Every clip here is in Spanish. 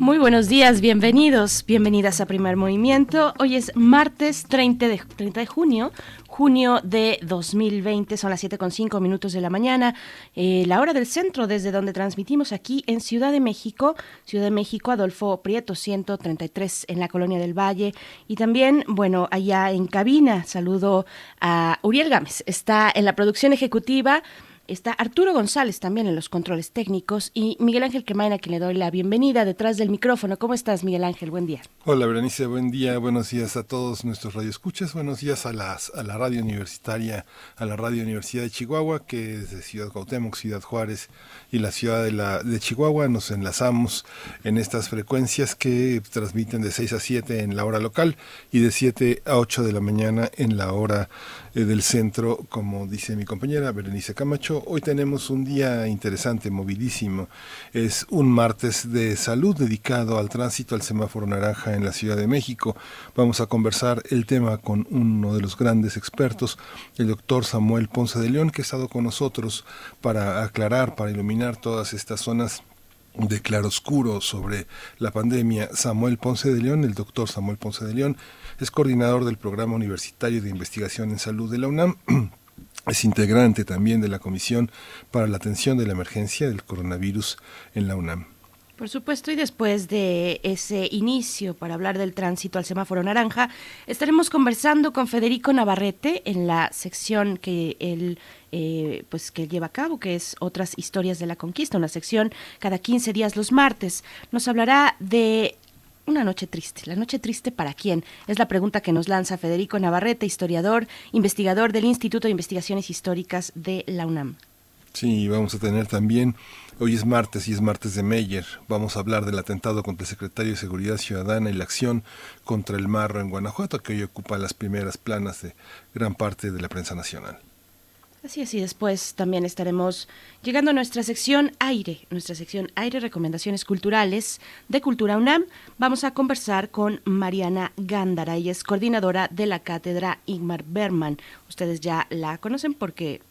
Muy buenos días, bienvenidos, bienvenidas a Primer Movimiento. Hoy es martes 30 de, 30 de junio, junio de 2020, son las 7.5 minutos de la mañana, eh, la hora del centro desde donde transmitimos aquí en Ciudad de México, Ciudad de México, Adolfo Prieto 133 en la Colonia del Valle y también, bueno, allá en cabina, saludo a Uriel Gámez, está en la producción ejecutiva. Está Arturo González también en los controles técnicos y Miguel Ángel Quemain a quien le doy la bienvenida detrás del micrófono. ¿Cómo estás, Miguel Ángel? Buen día. Hola, Berenice. Buen día. Buenos días a todos nuestros radioescuchas. Buenos días a, las, a la radio universitaria, a la radio Universidad de Chihuahua, que es de Ciudad Cuauhtémoc, Ciudad Juárez y la ciudad de, la, de Chihuahua. Nos enlazamos en estas frecuencias que transmiten de 6 a 7 en la hora local y de 7 a 8 de la mañana en la hora del centro, como dice mi compañera Berenice Camacho. Hoy tenemos un día interesante, movidísimo. Es un martes de salud dedicado al tránsito al semáforo naranja en la Ciudad de México. Vamos a conversar el tema con uno de los grandes expertos, el doctor Samuel Ponce de León, que ha estado con nosotros para aclarar, para iluminar todas estas zonas de claroscuro sobre la pandemia. Samuel Ponce de León, el doctor Samuel Ponce de León, es coordinador del Programa Universitario de Investigación en Salud de la UNAM. Es integrante también de la Comisión para la Atención de la Emergencia del Coronavirus en la UNAM. Por supuesto, y después de ese inicio para hablar del tránsito al semáforo naranja, estaremos conversando con Federico Navarrete en la sección que él eh, pues que lleva a cabo, que es otras historias de la conquista, una sección cada 15 días los martes. Nos hablará de una noche triste. ¿La noche triste para quién? Es la pregunta que nos lanza Federico Navarrete, historiador, investigador del Instituto de Investigaciones Históricas de la UNAM. Sí, vamos a tener también, hoy es martes y es martes de Meyer, vamos a hablar del atentado contra el secretario de Seguridad Ciudadana y la acción contra el marro en Guanajuato, que hoy ocupa las primeras planas de gran parte de la prensa nacional. Así es, y después también estaremos llegando a nuestra sección Aire, nuestra sección Aire, recomendaciones culturales de Cultura UNAM. Vamos a conversar con Mariana Gándara, ella es coordinadora de la cátedra Ingmar Berman. Ustedes ya la conocen porque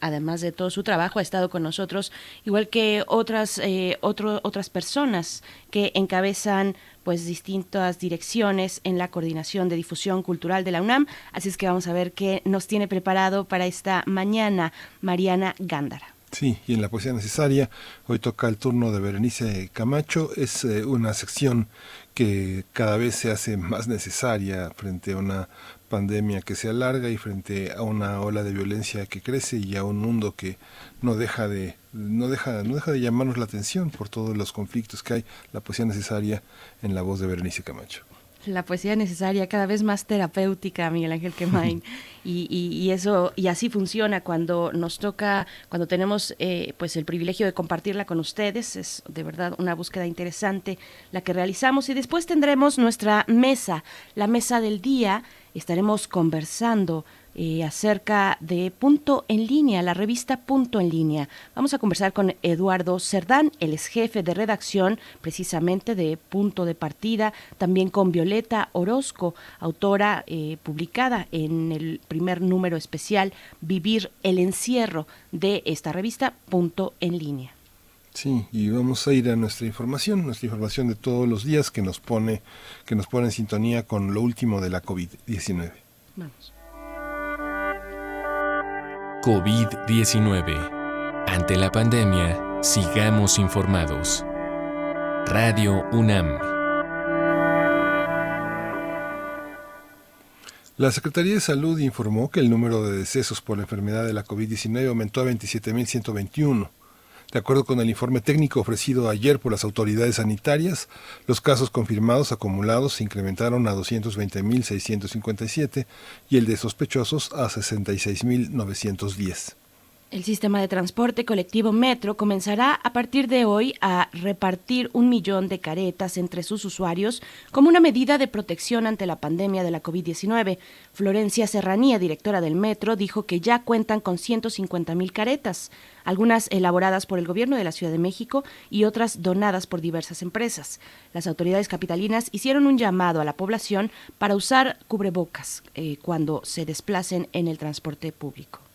además de todo su trabajo, ha estado con nosotros, igual que otras, eh, otras personas que encabezan pues distintas direcciones en la coordinación de difusión cultural de la UNAM. Así es que vamos a ver qué nos tiene preparado para esta mañana Mariana Gándara. Sí, y en la poesía necesaria, hoy toca el turno de Berenice Camacho. Es eh, una sección que cada vez se hace más necesaria frente a una pandemia que se alarga y frente a una ola de violencia que crece y a un mundo que no deja de no deja no deja de llamarnos la atención por todos los conflictos que hay la poesía necesaria en la voz de Berenice Camacho la poesía necesaria, cada vez más terapéutica, Miguel Ángel Quemain. y, y, eso, y así funciona cuando nos toca, cuando tenemos eh, pues el privilegio de compartirla con ustedes. Es de verdad una búsqueda interesante la que realizamos. Y después tendremos nuestra mesa, la mesa del día, estaremos conversando eh, acerca de Punto en Línea, la revista Punto en Línea. Vamos a conversar con Eduardo Cerdán, él es jefe de redacción precisamente de Punto de Partida, también con Violeta Orozco, autora eh, publicada en el primer número especial Vivir el encierro de esta revista Punto en Línea. Sí, y vamos a ir a nuestra información, nuestra información de todos los días que nos pone, que nos pone en sintonía con lo último de la COVID-19. Vamos. COVID-19. Ante la pandemia, sigamos informados. Radio UNAM. La Secretaría de Salud informó que el número de decesos por la enfermedad de la COVID-19 aumentó a 27.121 de acuerdo con el informe técnico ofrecido ayer por las autoridades sanitarias, los casos confirmados acumulados se incrementaron a 220.657 y el de sospechosos a 66.910. El sistema de transporte colectivo Metro comenzará a partir de hoy a repartir un millón de caretas entre sus usuarios como una medida de protección ante la pandemia de la COVID-19. Florencia Serranía, directora del Metro, dijo que ya cuentan con 150 mil caretas, algunas elaboradas por el gobierno de la Ciudad de México y otras donadas por diversas empresas. Las autoridades capitalinas hicieron un llamado a la población para usar cubrebocas eh, cuando se desplacen en el transporte público.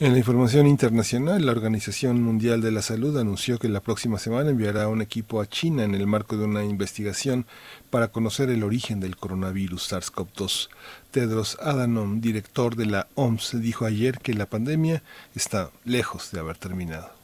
En la información internacional, la Organización Mundial de la Salud anunció que la próxima semana enviará un equipo a China en el marco de una investigación para conocer el origen del coronavirus SARS-CoV-2. Tedros Adhanom, director de la OMS, dijo ayer que la pandemia está lejos de haber terminado.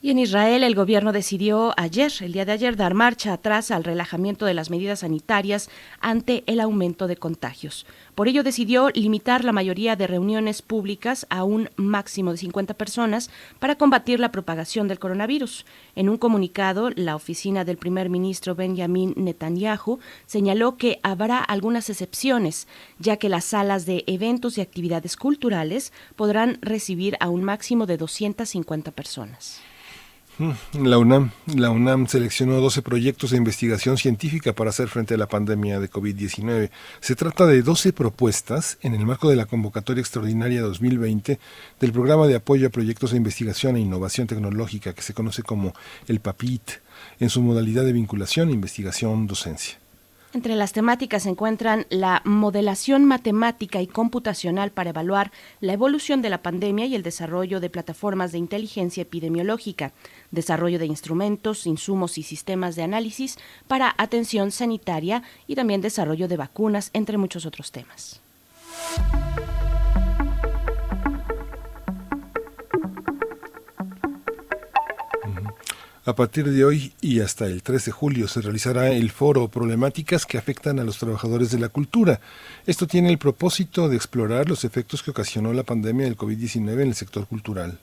Y en Israel el gobierno decidió ayer, el día de ayer, dar marcha atrás al relajamiento de las medidas sanitarias ante el aumento de contagios. Por ello decidió limitar la mayoría de reuniones públicas a un máximo de 50 personas para combatir la propagación del coronavirus. En un comunicado, la oficina del primer ministro Benjamin Netanyahu señaló que habrá algunas excepciones, ya que las salas de eventos y actividades culturales podrán recibir a un máximo de 250 personas. La UNAM, la UNAM seleccionó 12 proyectos de investigación científica para hacer frente a la pandemia de COVID-19. Se trata de 12 propuestas en el marco de la convocatoria extraordinaria 2020 del programa de apoyo a proyectos de investigación e innovación tecnológica que se conoce como el PAPIT, en su modalidad de vinculación investigación docencia. Entre las temáticas se encuentran la modelación matemática y computacional para evaluar la evolución de la pandemia y el desarrollo de plataformas de inteligencia epidemiológica, desarrollo de instrumentos, insumos y sistemas de análisis para atención sanitaria y también desarrollo de vacunas, entre muchos otros temas. A partir de hoy y hasta el 3 de julio se realizará el foro Problemáticas que afectan a los trabajadores de la cultura. Esto tiene el propósito de explorar los efectos que ocasionó la pandemia del COVID-19 en el sector cultural.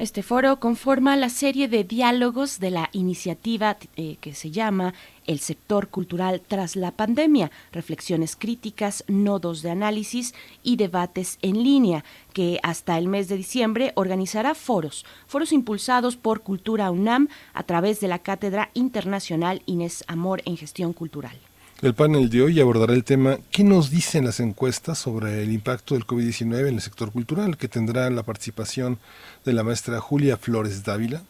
Este foro conforma la serie de diálogos de la iniciativa eh, que se llama El sector cultural tras la pandemia, reflexiones críticas, nodos de análisis y debates en línea, que hasta el mes de diciembre organizará foros, foros impulsados por Cultura UNAM a través de la Cátedra Internacional Inés Amor en Gestión Cultural. El panel de hoy abordará el tema ¿Qué nos dicen las encuestas sobre el impacto del COVID-19 en el sector cultural? que tendrá la participación de la maestra Julia Flores Dávila,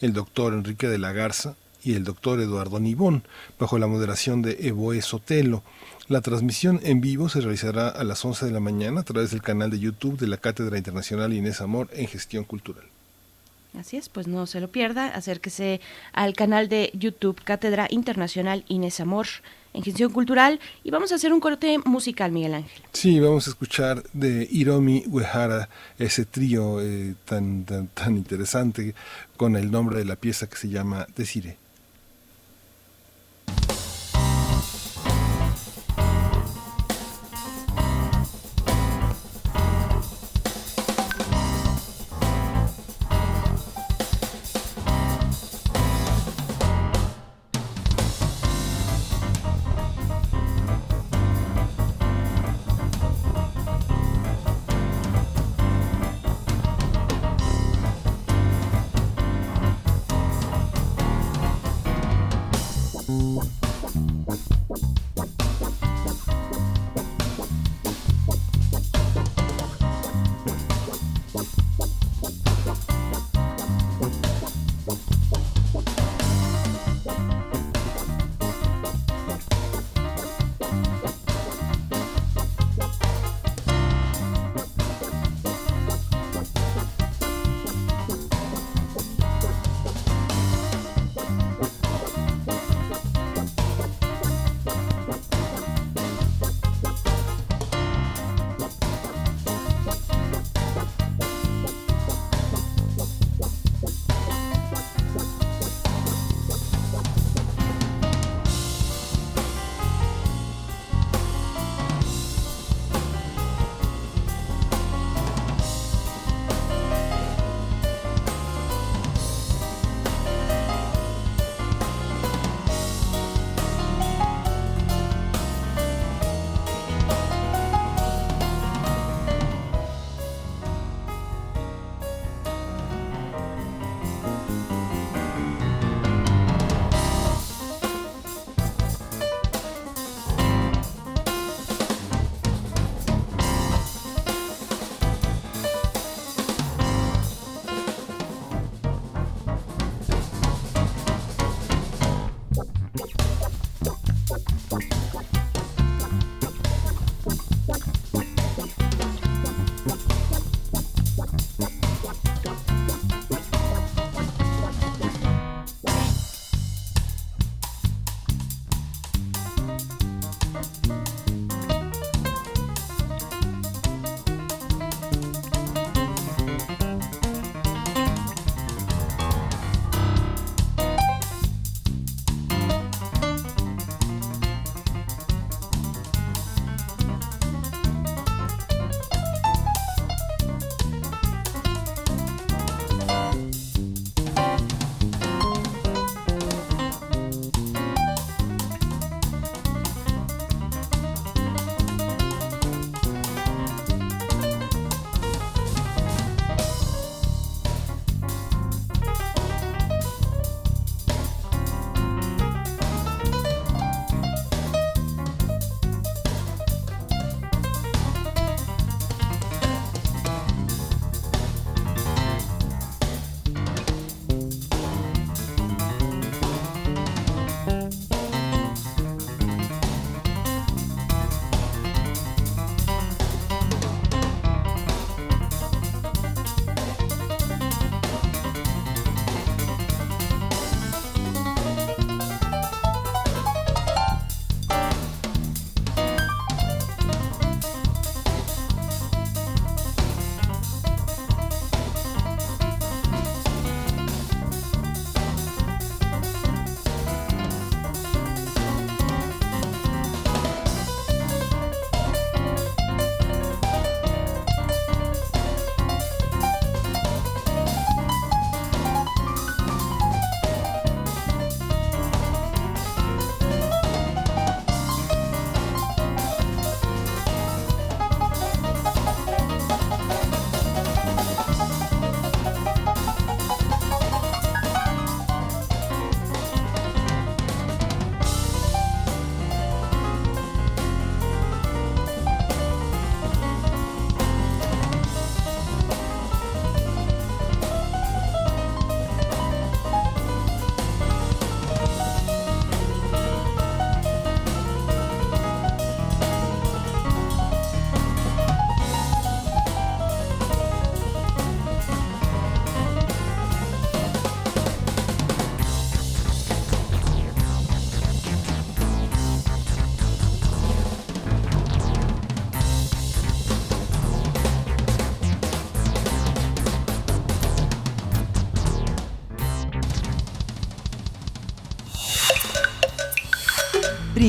el doctor Enrique de la Garza y el doctor Eduardo Nibón, bajo la moderación de Evoe Sotelo. La transmisión en vivo se realizará a las 11 de la mañana a través del canal de YouTube de la Cátedra Internacional Inés Amor en Gestión Cultural. Así es, pues no se lo pierda, acérquese al canal de YouTube Cátedra Internacional Inés Amor en gestión cultural y vamos a hacer un corte musical, Miguel Ángel. Sí, vamos a escuchar de Hiromi Uehara ese trío eh, tan, tan, tan interesante con el nombre de la pieza que se llama Desire.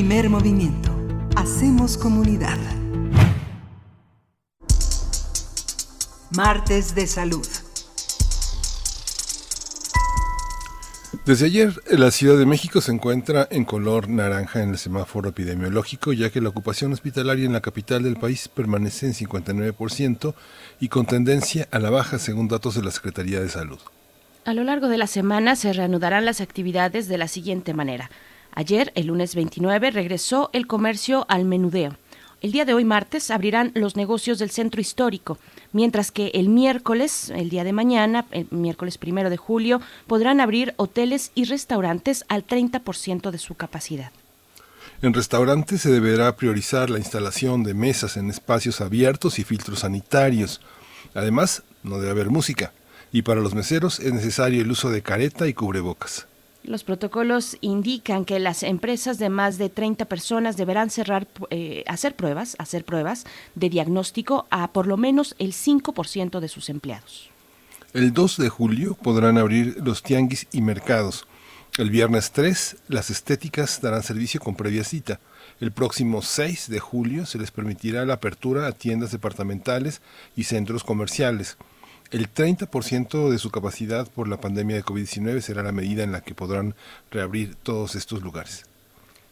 Primer movimiento. Hacemos comunidad. Martes de Salud. Desde ayer, la Ciudad de México se encuentra en color naranja en el semáforo epidemiológico, ya que la ocupación hospitalaria en la capital del país permanece en 59% y con tendencia a la baja según datos de la Secretaría de Salud. A lo largo de la semana se reanudarán las actividades de la siguiente manera. Ayer, el lunes 29, regresó el comercio al menudeo. El día de hoy, martes, abrirán los negocios del centro histórico, mientras que el miércoles, el día de mañana, el miércoles primero de julio, podrán abrir hoteles y restaurantes al 30% de su capacidad. En restaurantes se deberá priorizar la instalación de mesas en espacios abiertos y filtros sanitarios. Además, no debe haber música. Y para los meseros es necesario el uso de careta y cubrebocas. Los protocolos indican que las empresas de más de 30 personas deberán cerrar, eh, hacer pruebas, hacer pruebas de diagnóstico a por lo menos el 5% de sus empleados. El 2 de julio podrán abrir los tianguis y mercados. El viernes 3, las estéticas darán servicio con previa cita. El próximo 6 de julio se les permitirá la apertura a tiendas departamentales y centros comerciales. El 30% de su capacidad por la pandemia de COVID-19 será la medida en la que podrán reabrir todos estos lugares.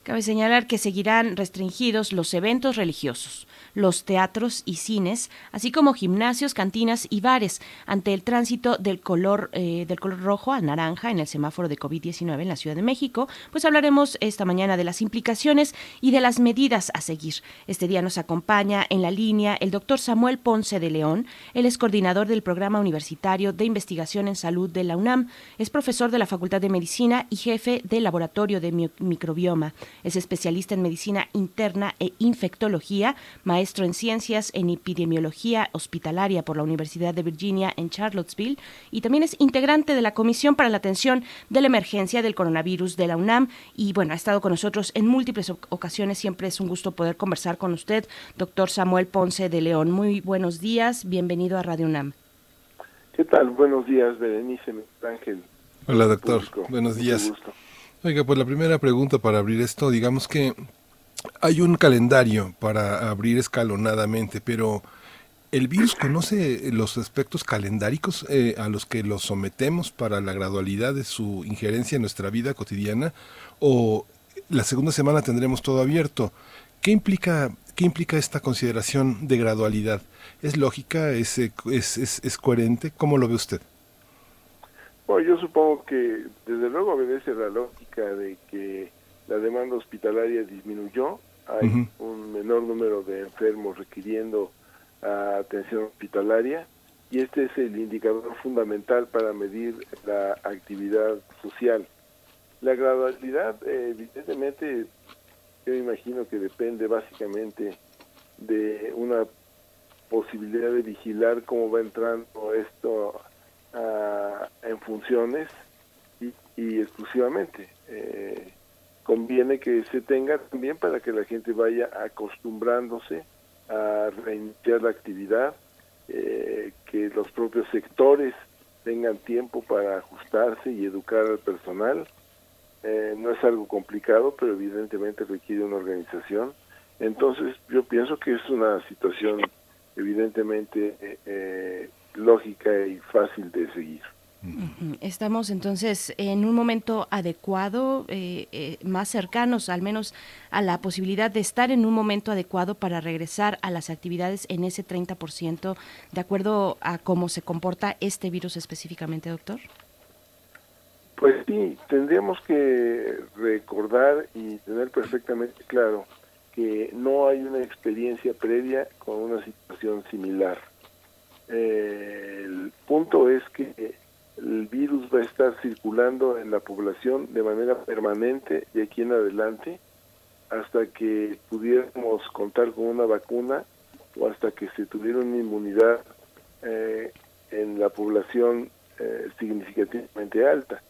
Cabe señalar que seguirán restringidos los eventos religiosos los teatros y cines, así como gimnasios, cantinas y bares, ante el tránsito del color, eh, del color rojo al naranja en el semáforo de COVID-19 en la Ciudad de México, pues hablaremos esta mañana de las implicaciones y de las medidas a seguir. Este día nos acompaña en la línea el doctor Samuel Ponce de León, él es coordinador del Programa Universitario de Investigación en Salud de la UNAM, es profesor de la Facultad de Medicina y jefe del Laboratorio de Microbioma, es especialista en medicina interna e infectología, maestro maestro en Ciencias en Epidemiología Hospitalaria por la Universidad de Virginia en Charlottesville y también es integrante de la Comisión para la Atención de la Emergencia del Coronavirus de la UNAM y bueno, ha estado con nosotros en múltiples ocasiones. Siempre es un gusto poder conversar con usted, doctor Samuel Ponce de León. Muy buenos días, bienvenido a Radio UNAM. ¿Qué tal? Buenos días, Berenice Ángel. Hola, doctor. Buenos días. Oiga, pues la primera pregunta para abrir esto, digamos que hay un calendario para abrir escalonadamente, pero ¿el virus conoce los aspectos calendáricos eh, a los que lo sometemos para la gradualidad de su injerencia en nuestra vida cotidiana? ¿O la segunda semana tendremos todo abierto? ¿Qué implica, qué implica esta consideración de gradualidad? ¿Es lógica? ¿Es, es, es, es coherente? ¿Cómo lo ve usted? Bueno, yo supongo que desde luego obedece la lógica de que la demanda hospitalaria disminuyó, hay un menor número de enfermos requiriendo atención hospitalaria y este es el indicador fundamental para medir la actividad social. La gradualidad, evidentemente, yo imagino que depende básicamente de una posibilidad de vigilar cómo va entrando esto en funciones y, exclusivamente. Eh, conviene que se tenga también para que la gente vaya acostumbrándose a reiniciar la actividad, eh, que los propios sectores tengan tiempo para ajustarse y educar al personal. Eh, no es algo complicado, pero evidentemente requiere una organización. Entonces yo pienso que es una situación evidentemente eh, lógica y fácil de seguir. Estamos entonces en un momento adecuado, eh, eh, más cercanos al menos a la posibilidad de estar en un momento adecuado para regresar a las actividades en ese 30%, de acuerdo a cómo se comporta este virus específicamente, doctor. Pues sí, tendríamos que recordar y tener perfectamente claro que no hay una experiencia previa con una situación similar. Eh, el punto es que el virus va a estar circulando en la población de manera permanente de aquí en adelante hasta que pudiéramos contar con una vacuna o hasta que se tuviera una inmunidad eh, en la población eh, significativamente alta.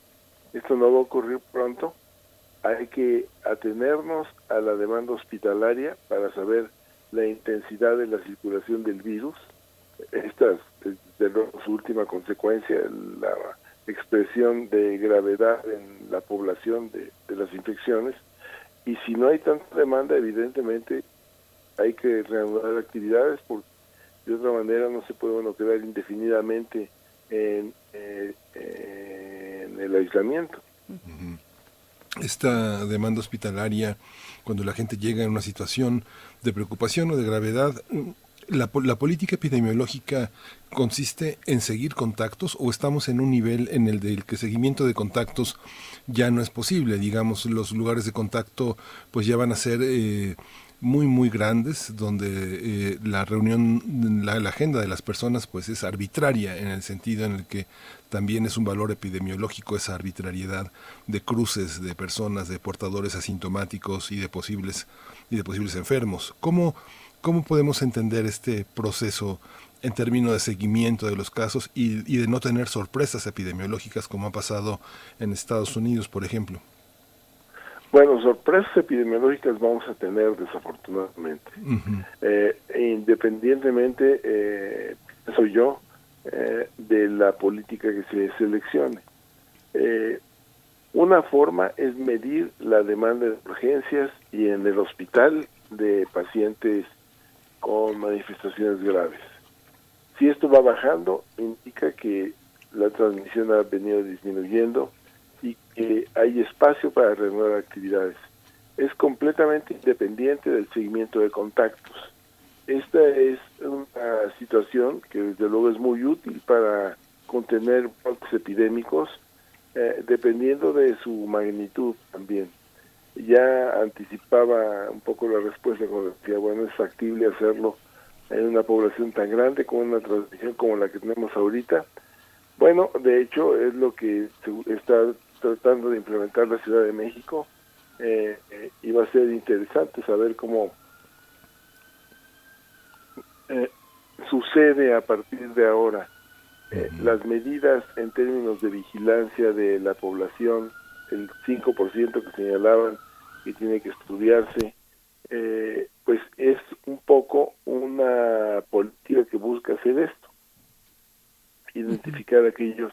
Esto no va a ocurrir pronto. Hay que atenernos a la demanda hospitalaria para saber la intensidad de la circulación del virus. Estas de su última consecuencia, la expresión de gravedad en la población de, las infecciones y si no hay tanta demanda, evidentemente hay que reanudar actividades porque de otra manera no se puede uno quedar indefinidamente en, eh, en el aislamiento. Esta demanda hospitalaria, cuando la gente llega en una situación de preocupación o de gravedad, la, la, política epidemiológica consiste en seguir contactos o estamos en un nivel en el del que seguimiento de contactos ya no es posible. Digamos, los lugares de contacto pues ya van a ser eh, muy muy grandes donde eh, la reunión la, la, agenda de las personas pues es arbitraria en el sentido en el que también es un valor epidemiológico esa arbitrariedad de cruces de personas de portadores asintomáticos y de posibles y de posibles enfermos cómo cómo podemos entender este proceso en términos de seguimiento de los casos y, y de no tener sorpresas epidemiológicas como ha pasado en Estados Unidos por ejemplo bueno, sorpresas epidemiológicas vamos a tener desafortunadamente. eh, independientemente, eh, soy yo, eh, de la política que se seleccione. Eh, una forma es medir la demanda de urgencias y en el hospital de pacientes con manifestaciones graves. Si esto va bajando, indica que la transmisión ha venido disminuyendo y que hay espacio para renovar actividades. Es completamente independiente del seguimiento de contactos. Esta es una situación que desde luego es muy útil para contener brotes epidémicos eh, dependiendo de su magnitud también. Ya anticipaba un poco la respuesta cuando decía, bueno, es factible hacerlo en una población tan grande como una transmisión como la que tenemos ahorita. Bueno, de hecho es lo que está tratando de implementar la Ciudad de México eh, eh, y va a ser interesante saber cómo eh, sucede a partir de ahora. Eh, las medidas en términos de vigilancia de la población, el 5% que señalaban que tiene que estudiarse, eh, pues es un poco una política que busca hacer esto, identificar aquellos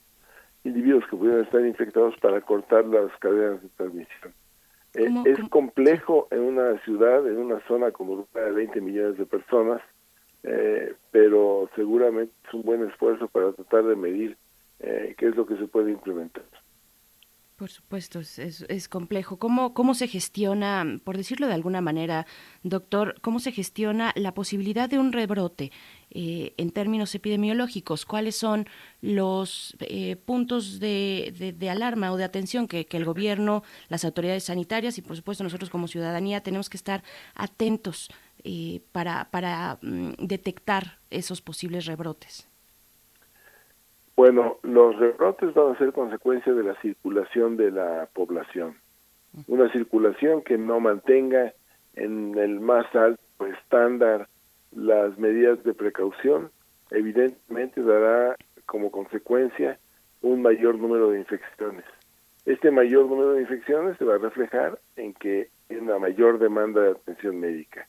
individuos que pudieran estar infectados para cortar las cadenas de transmisión. Eh, es complejo en una ciudad, en una zona como de 20 millones de personas, eh, pero seguramente es un buen esfuerzo para tratar de medir eh, qué es lo que se puede implementar. Por supuesto, es, complejo. ¿Cómo, ¿Cómo se gestiona, por decirlo de alguna manera, doctor, cómo se gestiona la posibilidad de un rebrote eh, en términos epidemiológicos? ¿Cuáles son los eh, puntos de, alarma o de atención que, el gobierno, las autoridades sanitarias y, por supuesto, nosotros como ciudadanía tenemos que estar atentos eh, para, para mm, detectar esos posibles rebrotes? Bueno, los rebrotes van a ser consecuencia de la circulación de la población. Una circulación que no mantenga en el más alto estándar las medidas de precaución, evidentemente dará como consecuencia un mayor número de infecciones. Este mayor número de infecciones se va a reflejar en que hay una mayor demanda de atención médica.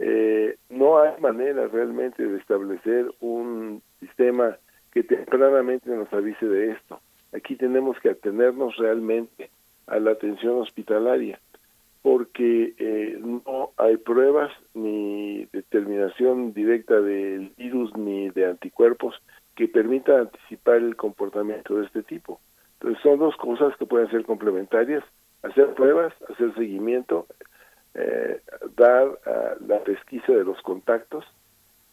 Eh, no hay manera realmente de establecer un sistema que tempranamente nos avise de esto. Aquí tenemos que atenernos realmente a la atención hospitalaria, porque eh, no hay pruebas ni determinación directa del virus ni de anticuerpos que permitan anticipar el comportamiento de este tipo. Entonces son dos cosas que pueden ser complementarias, hacer pruebas, hacer seguimiento, eh, dar uh, la pesquisa de los contactos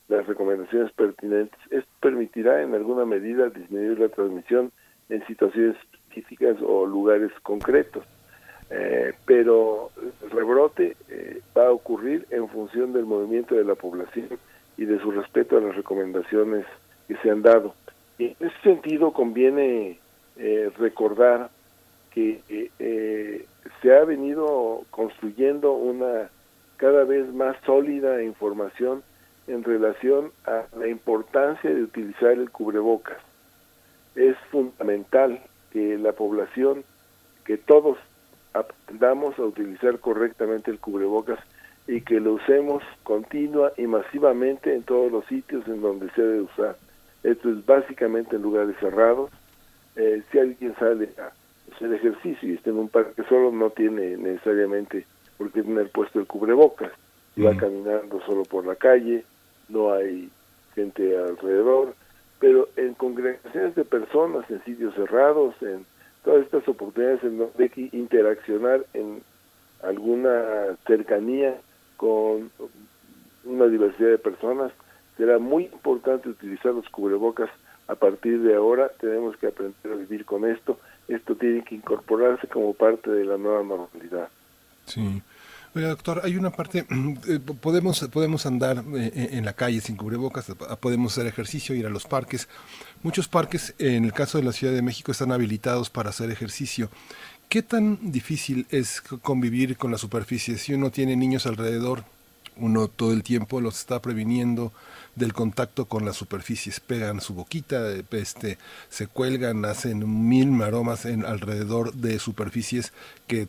las recomendaciones pertinentes. Esto permitirá en alguna medida disminuir la transmisión en situaciones específicas o lugares concretos. Eh, pero el rebrote eh, va a ocurrir en función del movimiento de la población y de su respeto a las recomendaciones que se han dado. Y en ese sentido conviene eh, recordar que eh, se ha venido construyendo una cada vez más sólida información en relación a la importancia de utilizar el cubrebocas. Es fundamental que la población, que todos aprendamos a utilizar correctamente el cubrebocas y que lo usemos continua y masivamente en todos los sitios en donde se debe usar. Esto es básicamente en lugares cerrados. Eh, si alguien sale a hacer ejercicio y está en un parque solo, no tiene necesariamente por qué tener puesto el cubrebocas. Va caminando solo por la calle, no hay gente alrededor, pero en congregaciones de personas, en sitios cerrados, en todas estas oportunidades en donde hay que interaccionar en alguna cercanía con una diversidad de personas, será muy importante utilizar los cubrebocas a partir de ahora. Tenemos que aprender a vivir con esto. Esto tiene que incorporarse como parte de la nueva normalidad. Sí. Oiga, doctor, hay una parte, eh, podemos, podemos andar eh, en la calle sin cubrebocas, podemos hacer ejercicio, ir a los parques. Muchos parques, en el caso de la Ciudad de México, están habilitados para hacer ejercicio. ¿Qué tan difícil es convivir con la superficie si uno tiene niños alrededor? Uno todo el tiempo los está previniendo del contacto con las superficies, pegan su boquita, este, se cuelgan, hacen mil maromas en alrededor de superficies que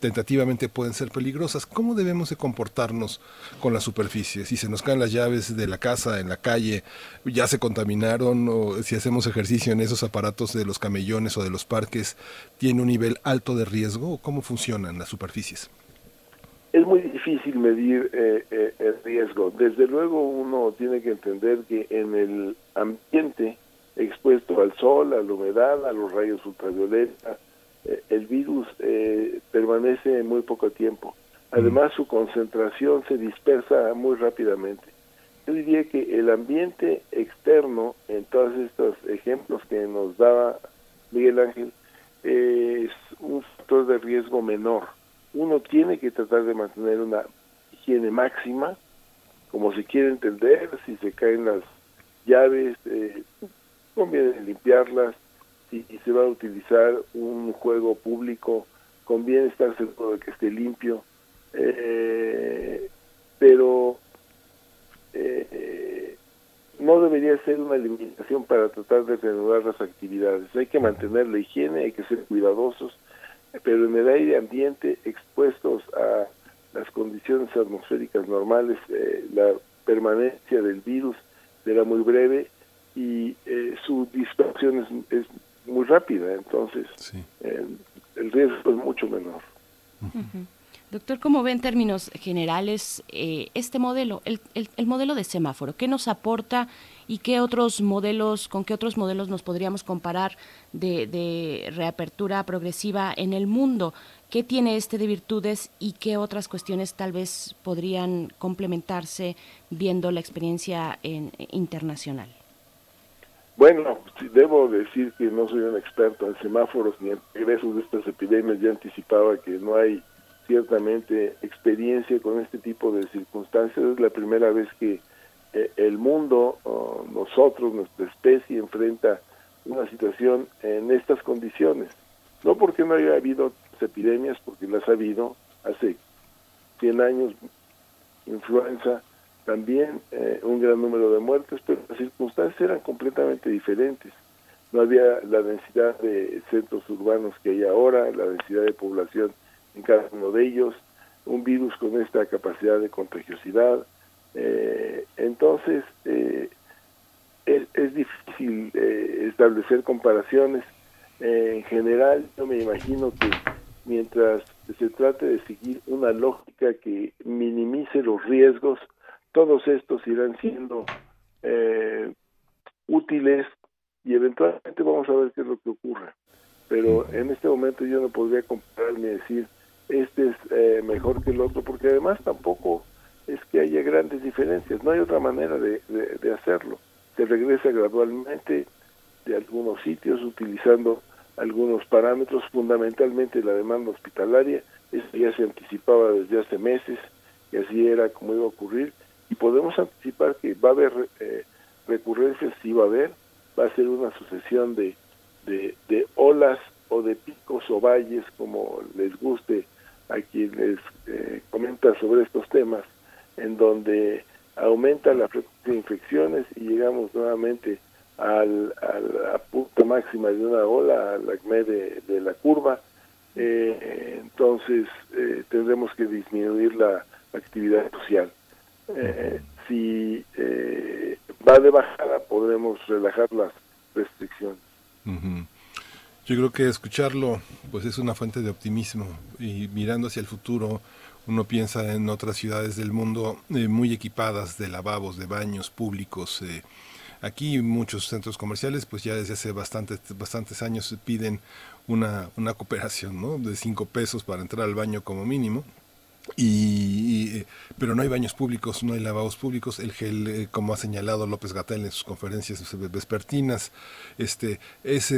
tentativamente pueden ser peligrosas. ¿Cómo debemos de comportarnos con la superficie? Si se nos caen las llaves de la casa, en la calle, ya se contaminaron, o si hacemos ejercicio en esos aparatos de los camellones o de los parques, ¿tiene un nivel alto de riesgo? ¿Cómo funcionan las superficies? Es muy difícil medir eh, eh, el riesgo. Desde luego uno tiene que entender que en el ambiente expuesto al sol, a la humedad, a los rayos ultravioleta, eh, el virus eh, permanece muy poco tiempo. Además, su concentración se dispersa muy rápidamente. Yo diría que el ambiente externo, en todos estos ejemplos que nos daba Miguel Ángel, es un factor de riesgo menor. Uno tiene que tratar de mantener una higiene máxima, como se quiere entender, si se caen las llaves, eh, conviene limpiarlas, si se va a utilizar un juego público, conviene estar seguro de que esté limpio, eh, pero eh, no debería ser una limitación para tratar de reanudar las actividades. Hay que mantener la higiene, hay que ser cuidadosos, pero en el aire ambiente expuestos a las condiciones atmosféricas normales, eh, la permanencia del virus será muy breve y su dispersión es muy rápida, entonces el, riesgo es mucho menor. Doctor, ¿cómo ve en términos generales eh, este modelo, el, el, modelo de semáforo? ¿Qué nos aporta y qué otros modelos, con qué otros modelos nos podríamos comparar de, de reapertura progresiva en el mundo? ¿Qué tiene este de virtudes y qué otras cuestiones tal vez podrían complementarse viendo la experiencia en, internacional? Bueno, debo decir que no soy un experto en semáforos ni en regresos de estas epidemias. Ya anticipaba que no hay ciertamente experiencia con este tipo de circunstancias. Es la primera vez que eh, el mundo, nosotros, nuestra especie, enfrenta una situación en estas condiciones. No porque no haya habido epidemias, porque las ha habido hace 100 años, influenza, también eh, un gran número de muertes, pero las circunstancias eran completamente diferentes. No había la densidad de centros urbanos que hay ahora, la densidad de población en cada uno de ellos, un virus con esta capacidad de contagiosidad. Eh, entonces, eh, es, difícil establecer comparaciones. en general, yo me imagino que mientras se trate de seguir una lógica que minimice los riesgos, todos estos irán siendo eh, útiles y eventualmente vamos a ver qué es lo que ocurre. Pero en este momento yo no podría comparar ni decir este es eh, mejor que el otro, porque además tampoco es que haya grandes diferencias, no hay otra manera de, de hacerlo. Se regresa gradualmente de algunos sitios utilizando algunos parámetros, fundamentalmente la demanda hospitalaria, eso ya se anticipaba desde hace meses, y así era como iba a ocurrir, y podemos anticipar que va a haber eh, recurrencias, sí va a haber, va a ser una sucesión de, de, olas o de picos o valles, como les guste a quien les eh, comenta sobre estos temas, en donde aumenta la frecuencia de infecciones y llegamos nuevamente al, a la punta máxima de una ola, al acme de, de la curva, eh, entonces tendremos que disminuir la actividad social. Eh, si eh, va de bajada podremos relajar las restricciones. Yo creo que escucharlo pues es una fuente de optimismo y mirando hacia el futuro Uno piensa en otras ciudades del mundo eh, muy equipadas de lavabos, de baños públicos. Eh, aquí muchos centros comerciales, pues ya desde hace bastantes, bastantes años piden una, una cooperación ¿no? de cinco pesos para entrar al baño como mínimo. Y, eh, pero no hay baños públicos, no hay lavabos públicos, el gel, como ha señalado López Gatel en sus conferencias vespertinas, este, es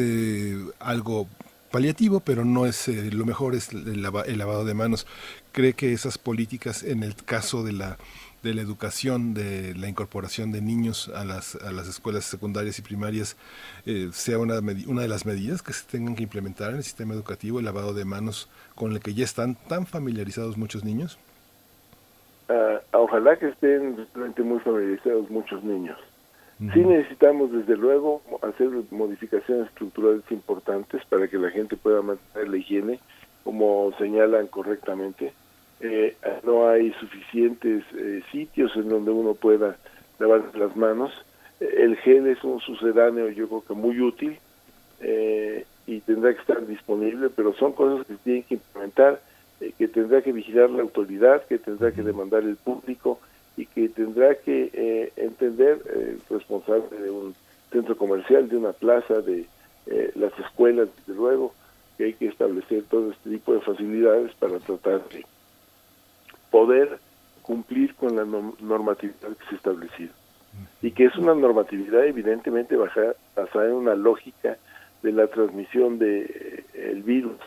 algo paliativo, pero no es eh, lo mejor es el, lavado de manos. ¿Cree que esas políticas en el caso de la de la educación, de la incorporación de niños a las, a las escuelas secundarias y primarias, eh, sea una, una de las medidas que se tengan que implementar en el sistema educativo, el lavado de manos con el que ya están tan familiarizados muchos niños? Ah, ojalá que estén realmente muy familiarizados muchos niños. Sí necesitamos, desde luego, hacer modificaciones estructurales importantes para que la gente pueda mantener la higiene, como señalan correctamente. Eh, no hay suficientes eh, sitios en donde uno pueda lavarse las manos. El gel es un sucedáneo, yo creo que muy útil eh, y tendrá que estar disponible, pero son cosas que se tienen que implementar, que tendrá que vigilar la autoridad, que tendrá que demandar el público y que tendrá que eh, entender el responsable de un centro comercial, de una plaza, de eh, las escuelas, desde luego, que hay que establecer todo este tipo de facilidades para tratar de poder cumplir con la normatividad que se ha establecido. Y que es una normatividad evidentemente basada en una lógica de la transmisión del de, eh, virus.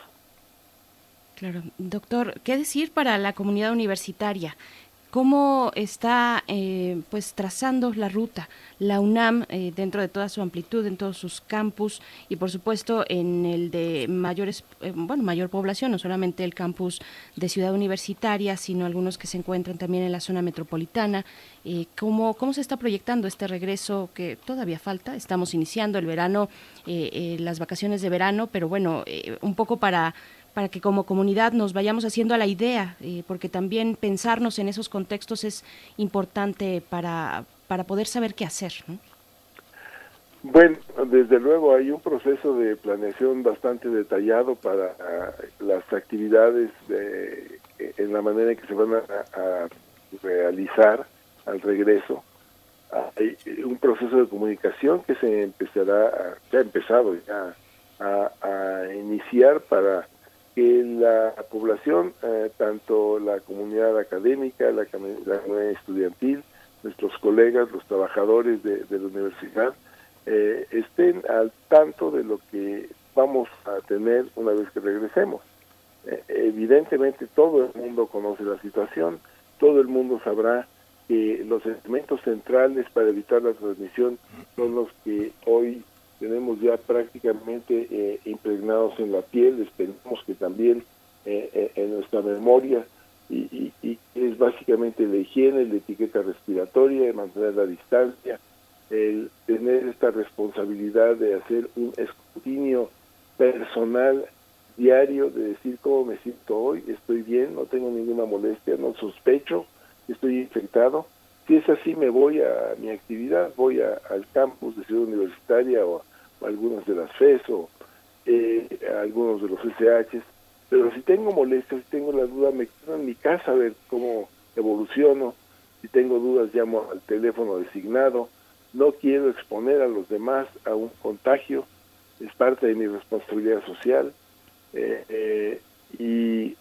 Claro, doctor, ¿qué decir para la comunidad universitaria? Cómo está eh, pues trazando la ruta la UNAM eh, dentro de toda su amplitud en todos sus campus y por supuesto en el de mayores eh, bueno mayor población no solamente el campus de Ciudad Universitaria sino algunos que se encuentran también en la zona metropolitana. Cómo cómo se está proyectando este regreso que todavía falta estamos iniciando el verano las vacaciones de verano pero bueno un poco para para que como comunidad nos vayamos haciendo a la idea, eh, porque también pensarnos en esos contextos es importante para, para poder saber qué hacer. Bueno, desde luego hay un proceso de planeación bastante detallado para ah, las actividades en la manera en que se van a, realizar al regreso. Hay un proceso de comunicación que se empezará, ya ha empezado ya a iniciar para que la población, eh, tanto la comunidad académica, la, comunidad estudiantil, nuestros colegas, los trabajadores de, la universidad, eh, estén al tanto de lo que vamos a tener una vez que regresemos. Eh, evidentemente todo el mundo conoce la situación, todo el mundo sabrá que los elementos centrales para evitar la transmisión son los que hoy tenemos ya prácticamente eh, impregnados en la piel, esperemos que también eh, eh, en nuestra memoria, y, es básicamente la higiene, la etiqueta respiratoria, mantener la distancia, el tener esta responsabilidad de hacer un escrutinio personal diario, de decir cómo me siento hoy, estoy bien, no tengo ninguna molestia, no sospecho, estoy infectado. Si es así, me voy a mi actividad, voy al campus de Ciudad Universitaria o algunas de las FES o eh, algunos de los SHs, pero si tengo molestias, si tengo la duda, me quedo en mi casa a ver cómo evoluciono, si tengo dudas llamo al teléfono designado, no quiero exponer a los demás a un contagio, es parte de mi responsabilidad social. Eh, eh, y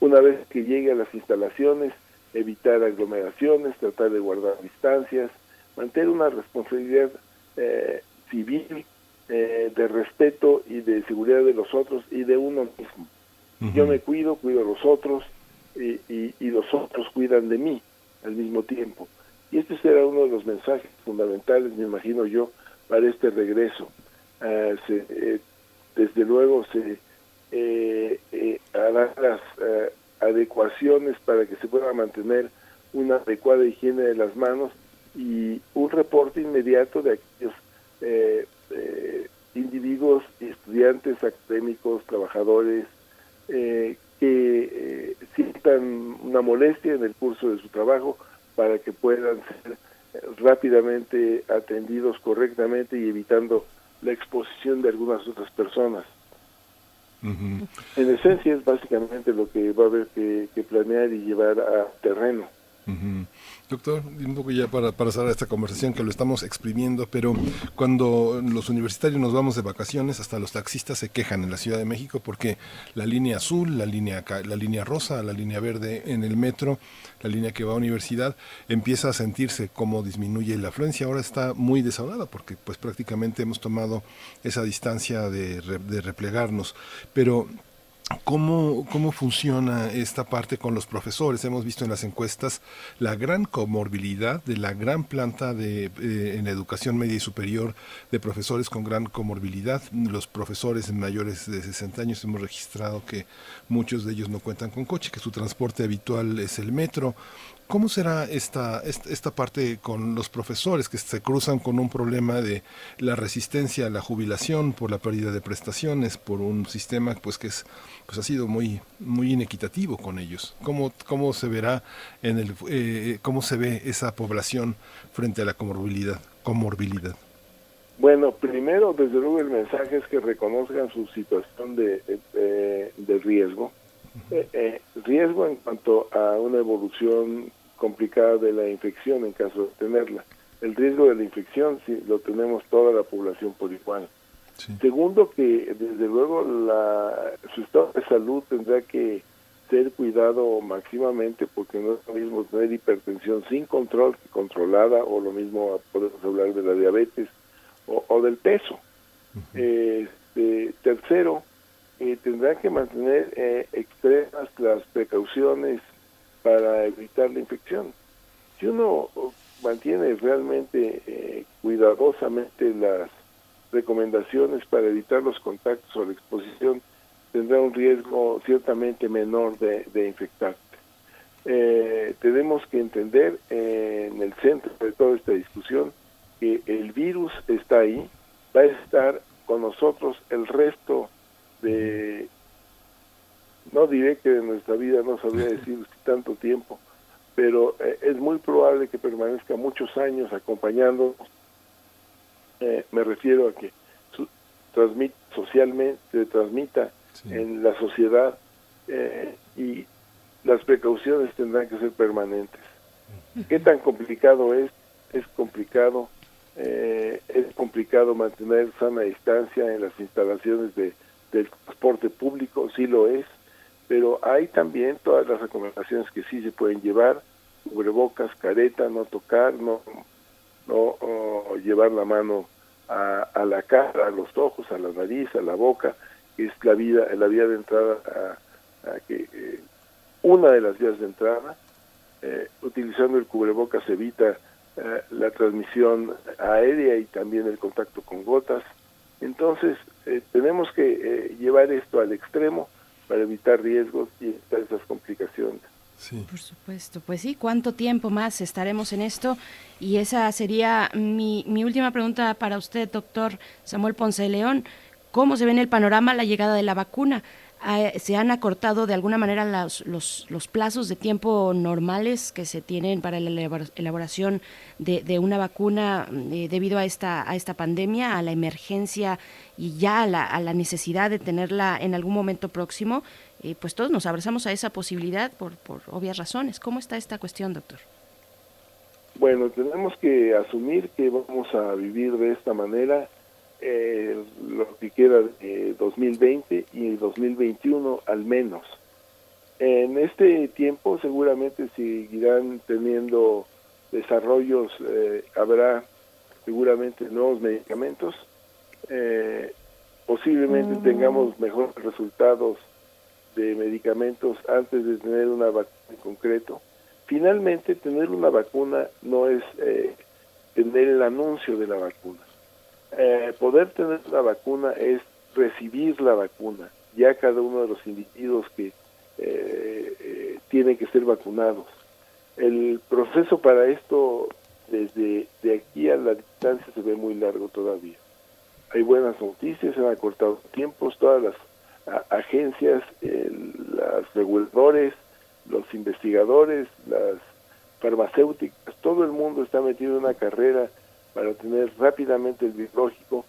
una vez que llegue a las instalaciones, evitar aglomeraciones, tratar de guardar distancias, mantener una responsabilidad eh, civil, eh, de respeto y de seguridad de los otros y de uno mismo. Yo me cuido, cuido a los otros y, y, los otros cuidan de mí al mismo tiempo. Y este será uno de los mensajes fundamentales, me imagino yo, para este regreso. Ah, eh, desde luego se eh, eh, harán las adecuaciones para que se pueda mantener una adecuada higiene de las manos y un reporte inmediato de aquellos eh, eh, individuos, estudiantes, académicos, trabajadores eh, que sientan una molestia en el curso de su trabajo para que puedan ser rápidamente atendidos correctamente y evitando la exposición de algunas otras personas. En esencia es básicamente lo que va a haber que planear y llevar a terreno. Doctor, un poco ya para, para cerrar esta conversación que lo estamos exprimiendo, pero cuando los universitarios nos vamos de vacaciones, hasta los taxistas se quejan en la Ciudad de México porque la línea azul, la línea, la línea rosa, la línea verde en el metro, la línea que va a universidad, empieza a sentirse como disminuye la afluencia. Ahora está muy desahogada porque pues prácticamente hemos tomado esa distancia de, de replegarnos. Pero ¿Cómo, ¿Cómo funciona esta parte con los profesores? Hemos visto en las encuestas la gran comorbilidad de la gran planta de, eh, en educación media y superior de profesores con gran comorbilidad. Los profesores mayores de 60 años hemos registrado que muchos de ellos no cuentan con coche, que su transporte habitual es el metro. ¿Cómo será esta, esta, parte con los profesores que se cruzan con un problema de la resistencia a la jubilación por la pérdida de prestaciones, por un sistema pues que es pues ha sido muy muy inequitativo con ellos? ¿Cómo, cómo se verá en el eh, cómo se ve esa población frente a la comorbilidad? comorbilidad? Bueno, primero, desde luego, el mensaje es que reconozcan su situación de, de, riesgo. Eh, eh, riesgo en cuanto a una evolución complicada de la infección en caso de tenerla. El riesgo de la infección sí, lo tenemos toda la población por igual. Segundo, que desde luego la, su estado de salud tendrá que ser cuidado máximamente porque no es lo mismo tener hipertensión sin control que controlada o lo mismo podemos hablar de la diabetes o, del peso. Este, tercero, eh, tendrá que mantener eh, extremas las precauciones para evitar la infección. Si uno mantiene realmente eh, cuidadosamente las recomendaciones para evitar los contactos o la exposición, tendrá un riesgo ciertamente menor de, de infectarte. Eh, tenemos que entender eh, en el centro de toda esta discusión que el virus está ahí, va a estar con nosotros el resto de no diré que de nuestra vida no sabría decir tanto tiempo, pero eh, es muy probable que permanezca muchos años acompañándonos. Eh, me refiero a que su, transmit, socialmente transmita en la sociedad eh, y las precauciones tendrán que ser permanentes. ¿Qué tan complicado es? Es complicado, es complicado mantener sana distancia en las instalaciones de, del transporte público, sí lo es, pero hay también todas las recomendaciones que sí se pueden llevar, cubrebocas, careta, no tocar, no, no llevar la mano a, a, la cara, a los ojos, a la nariz, a la boca, que es la vida, la vía de entrada a, que eh, una de las vías de entrada, eh, utilizando el cubrebocas evita eh, la transmisión aérea y también el contacto con gotas. Entonces, tenemos que llevar esto al extremo para evitar riesgos y evitar esas complicaciones. Sí. Por supuesto, pues sí, ¿cuánto tiempo más estaremos en esto? Y esa sería mi, mi última pregunta para usted, doctor Samuel Ponce de León. ¿Cómo se ve en el panorama la llegada de la vacuna? Se han acortado de alguna manera los, los, los, plazos de tiempo normales que se tienen para la elaboración de, de una vacuna eh, debido a esta, a esta pandemia, a la emergencia y ya a la, a la necesidad de tenerla en algún momento próximo. Eh, pues todos nos abrazamos a esa posibilidad por, por obvias razones. ¿Cómo está esta cuestión, doctor? Bueno, tenemos que asumir que vamos a vivir de esta manera eh, lo que queda de 2020 y 2021 al menos. En este tiempo seguramente seguirán teniendo desarrollos, eh, habrá seguramente nuevos medicamentos, eh, posiblemente mm. tengamos mejores resultados de medicamentos antes de tener una vacuna en concreto. Finalmente, tener una vacuna no es eh, tener el anuncio de la vacuna eh, poder tener la vacuna es recibir la vacuna, ya cada uno de los individuos que eh, eh, tienen que ser vacunados. El proceso para esto, desde de aquí a la distancia, se ve muy largo todavía. Hay buenas noticias, se han acortado tiempos, todas las agencias, los reguladores, los investigadores, las farmacéuticas, todo el mundo está metido en una carrera para tener rápidamente el biológico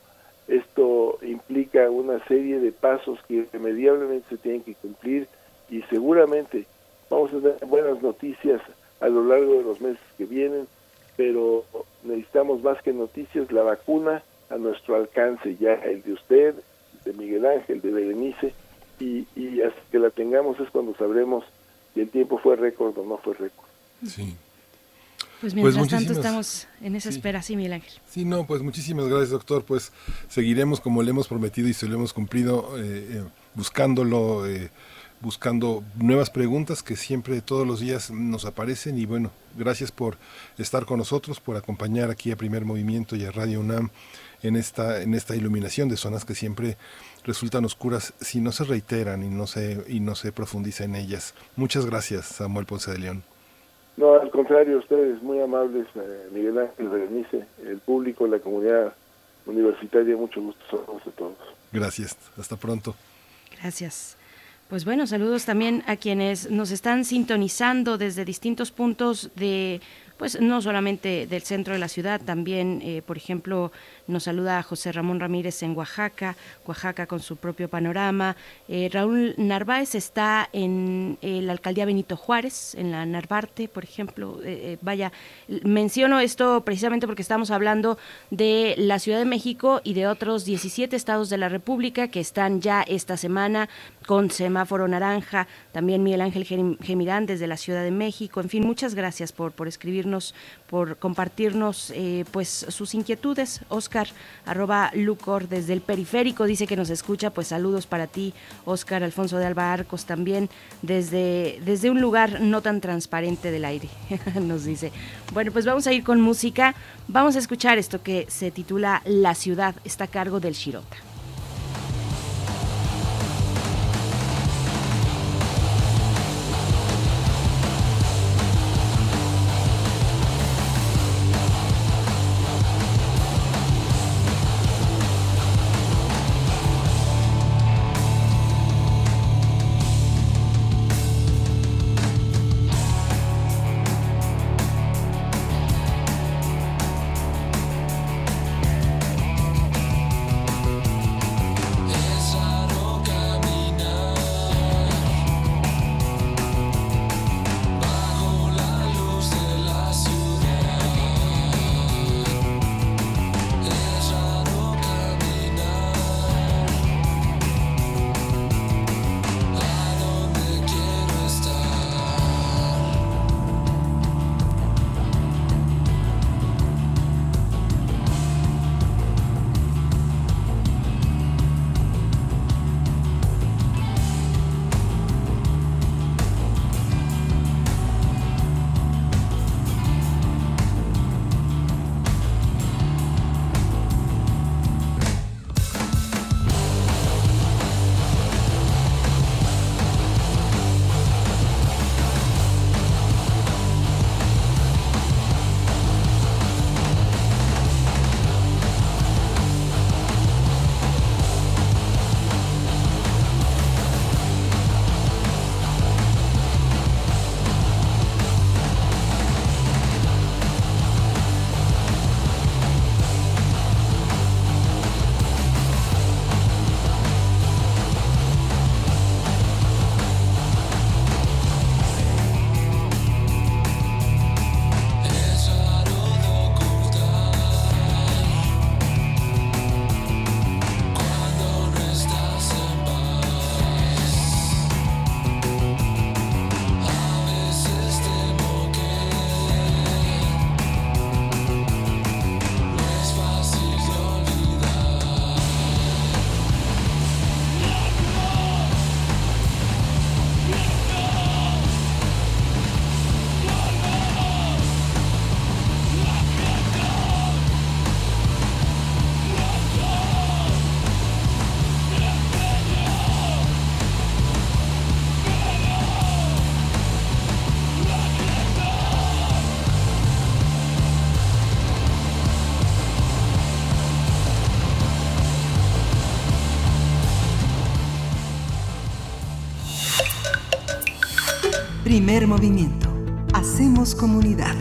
Esto implica una serie de pasos que irremediablemente se tienen que cumplir y seguramente vamos a tener buenas noticias a lo largo de los meses que vienen, pero necesitamos más que noticias, la vacuna a nuestro alcance ya, el de usted, de Miguel Ángel, de Berenice, y, y hasta que la tengamos es cuando sabremos si el tiempo fue récord o no fue récord. Sí. Pues mientras pues tanto estamos en esa espera, sí, Miguel Ángel. Sí, no, pues muchísimas gracias, doctor. Pues seguiremos como le hemos prometido y se lo hemos cumplido, eh, eh, buscándolo, eh, buscando nuevas preguntas que siempre todos los días nos aparecen. Y bueno, gracias por estar con nosotros, por acompañar aquí a Primer Movimiento y a Radio UNAM en esta, en esta iluminación de zonas que siempre resultan oscuras si no se reiteran y no se, y no se profundiza en ellas. Muchas gracias, Samuel Ponce de León. No, al contrario, ustedes muy amables, eh, Miguel Ángel Berenice, el público, la comunidad universitaria, mucho gusto saludos a todos. Gracias, hasta pronto. Gracias. Pues bueno, saludos también a quienes nos están sintonizando desde distintos puntos de pues no solamente del centro de la ciudad, también, eh, por ejemplo, nos saluda José Ramón Ramírez en Oaxaca, Oaxaca con su propio panorama. Eh, Raúl Narváez está en eh, la alcaldía Benito Juárez, en la Narvarte, por ejemplo. vaya, menciono esto precisamente porque estamos hablando de la Ciudad de México y de otros 17 estados de la República que están ya esta semana con semáforo naranja. También Miguel Ángel Gemirán desde la Ciudad de México. En fin, muchas gracias por, por escribir por compartirnos eh, pues sus inquietudes. Oscar, arroba Lucor desde el periférico, dice que nos escucha, pues saludos para ti, Oscar Alfonso de Alba Arcos también, desde, desde un lugar no tan transparente del aire, nos dice. Bueno, pues vamos a ir con música, vamos a escuchar esto que se titula La ciudad, está a cargo del Shirota. Primer movimiento. Hacemos comunidad.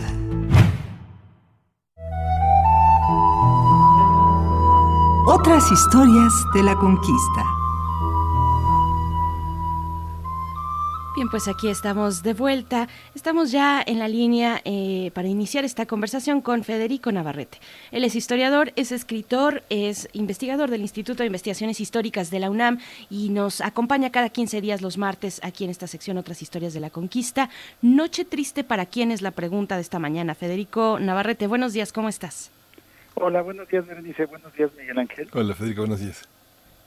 Otras historias de la conquista. Pues aquí estamos de vuelta. Estamos ya en la línea eh, para iniciar esta conversación con Federico Navarrete. Él es historiador, es escritor, es investigador del Instituto de Investigaciones Históricas de la UNAM y nos acompaña cada 15 días los martes aquí en esta sección Otras Historias de la Conquista. Noche triste para quién es la pregunta de esta mañana. Federico Navarrete, buenos días, ¿cómo estás? Hola, buenos días, Berenice. Buenos días, Miguel Ángel. Hola, Federico, buenos días.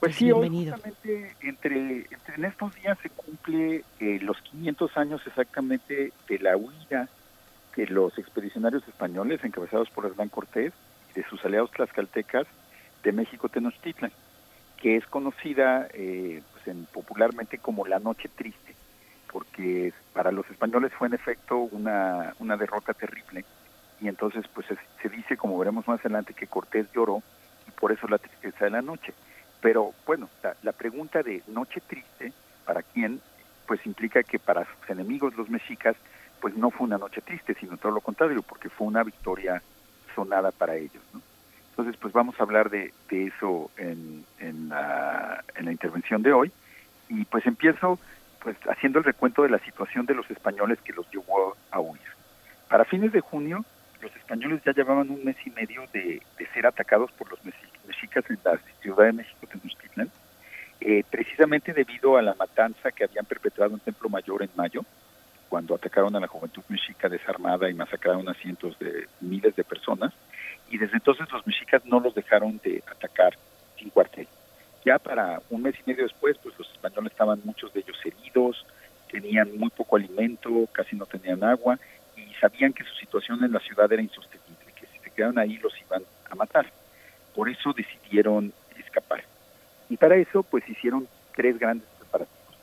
Pues sí, hoy justamente entre, en estos días se cumple eh, los 500 años exactamente de la huida de los expedicionarios españoles encabezados por Hernán Cortés y de sus aliados tlaxcaltecas de México Tenochtitlan, que es conocida eh, pues en, popularmente como la Noche Triste, porque para los españoles fue en efecto una, una derrota terrible y entonces pues se, se dice, como veremos más adelante, que Cortés lloró y por eso la tristeza de la noche. Pero bueno, la, pregunta de noche triste, ¿para quién? Pues implica que para sus enemigos los mexicas, pues no fue una noche triste, sino todo lo contrario, porque fue una victoria sonada para ellos. ¿no? Entonces, pues vamos a hablar de, eso en, la, en la intervención de hoy. Y pues empiezo pues haciendo el recuento de la situación de los españoles que los llevó a huir. Para fines de junio, los españoles ya llevaban un mes y medio de, de ser atacados por los mexicas en la Ciudad de México, Tenochtitlan, eh, precisamente debido a la matanza que habían perpetrado en Templo Mayor en mayo, cuando atacaron a la juventud mexica desarmada y masacraron a cientos de miles de personas, y desde entonces los mexicas no los dejaron de atacar sin cuartel. Ya para un mes y medio después, pues los españoles estaban muchos de ellos heridos, tenían muy poco alimento, casi no tenían agua, y sabían que su situación en la ciudad era insostenible, que si se quedaban ahí los iban a matar. Por eso decidieron escapar. Y para eso, pues hicieron tres grandes preparativos.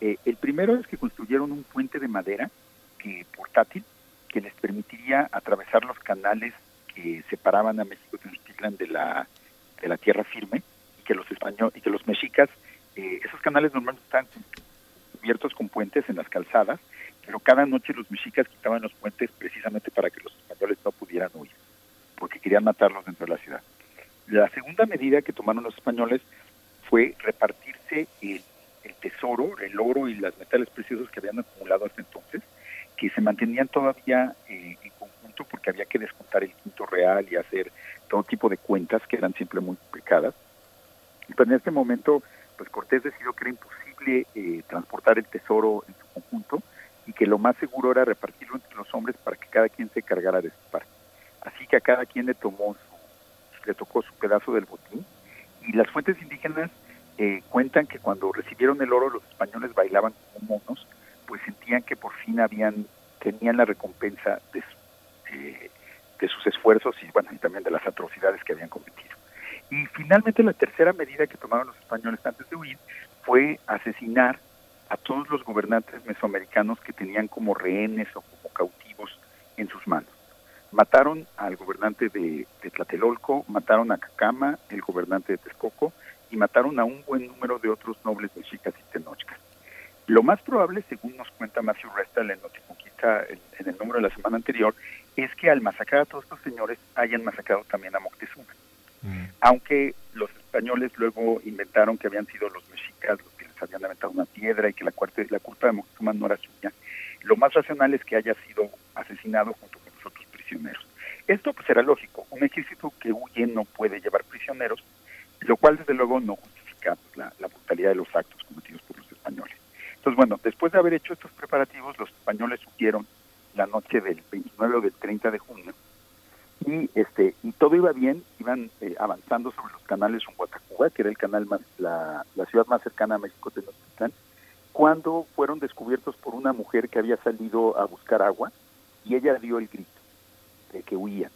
Eh, el primero es que construyeron un puente de madera que, portátil que les permitiría atravesar los canales que separaban a México Tenochtitlan de la, de la tierra firme y que los españoles y que los mexicas, eh, esos canales normalmente están cubiertos con puentes en las calzadas, pero cada noche los mexicas quitaban los puentes precisamente para que los españoles no pudieran huir, porque querían matarlos dentro de la ciudad. La segunda medida que tomaron los españoles fue repartirse el, tesoro, el oro y los metales preciosos que habían acumulado hasta entonces, que se mantenían todavía eh, en conjunto porque había que descontar el quinto real y hacer todo tipo de cuentas que eran siempre muy pecadas. Pero en este momento, pues Cortés decidió que era imposible eh, transportar el tesoro en su conjunto y que lo más seguro era repartirlo entre los hombres para que cada quien se cargara de su parte. Así que a cada quien le tomó le tocó su pedazo del botín. Y las fuentes indígenas eh, cuentan que cuando recibieron el oro los españoles bailaban como monos, pues sentían que por fin habían tenían la recompensa de, eh, de sus esfuerzos y bueno y también de las atrocidades que habían cometido. Y finalmente la tercera medida que tomaron los españoles antes de huir fue asesinar a todos los gobernantes mesoamericanos que tenían como rehenes o como cautivos en sus manos. Mataron al gobernante de, Tlatelolco, mataron a Cacama, el gobernante de Texcoco, y mataron a un buen número de otros nobles mexicas y tenochcas. Lo más probable, según nos cuenta Matthew Restal en Noticonquista en, en el número de la semana anterior, es que al masacrar a todos estos señores hayan masacrado también a Moctezuma. Mm. Aunque los españoles luego inventaron que habían sido los mexicas los que les habían aventado una piedra y que la, la culpa de Moctezuma no era suya, lo más racional es que haya sido asesinado junto con esto pues era lógico, un ejército que huye no puede llevar prisioneros, lo cual desde luego no justifica pues, la, brutalidad de los actos cometidos por los españoles. Entonces bueno, después de haber hecho estos preparativos, los españoles huyeron la noche del 29 o del 30 de junio y este y todo iba bien, iban eh, avanzando sobre los canales Humhuatacuba, que era el canal más la, ciudad más cercana a México Tenochtitlán, cuando fueron descubiertos por una mujer que había salido a buscar agua y ella dio el grito de que huían.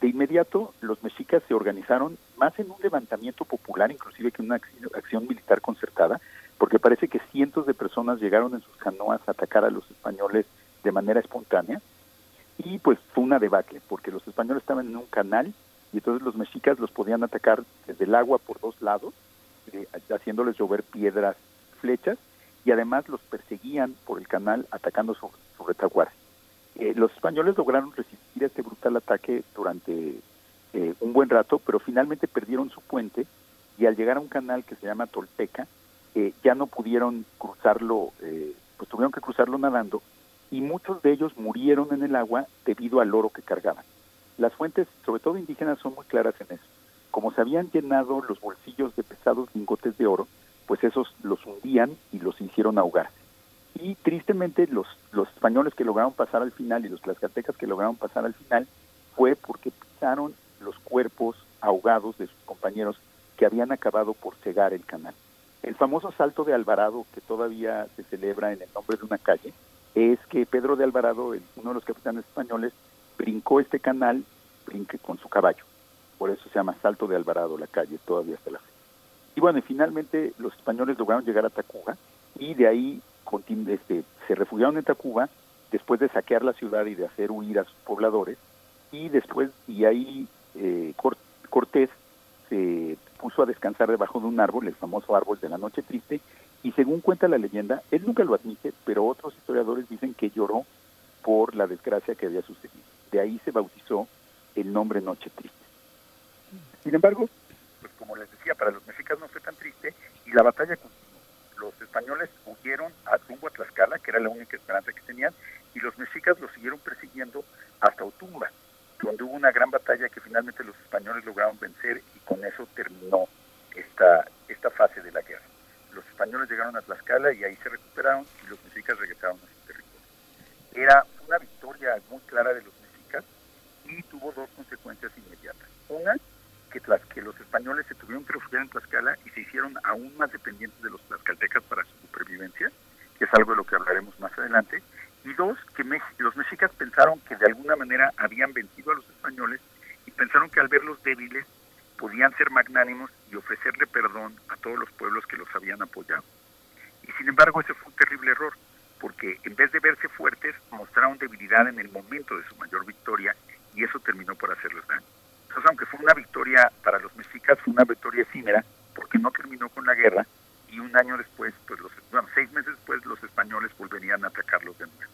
De inmediato, los mexicas se organizaron más en un levantamiento popular, inclusive que una acción militar concertada, porque parece que cientos de personas llegaron en sus canoas a atacar a los españoles de manera espontánea. Y pues fue una debacle, porque los españoles estaban en un canal y entonces los mexicas los podían atacar desde el agua por dos lados, eh, haciéndoles llover piedras, flechas, y además los perseguían por el canal atacando su, su retaguardia. Eh, los españoles lograron resistir este brutal ataque durante eh, un buen rato, pero finalmente perdieron su puente y al llegar a un canal que se llama Tolteca, ya no pudieron cruzarlo, pues tuvieron que cruzarlo nadando y muchos de ellos murieron en el agua debido al oro que cargaban. Las fuentes, sobre todo indígenas, son muy claras en eso. Como se habían llenado los bolsillos de pesados lingotes de oro, pues esos los hundían y los hicieron ahogar. Y tristemente los, los españoles que lograron pasar al final y los tlaxcaltecas que lograron pasar al final fue porque pisaron los cuerpos ahogados de sus compañeros que habían acabado por cegar el canal. El famoso salto de Alvarado, que todavía se celebra en el nombre de una calle, es que Pedro de Alvarado, uno de los capitanes españoles, brincó este canal con su caballo. Por eso se llama Salto de Alvarado la calle, todavía hasta la fe. Y bueno, y finalmente los españoles lograron llegar a Tacuba y de ahí este, se refugiaron en Tacuba después de saquear la ciudad y de hacer huir a sus pobladores y después y ahí eh, Cortés se puso a descansar debajo de un árbol, el famoso árbol de la noche triste, y según cuenta la leyenda, él nunca lo admite, pero otros historiadores dicen que lloró por la desgracia que había sucedido. De ahí se bautizó el nombre Noche Triste. Sin embargo, pues como les decía, para los mexicas no fue tan triste y la batalla continuó. Los españoles huyeron a rumbo a Tlaxcala, que era la única esperanza que tenían, y los mexicas los siguieron persiguiendo hasta Otumba, donde hubo una gran batalla que finalmente los españoles lograron vencer y con eso terminó esta, esta fase de la guerra. Los españoles llegaron a Tlaxcala y ahí se recuperaron y los mexicas regresaron a su territorio. Era una victoria muy clara de los mexicas y tuvo dos consecuencias inmediatas. Una, que, que los españoles se tuvieron que refugiar en Tlaxcala y se hicieron aún más dependientes de los tlaxcaltecas para su supervivencia, que es algo de lo que hablaremos más adelante. Y dos, que los mexicas pensaron que de alguna manera habían vencido a los españoles y pensaron que al verlos débiles podían ser magnánimos y ofrecerle perdón a todos los pueblos que los habían apoyado. Y sin embargo ese fue un terrible error, porque en vez de verse fuertes, mostraron debilidad en el momento de su mayor victoria y eso terminó por hacerles daño. Entonces, aunque fue una victoria para los mexicas, fue una victoria efímera, porque no terminó con la guerra y un año después, pues los, bueno, seis meses después, los españoles volverían a atacarlos de nuevo.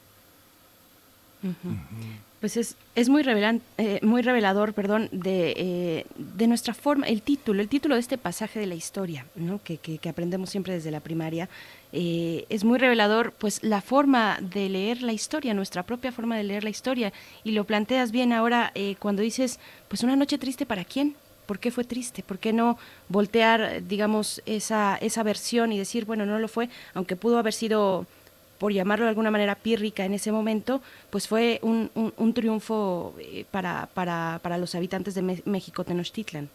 Pues es, es muy, eh, muy revelador perdón, de, eh, de, nuestra forma, el título, el título de este pasaje de la historia, ¿no? que, que, aprendemos siempre desde la primaria, eh, es muy revelador pues la forma de leer la historia, nuestra propia forma de leer la historia, y lo planteas bien ahora cuando dices, pues una noche triste para quién, ¿Por qué fue triste? ¿Por qué no voltear, digamos, esa, esa versión y decir, bueno, no lo fue, aunque pudo haber sido por llamarlo de alguna manera pírrica en ese momento, pues fue un, un, triunfo eh, para, para, para, los habitantes de México, Tenochtitlan.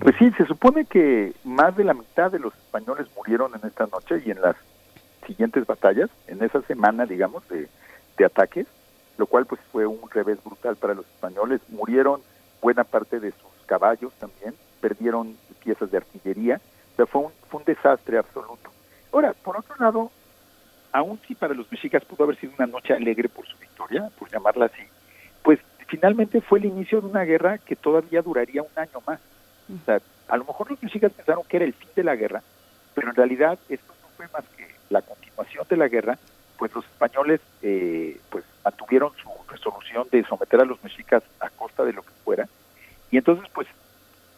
Pues sí, se supone que más de la mitad de los españoles murieron en esta noche y en las siguientes batallas, en esa semana, digamos, de, de ataques, lo cual pues fue un revés brutal para los españoles. Murieron buena parte de sus caballos también, perdieron piezas de artillería, o sea, fue un, fue un desastre absoluto. Ahora, por otro lado, aún si para los mexicas pudo haber sido una noche alegre por su victoria, por llamarla así, pues finalmente fue el inicio de una guerra que todavía duraría un año más. O sea, a lo mejor los mexicas pensaron que era el fin de la guerra, pero en realidad esto no fue más que la continuación de la guerra, pues los españoles eh, pues mantuvieron su resolución de someter a los mexicas a costa de lo que fuera, y entonces pues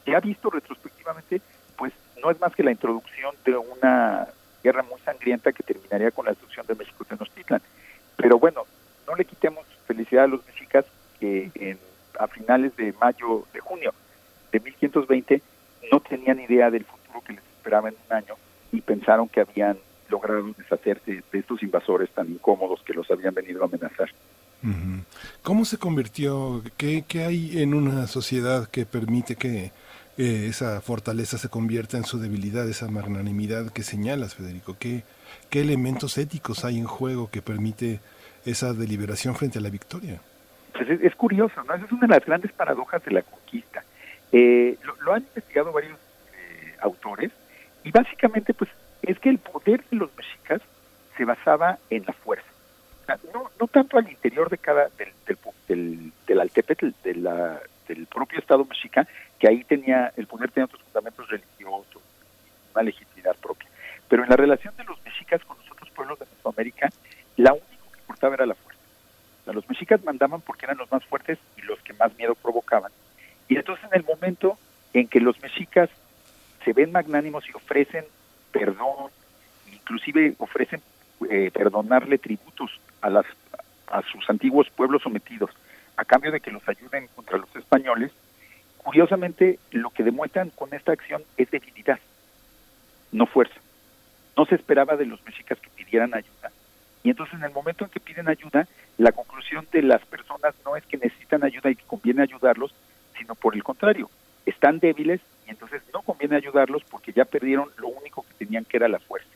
se ha visto retrospectivamente, pues no es más que la introducción de una guerra muy sangrienta que terminaría con la destrucción de México Tenochtitlan. Pero bueno, no le quitemos felicidad a los mexicas que en, a finales de mayo, de junio de 1520 no tenían idea del futuro que les esperaba en un año y pensaron que habían logrado deshacerse de estos invasores tan incómodos que los habían venido a amenazar. ¿Cómo se convirtió? ¿Qué, ¿Qué, hay en una sociedad que permite que eh, esa fortaleza se convierta en su debilidad, esa magnanimidad que señalas, Federico? ¿Qué, ¿Qué elementos éticos hay en juego que permite esa deliberación frente a la victoria? Pues es, curioso, ¿no? Esa es una de las grandes paradojas de la conquista. Eh, lo, han investigado varios eh, autores y básicamente pues es que el poder de los mexicas se basaba en la fuerza. no, no tanto al interior de cada del, del, del, del Altepetl, del propio Estado mexica, que ahí tenía, el poder tenía otros fundamentos religiosos, una legitimidad propia. Pero en la relación de los mexicas con los otros pueblos de Mesoamérica, la única que importaba era la fuerza. los mexicas mandaban porque eran los más fuertes y los que más miedo provocaban. Y entonces en el momento en que los mexicas se ven magnánimos y ofrecen perdón, inclusive ofrecen eh, perdonarle tributos a las a sus antiguos pueblos sometidos a cambio de que los ayuden contra los españoles, curiosamente lo que demuestran con esta acción es debilidad, no fuerza. No se esperaba de los mexicas que pidieran ayuda. Y entonces en el momento en que piden ayuda, la conclusión de las personas no es que necesitan ayuda y que conviene ayudarlos, sino por el contrario, están débiles y entonces no conviene ayudarlos porque ya perdieron lo único que tenían que era la fuerza.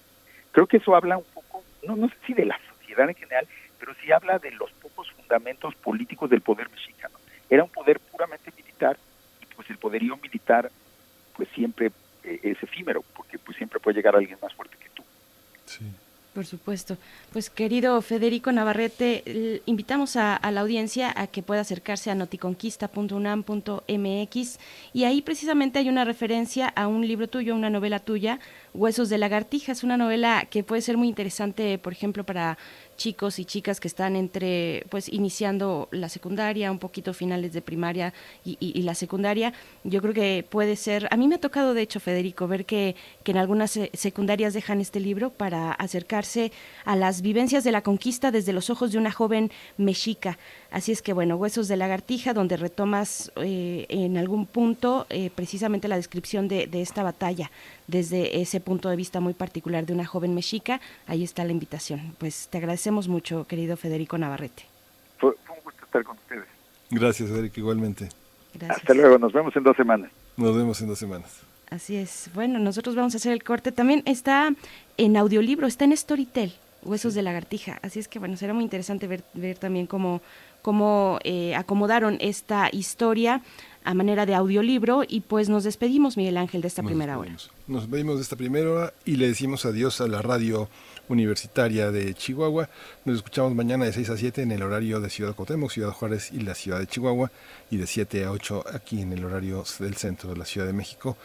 Creo que eso habla un poco, no, no sé si de la sociedad en general, pero sí habla de los pocos fundamentos políticos del poder mexicano. Era un poder puramente militar pues el poderío militar pues siempre eh, es efímero porque pues siempre puede llegar alguien más fuerte que tú. Sí. Por supuesto. Pues querido Federico Navarrete, invitamos a, la audiencia a que pueda acercarse a noticonquista.unam.mx y ahí precisamente hay una referencia a un libro tuyo, una novela tuya, Huesos de lagartija. Es una novela que puede ser muy interesante, por ejemplo, para chicos y chicas que están entre, pues, iniciando la secundaria, un poquito finales de primaria y, la secundaria. Yo creo que puede ser, a mí me ha tocado, de hecho, Federico, ver que, que en algunas secundarias dejan este libro para acercarse a las vivencias de la conquista desde los ojos de una joven mexica. Así es que, bueno, Huesos de lagartija, donde retomas eh, en algún punto eh, precisamente la descripción de, de esta batalla desde ese punto de vista muy particular de una joven mexica, ahí está la invitación. Pues te agradecemos mucho, querido Federico Navarrete. Fue, un gusto estar con ustedes. Gracias, Federico, igualmente. Hasta luego, nos vemos en dos semanas. Nos vemos en dos semanas. Así es. Bueno, nosotros vamos a hacer el corte. También está en audiolibro, está en Storytel, Huesos de Lagartija. Así es que, bueno, será muy interesante ver, ver también cómo, cómo eh, acomodaron esta historia a manera de audiolibro y pues nos despedimos, Miguel Ángel, de esta primera hora. Nos despedimos de esta primera hora y le decimos adiós a la radio universitaria de Chihuahua. Nos escuchamos mañana de 6 a 7 en el horario de Ciudad Cotemoc, Ciudad Juárez y la ciudad de Chihuahua y de 7 a 8 aquí en el horario del centro de la Ciudad de México.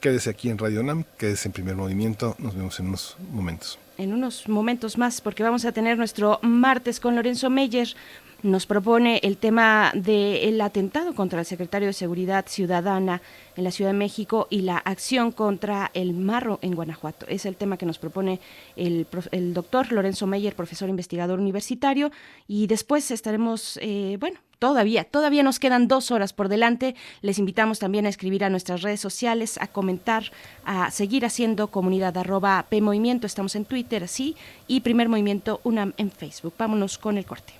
Quédese aquí en Radio NAM, quédese en primer movimiento, nos vemos en unos momentos. En unos momentos más, porque vamos a tener nuestro martes con Lorenzo Meyer nos propone el tema del atentado contra el secretario de Seguridad Ciudadana en la Ciudad de México y la acción contra el marro en Guanajuato. Es el tema que nos propone el, doctor Lorenzo Meyer, profesor investigador universitario, y después estaremos, eh, bueno, todavía, todavía nos quedan dos horas por delante. Les invitamos también a escribir a nuestras redes sociales, a comentar, a seguir haciendo comunidad arroba P Movimiento. Estamos en Twitter, sí, y Primer Movimiento UNAM en Facebook. Vámonos con el corte.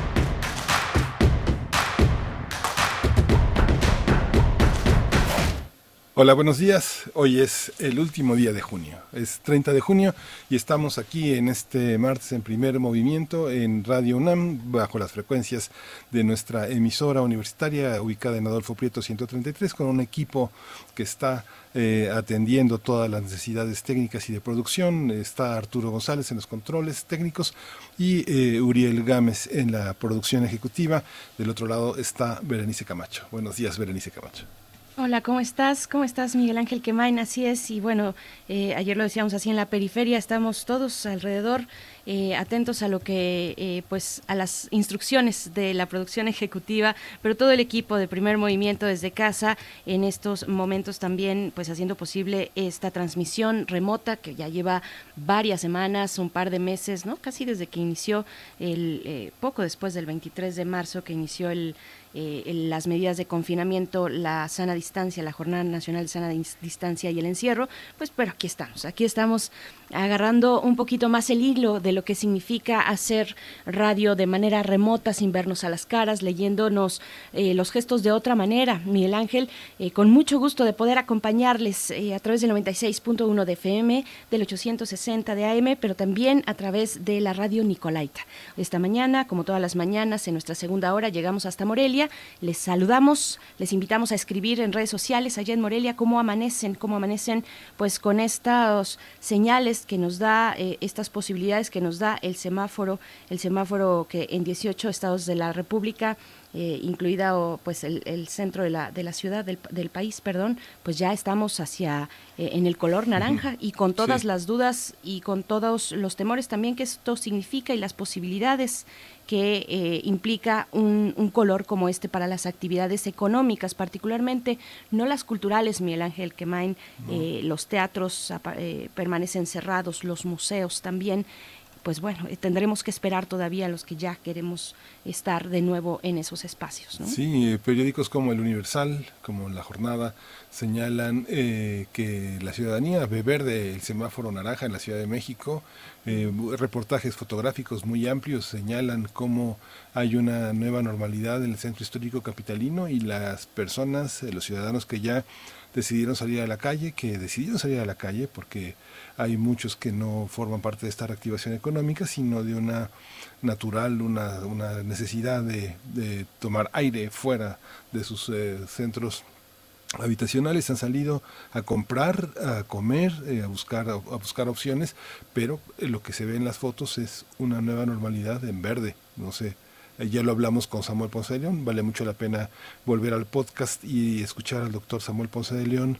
Hola, buenos días. Hoy es el último día de junio. Es 30 de junio y estamos aquí en este martes en primer movimiento en Radio UNAM bajo las frecuencias de nuestra emisora universitaria ubicada en Adolfo Prieto 133 con un equipo que está eh, atendiendo todas las necesidades técnicas y de producción. Está Arturo González en los controles técnicos y eh, Uriel Gámez en la producción ejecutiva. Del otro lado está Berenice Camacho. Buenos días, Berenice Camacho. Hola, ¿cómo estás? ¿Cómo estás, Miguel Ángel Quemain? Así es, y bueno, eh, ayer lo decíamos así en la periferia, estamos todos alrededor eh, atentos a lo que, eh, pues, a las instrucciones de la producción ejecutiva, pero todo el equipo de primer movimiento desde casa en estos momentos también, pues, haciendo posible esta transmisión remota que ya lleva varias semanas, un par de meses, ¿no? Casi desde que inició el, poco después del 23 de marzo que inició el eh, las medidas de confinamiento, la sana distancia, la Jornada Nacional de Sana Distancia y el encierro, pues pero aquí estamos, aquí estamos agarrando un poquito más el hilo de lo que significa hacer radio de manera remota, sin vernos a las caras, leyéndonos eh, los gestos de otra manera. Miguel Ángel, eh, con mucho gusto de poder acompañarles eh, a través del 96.1 de FM, del 860 de AM, pero también a través de la radio Nicolaita. Esta mañana, como todas las mañanas, en nuestra segunda hora llegamos hasta Morelia. Les saludamos, les invitamos a escribir en redes sociales allá en Morelia cómo amanecen, cómo amanecen pues con estas señales que nos da, estas posibilidades que nos da el semáforo, el semáforo que en 18 estados de la República eh, incluida o, pues el, el, centro de la, de la ciudad del, del, país, perdón, pues ya estamos hacia eh, en el color naranja y con todas sí. las dudas y con todos los temores también que esto significa y las posibilidades que eh, implica un, un, color como este para las actividades económicas, particularmente no las culturales, Miguel Ángel Quemain, no. eh, los teatros eh, permanecen cerrados, los museos también pues bueno, eh, tendremos que esperar todavía a los que ya queremos estar de nuevo en esos espacios. ¿no? Sí, periódicos como El Universal, como La Jornada, señalan eh, que la ciudadanía ve verde el semáforo naranja en la Ciudad de México. Eh, reportajes fotográficos muy amplios señalan cómo hay una nueva normalidad en el centro histórico capitalino y las personas, los ciudadanos que ya decidieron salir a la calle, que decidieron salir a la calle porque hay muchos que no forman parte de esta reactivación económica, sino de una natural, una, una necesidad de, tomar aire fuera de sus eh, centros habitacionales. Han salido a comprar, a comer, eh, a buscar a, buscar opciones, pero eh, lo que se ve en las fotos es una nueva normalidad en verde, no sé, ya lo hablamos con Samuel Ponce de León, vale mucho la pena volver al podcast y escuchar al doctor Samuel Ponce de León,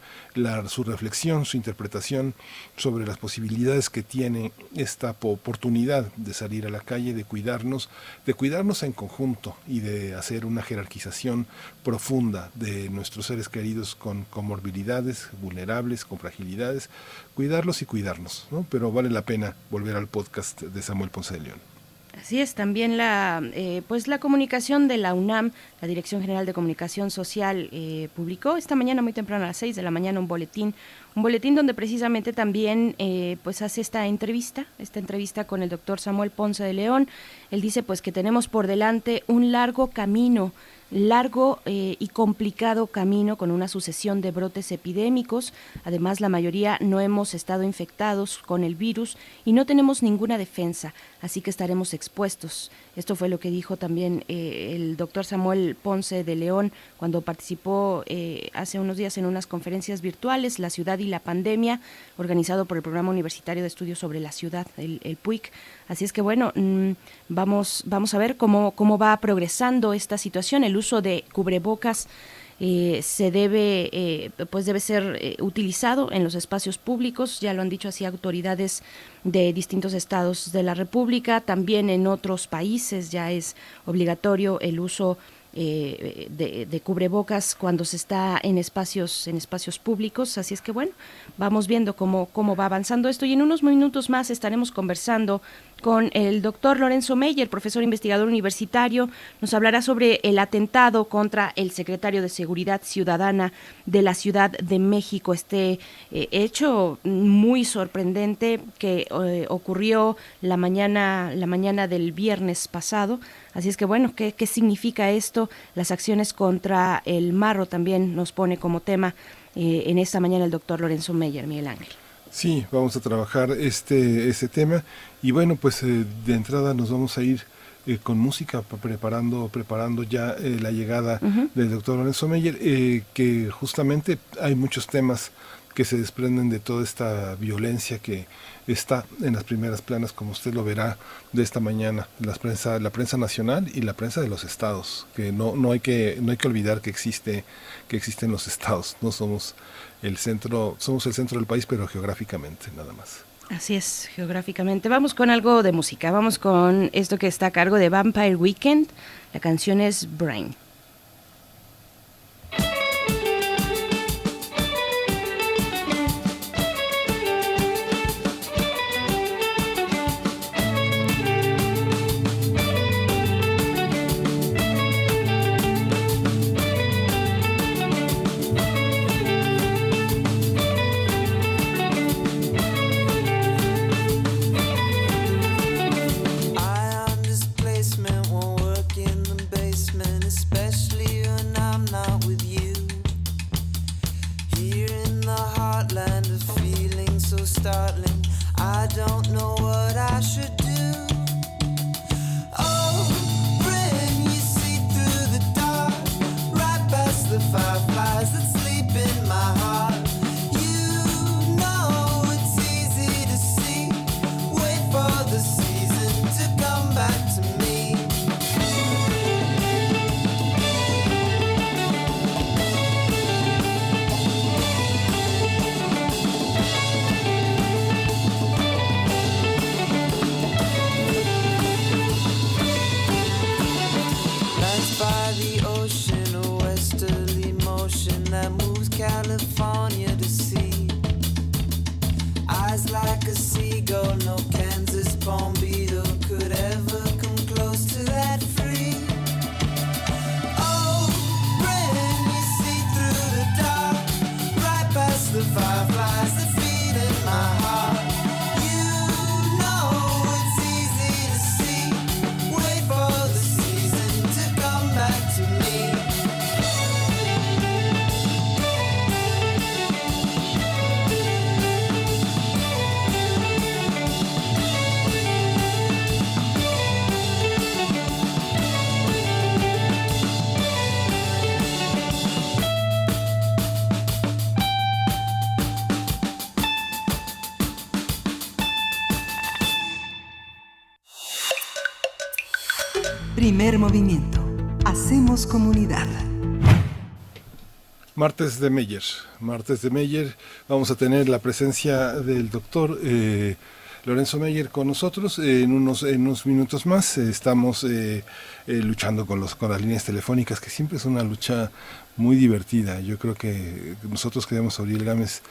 su reflexión, su interpretación sobre las posibilidades que tiene esta oportunidad de salir a la calle, de cuidarnos, de cuidarnos en conjunto y de hacer una jerarquización profunda de nuestros seres queridos con comorbilidades, vulnerables, con fragilidades, cuidarlos y cuidarnos, ¿no? pero vale la pena volver al podcast de Samuel Ponce de León. Así es, también la, eh, pues la comunicación de la UNAM, la Dirección General de Comunicación Social, eh, publicó esta mañana muy temprano a las 6 de la mañana un boletín, un boletín donde precisamente también eh, pues hace esta entrevista, esta entrevista con el doctor Samuel Ponce de León. Él dice pues que tenemos por delante un largo camino largo eh, y complicado camino con una sucesión de brotes epidémicos. Además, la mayoría no hemos estado infectados con el virus y no tenemos ninguna defensa, así que estaremos expuestos. Esto fue lo que dijo también eh, el doctor Samuel Ponce de León cuando participó eh, hace unos días en unas conferencias virtuales, La ciudad y la pandemia, organizado por el Programa Universitario de Estudios sobre la Ciudad, el, el PUIC. Así es que bueno, mm, vamos, vamos a ver cómo, cómo va progresando esta situación. El uso de cubrebocas eh, se debe, eh, pues debe ser eh, utilizado en los espacios públicos, ya lo han dicho así autoridades de distintos estados de la República, también en otros países ya es obligatorio el uso eh, de, cubrebocas cuando se está en espacios en espacios públicos. Así es que bueno vamos viendo cómo cómo va avanzando esto. Y en unos minutos más estaremos conversando con el doctor Lorenzo Meyer, profesor investigador universitario, nos hablará sobre el atentado contra el secretario de Seguridad Ciudadana de la Ciudad de México, este eh, hecho muy sorprendente que eh, ocurrió la mañana, la mañana del viernes pasado. Así es que bueno, ¿qué, ¿qué significa esto? Las acciones contra el marro también nos pone como tema eh, en esta mañana el doctor Lorenzo Meyer, Miguel Ángel. Sí, vamos a trabajar este, este tema y bueno, pues eh, de entrada nos vamos a ir eh, con música preparando preparando ya eh, la llegada del doctor Lorenzo Meyer, que justamente hay muchos temas que se desprenden de toda esta violencia que está en las primeras planas, como usted lo verá de esta mañana, la prensa, la prensa nacional y la prensa de los estados, que no, no hay que, no hay que olvidar que existe, que existen los estados, no somos el centro, somos el centro del país, pero geográficamente nada más. Así es, geográficamente. Vamos con algo de música, vamos con esto que está a cargo de Vampire Weekend, la canción es Brain. Movimiento. Hacemos comunidad. Martes de Meyer. Martes de Meyer. Vamos a tener la presencia del doctor eh, Lorenzo Meyer con nosotros. en, unos, en unos minutos más estamos eh, eh, luchando con, los, con las líneas telefónicas, que siempre es una lucha muy divertida. Yo creo que nosotros queremos abrir Gámez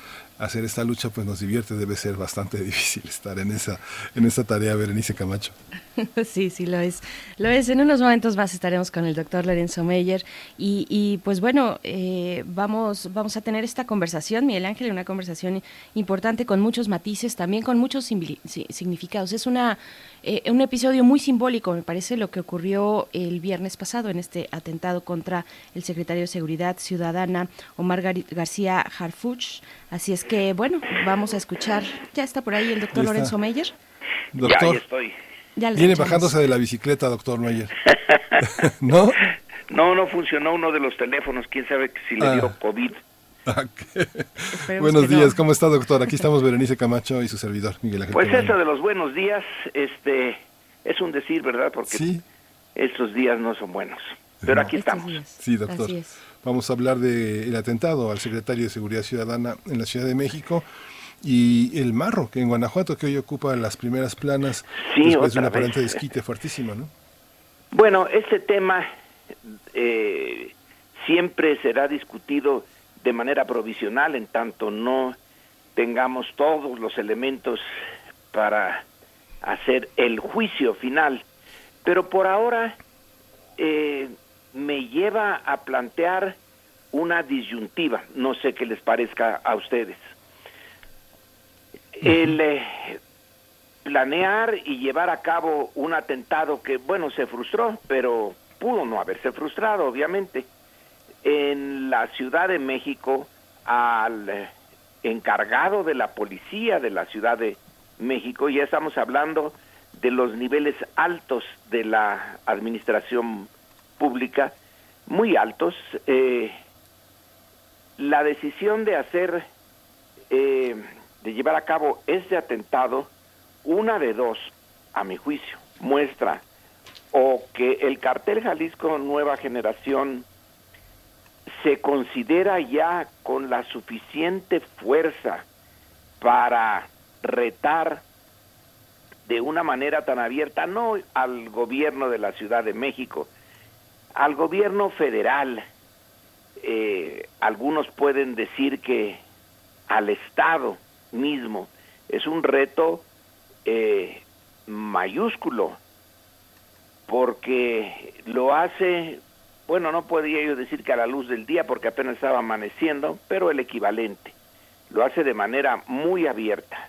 hacer esta lucha pues nos divierte, debe ser bastante difícil estar en esa, en esa tarea, Berenice Camacho. Sí, sí, lo es. Lo es. En unos momentos más estaremos con el doctor Lorenzo Meyer y, y pues bueno, eh, vamos, vamos a tener esta conversación, Miguel Ángel, una conversación importante con muchos matices, también con muchos significados. Es una eh, un episodio muy simbólico, me parece, lo que ocurrió el viernes pasado en este atentado contra el secretario de Seguridad Ciudadana, Omar García Harfuch. Así es que, bueno, vamos a escuchar. ¿Ya está por ahí el doctor Lorenzo Meyer? Doctor, ya, estoy. Viene bajándose de la bicicleta, doctor Meyer. ¿No? No, no funcionó uno de los teléfonos. ¿Quién sabe si le dio ah. COVID? Buenos días, ¿cómo está doctor? Aquí estamos Berenice Camacho y su servidor, Miguel Ángel. Pues eso de los buenos días, este, es un decir, ¿verdad? Porque estos días no son buenos. Pero aquí estamos. Sí, doctor. Vamos a hablar del atentado al secretario de Seguridad Ciudadana en la Ciudad de México y el marro que en Guanajuato que hoy ocupa las primeras planas después de una aparente desquite fuertísima, ¿no? Bueno, este tema eh, siempre será discutido de manera provisional en tanto no tengamos todos los elementos para hacer el juicio final. Pero por ahora eh, me lleva a plantear una disyuntiva, no sé qué les parezca a ustedes. El eh, planear y llevar a cabo un atentado que, bueno, se frustró, pero pudo no haberse frustrado, obviamente en la Ciudad de México al eh, encargado de la policía de la Ciudad de México, ya estamos hablando de los niveles altos de la administración pública, muy altos, eh, la decisión de hacer, eh, de llevar a cabo este atentado, una de dos, a mi juicio, muestra o que el cartel Jalisco Nueva Generación se considera ya con la suficiente fuerza para retar de una manera tan abierta, no al gobierno de la Ciudad de México, al gobierno federal. Eh, algunos pueden decir que al Estado mismo es un reto eh, mayúsculo, porque lo hace bueno, no podía yo decir que a la luz del día porque apenas estaba amaneciendo, pero el equivalente. Lo hace de manera muy abierta,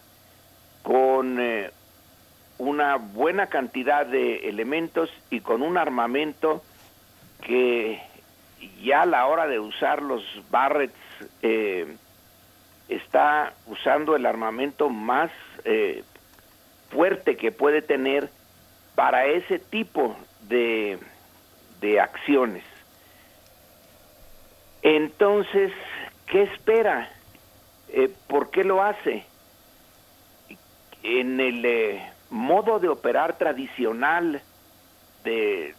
con eh, una buena cantidad de elementos y con un armamento que ya a la hora de usar los Barretts eh, está usando el armamento más eh, fuerte que puede tener para ese tipo de, de acciones. Entonces, ¿qué espera? Eh, ¿Por qué lo hace? En el eh, modo de operar tradicional de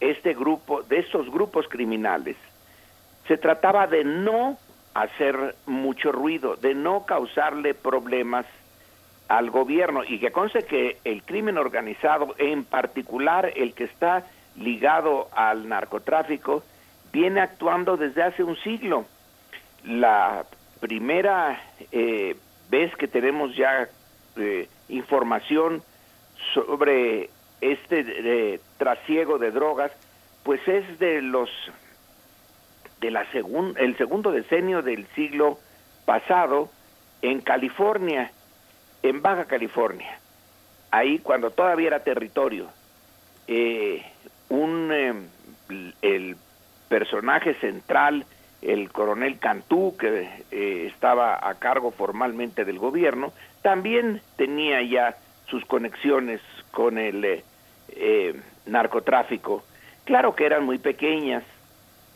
este grupo, de estos grupos criminales, se trataba de no hacer mucho ruido, de no causarle problemas al gobierno y que conste que el crimen organizado, en particular el que está ligado al narcotráfico, viene actuando desde hace un siglo. La primera eh, vez que tenemos ya eh, información sobre este eh, trasiego de drogas, pues es de los de la segun, el segundo decenio del siglo pasado en California, en Baja California. Ahí cuando todavía era territorio, un el personaje central, el coronel Cantú, que eh, estaba a cargo formalmente del gobierno, también tenía ya sus conexiones con el eh, eh, narcotráfico. Claro que eran muy pequeñas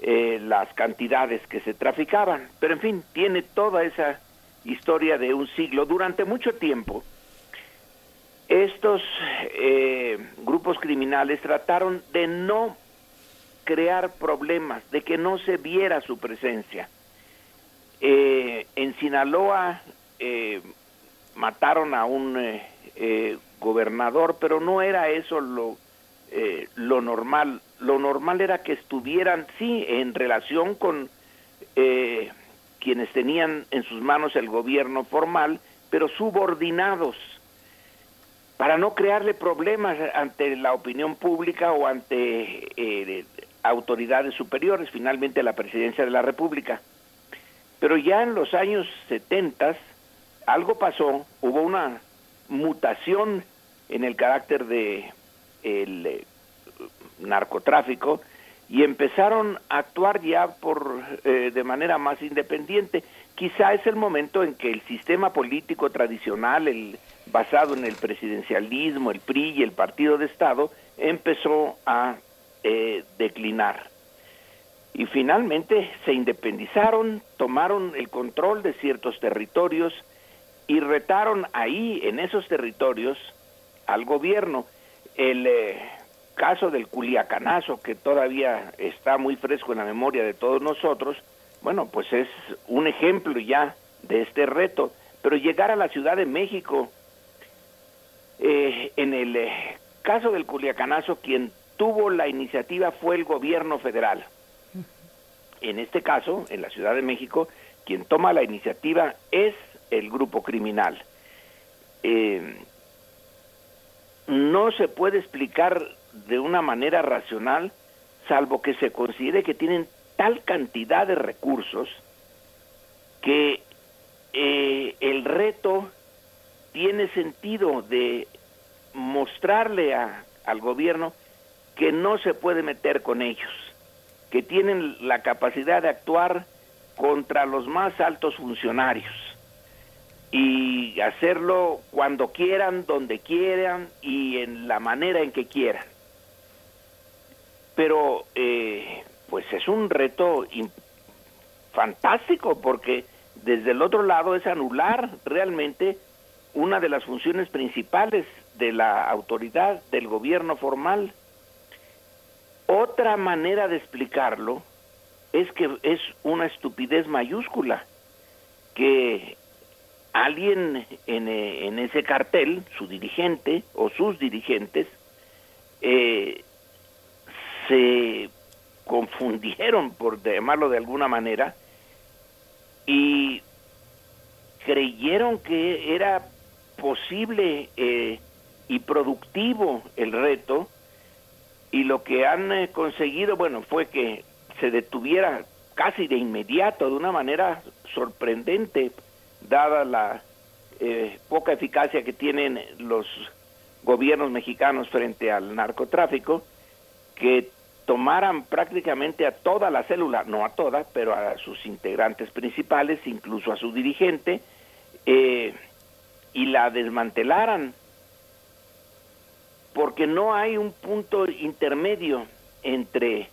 las cantidades que se traficaban, pero en fin, tiene toda esa historia de un siglo. Durante mucho tiempo, estos eh, grupos criminales trataron de no crear problemas, de que no se viera su presencia. Eh, en Sinaloa eh, mataron a un gobernador, pero no era eso lo, lo normal. Lo normal era que estuvieran, sí, en relación con quienes tenían en sus manos el gobierno formal, pero subordinados para no crearle problemas ante la opinión pública o ante eh, autoridades superiores, finalmente la presidencia de la República. Pero ya en los años 70 algo pasó, hubo una mutación en el carácter de el eh, narcotráfico y empezaron a actuar ya por eh, de manera más independiente. Quizá es el momento en que el sistema político tradicional, el basado en el presidencialismo, el PRI y el partido de Estado, empezó a eh, declinar. Y finalmente se independizaron, tomaron el control de ciertos territorios y retaron ahí, en esos territorios, al gobierno. El eh, caso del Culiacanazo, que todavía está muy fresco en la memoria de todos nosotros, bueno, pues es un ejemplo ya de este reto. Pero llegar a la Ciudad de México, eh, en el eh, caso del Culiacanazo, quien tuvo la iniciativa fue el gobierno federal. En este caso, en la Ciudad de México, quien toma la iniciativa es el grupo criminal. Eh, no se puede explicar de una manera racional, salvo que se considere que tienen tal cantidad de recursos que el reto tiene sentido de mostrarle a, al gobierno que no se puede meter con ellos, que tienen la capacidad de actuar contra los más altos funcionarios y hacerlo cuando quieran, donde quieran y en la manera en que quieran. Pero eh, pues es un reto fantástico porque desde el otro lado es anular realmente una de las funciones principales de la autoridad del gobierno formal. Otra manera de explicarlo es que es una estupidez mayúscula, que alguien en, eh, en ese cartel, su dirigente o sus dirigentes, eh, se confundieron, por llamarlo de alguna manera, y creyeron que era posible eh, y productivo el reto y lo que han eh, conseguido, bueno, fue que se detuviera casi de inmediato, de una manera sorprendente, dada la eh, poca eficacia que tienen los gobiernos mexicanos frente al narcotráfico, que tomaran prácticamente a toda la célula, no a toda, pero a sus integrantes principales, incluso a su dirigente, eh, y la desmantelaran, porque no hay un punto intermedio entre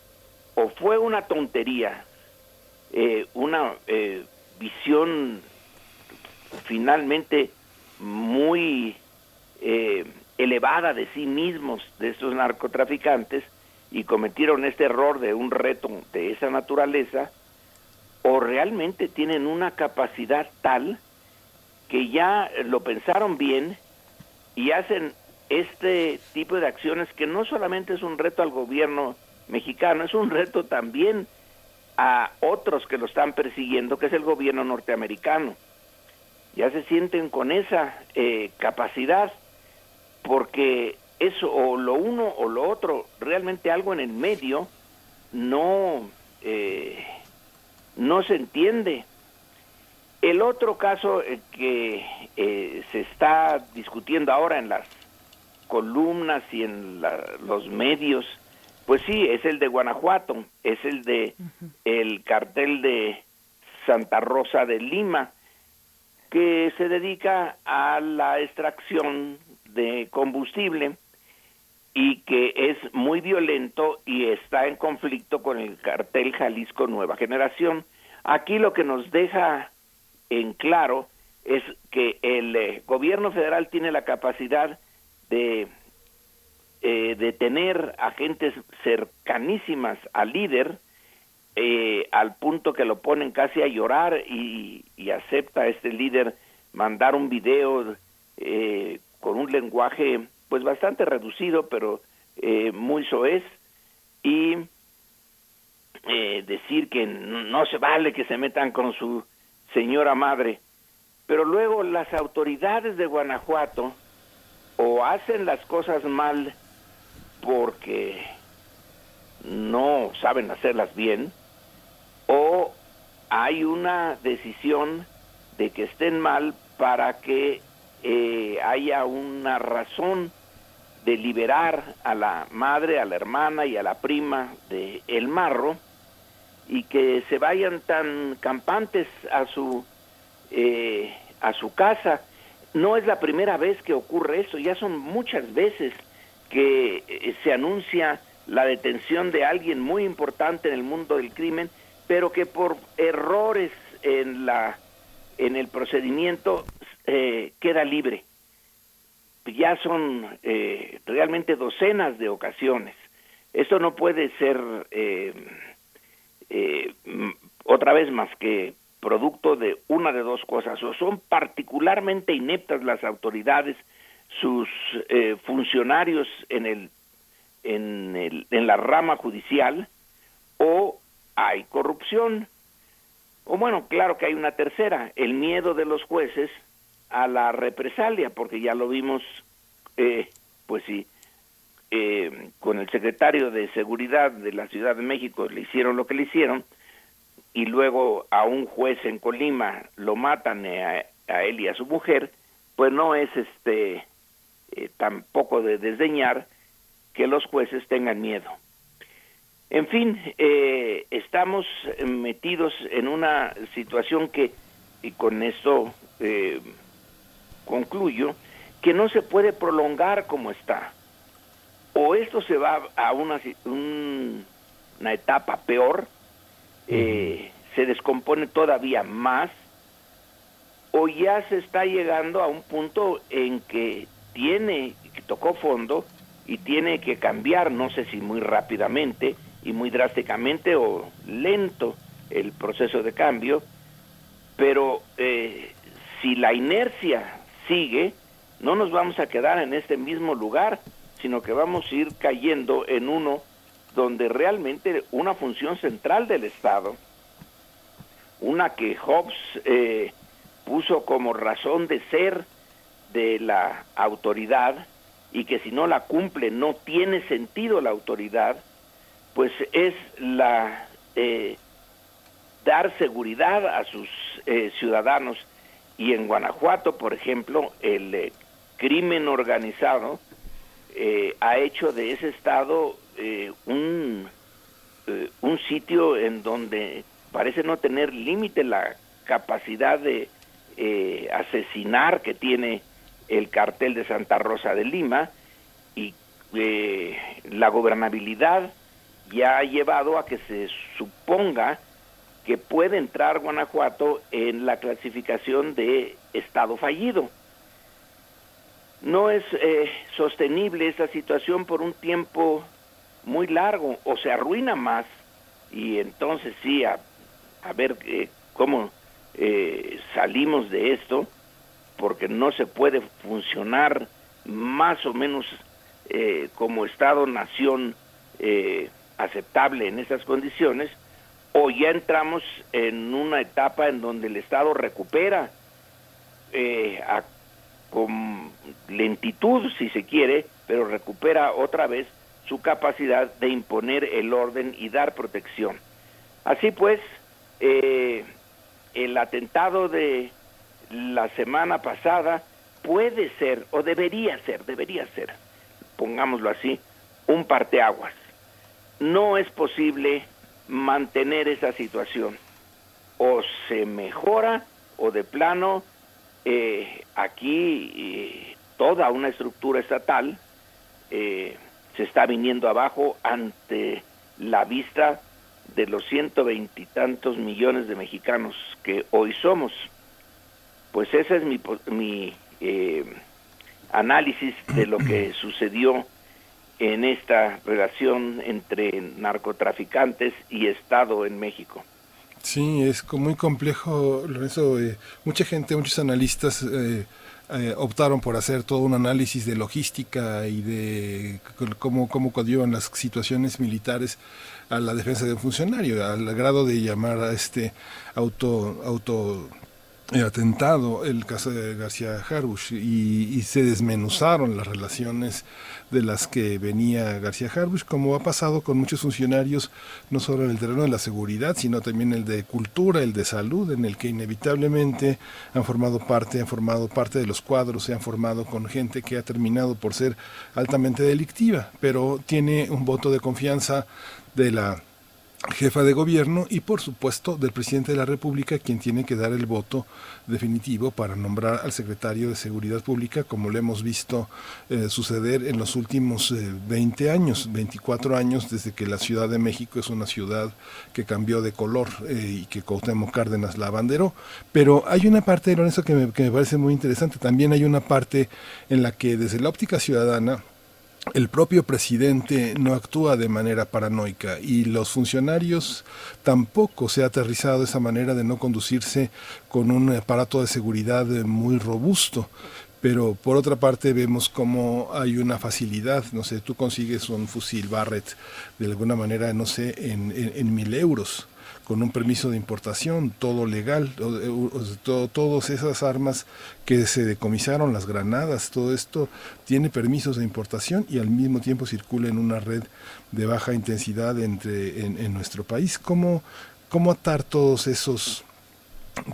o fue una tontería, eh, una eh, visión finalmente muy eh, elevada de sí mismos de estos narcotraficantes y cometieron este error de un reto de esa naturaleza, o realmente tienen una capacidad tal que ya lo pensaron bien y hacen este tipo de acciones que no solamente es un reto al gobierno mexicano, es un reto también a otros que lo están persiguiendo, que es el gobierno norteamericano. Ya se sienten con esa eh, capacidad porque eso o lo uno o lo otro, realmente algo en el medio no eh, no se entiende el otro caso eh, que eh, se está discutiendo ahora en las columnas y en los medios, pues sí, es el de Guanajuato, es el de el cartel de Santa Rosa de Lima, que se dedica a la extracción de combustible y que es muy violento y está en conflicto con el cartel Jalisco Nueva Generación. Aquí lo que nos deja en claro es que el eh, gobierno federal tiene la capacidad de eh, de tener agentes cercanísimas al líder eh, al punto que lo ponen casi a llorar y, acepta a este líder mandar un video eh, con un lenguaje pues bastante reducido pero eh, muy soez y decir que no se vale que se metan con su señora madre. Pero luego las autoridades de Guanajuato o hacen las cosas mal porque no saben hacerlas bien o hay una decisión de que estén mal para que eh, haya una razón de liberar a la madre, a la hermana y a la prima de El Marro y que se vayan tan campantes a su eh, a su casa. No es la primera vez que ocurre eso, ya son muchas veces que eh, se anuncia la detención de alguien muy importante en el mundo del crimen, pero que por errores en la en el procedimiento eh, queda libre. Ya son eh, realmente docenas de ocasiones. Esto no puede ser otra vez más que producto de una de dos cosas, o son particularmente ineptas las autoridades sus eh, funcionarios en el, en el en la rama judicial o hay corrupción. O bueno claro que hay una tercera el miedo de los jueces a la represalia porque ya lo vimos eh, pues sí eh, con el secretario de seguridad de la Ciudad de México le hicieron lo que le hicieron y luego a un juez en Colima lo matan a, a él y a su mujer pues no es este eh, tampoco de desdeñar que los jueces tengan miedo. En fin, eh, estamos metidos en una situación que, y con esto eh, concluyo, que no se puede prolongar como está. O esto se va a una, una etapa peor, se descompone todavía más, o ya se está llegando a un punto en que tiene, que tocó fondo y tiene que cambiar, no sé si muy rápidamente y muy drásticamente o lento el proceso de cambio, pero eh, si la inercia sigue, no nos vamos a quedar en este mismo lugar, sino que vamos a ir cayendo en uno donde realmente una función central del Estado, una que Hobbes eh, puso como razón de ser de la autoridad y que si no la cumple no tiene sentido la autoridad, pues es la eh, dar seguridad a sus eh, ciudadanos. Y en Guanajuato, por ejemplo, el eh, crimen organizado ha hecho de ese estado un, un sitio en donde parece no tener límite la capacidad de asesinar que tiene el cartel de Santa Rosa de Lima y eh, la gobernabilidad ya ha llevado a que se suponga que puede entrar Guanajuato en la clasificación de estado fallido. No es eh, sostenible esa situación por un tiempo muy largo o se arruina más y entonces sí a, ver eh, cómo salimos de esto porque no se puede funcionar más o menos eh, como Estado-nación eh, aceptable en esas condiciones, o ya entramos en una etapa en donde el Estado recupera eh, con lentitud, si se quiere, pero recupera otra vez su capacidad de imponer el orden y dar protección. Así pues, el atentado de la semana pasada puede ser, o debería ser, debería ser, pongámoslo así, un parteaguas. No es posible mantener esa situación. O se mejora o de plano eh, aquí eh, toda una estructura estatal eh, se está viniendo abajo ante la vista de los ciento veintitantos millones de mexicanos que hoy somos pues esa es mi, mi eh, análisis de lo que sucedió en esta relación entre narcotraficantes y Estado en México. Sí, es muy complejo, Lorenzo. Eh, mucha gente, muchos analistas eh, eh, optaron por hacer todo un análisis de logística y de cómo, cómo en las situaciones militares a la defensa de un funcionario, al grado de llamar a este auto, auto atentado el caso de García Harbush y, se desmenuzaron las relaciones de las que venía García Harbush, como ha pasado con muchos funcionarios, no solo en el terreno de la seguridad, sino también el de cultura, el de salud, en el que inevitablemente han formado parte, han formado parte de los cuadros, se han formado con gente que ha terminado por ser altamente delictiva, pero tiene un voto de confianza de la jefa de gobierno y por supuesto del presidente de la República quien tiene que dar el voto definitivo para nombrar al secretario de Seguridad Pública como lo hemos visto eh, suceder en los últimos 20 eh, años, 24 años desde que la Ciudad de México es una ciudad que cambió de color eh, y que Cuauhtémoc Cárdenas la abanderó. Pero hay una parte, Lorenzo, que me, que me parece muy interesante. También hay una parte en la que desde la óptica ciudadana el propio presidente no actúa de manera paranoica y los funcionarios tampoco se ha aterrizado esa manera de no conducirse con un aparato de seguridad muy robusto. Pero por otra parte vemos cómo hay una facilidad, no sé, tú consigues un fusil Barrett de alguna manera, no sé, en, en mil euros con un permiso de importación, todo legal, todo, todas esas armas que se decomisaron, las granadas, todo esto tiene permisos de importación y al mismo tiempo circula en una red de baja intensidad entre, en, en nuestro país. ¿Cómo, ¿Cómo atar todos esos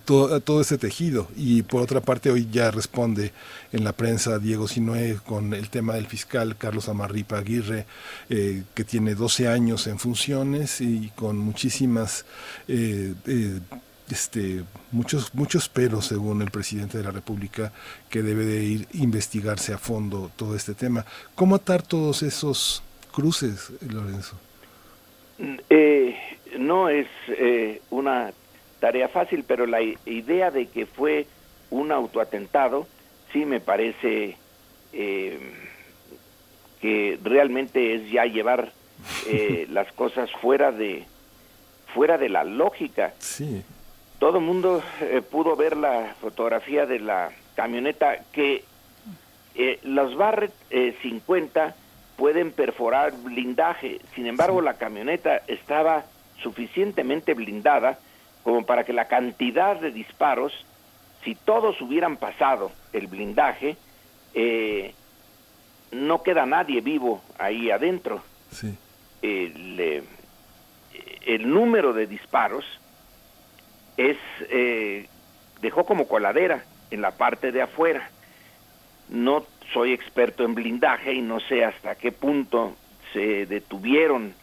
todo, todo ese tejido. Y por otra parte, hoy ya responde en la prensa Diego Sinoé con el tema del fiscal Carlos Amarripa Aguirre, eh, que tiene 12 años en funciones y con muchísimas... Eh, eh, este, muchos, muchos peros, según el presidente de la República, que debe de ir investigarse a fondo todo este tema. ¿Cómo atar todos esos cruces, Lorenzo? no es una tarea fácil, pero la idea de que fue un autoatentado sí me parece eh, que realmente es ya llevar eh, las cosas fuera de fuera de la lógica. Sí. Todo el mundo eh, pudo ver la fotografía de la camioneta que los Barrett 50 pueden perforar blindaje, sin embargo la camioneta estaba suficientemente blindada como para que la cantidad de disparos, si todos hubieran pasado el blindaje, eh, no queda nadie vivo ahí adentro. El, eh, el, número de disparos es eh, dejó como coladera en la parte de afuera. No soy experto en blindaje y no sé hasta qué punto se detuvieron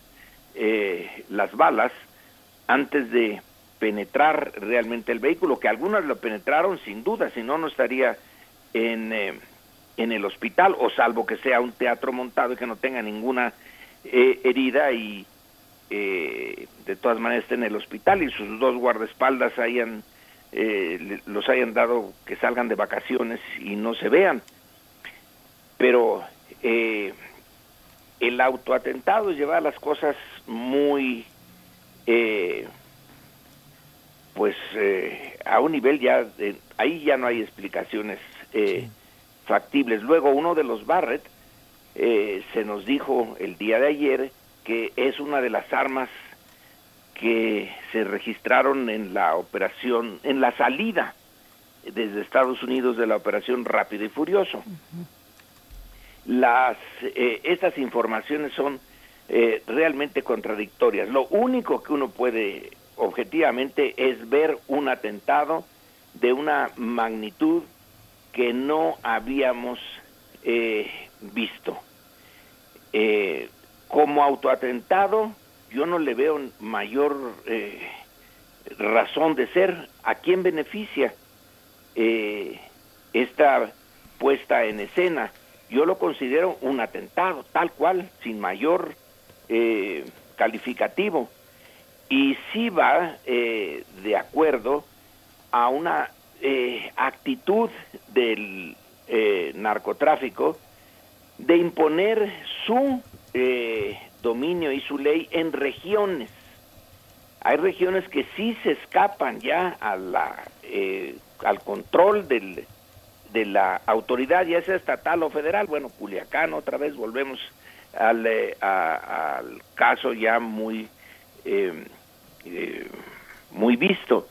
las balas antes de penetrar realmente el vehículo, que algunas lo penetraron sin duda, si no, no estaría en, eh, en el hospital, o salvo que sea un teatro montado y que no tenga ninguna eh, herida y eh, de todas maneras esté en el hospital y sus dos guardaespaldas hayan, los hayan dado que salgan de vacaciones y no se vean. Pero el autoatentado lleva las cosas muy... Eh, pues eh, a un nivel ya, ahí ya no hay explicaciones eh, factibles. Luego uno de los Barrett eh, se nos dijo el día de ayer que es una de las armas que se registraron en la operación, en la salida desde Estados Unidos de la operación Rápido y Furioso. Las, estas informaciones son realmente contradictorias. Lo único que uno puede objetivamente es ver un atentado de una magnitud que no habíamos eh, visto. Eh, como autoatentado, yo no le veo mayor eh, razón de ser. ¿A quién beneficia esta puesta en escena? Yo lo considero un atentado, tal cual, sin mayor calificativo y sí va eh, de acuerdo a una eh, actitud del eh, narcotráfico de imponer su eh, dominio y su ley en regiones. Hay regiones que sí se escapan ya a la, eh, al control del, de la autoridad, ya sea estatal o federal. Bueno, Culiacán, otra vez volvemos al, al caso ya muy, muy visto.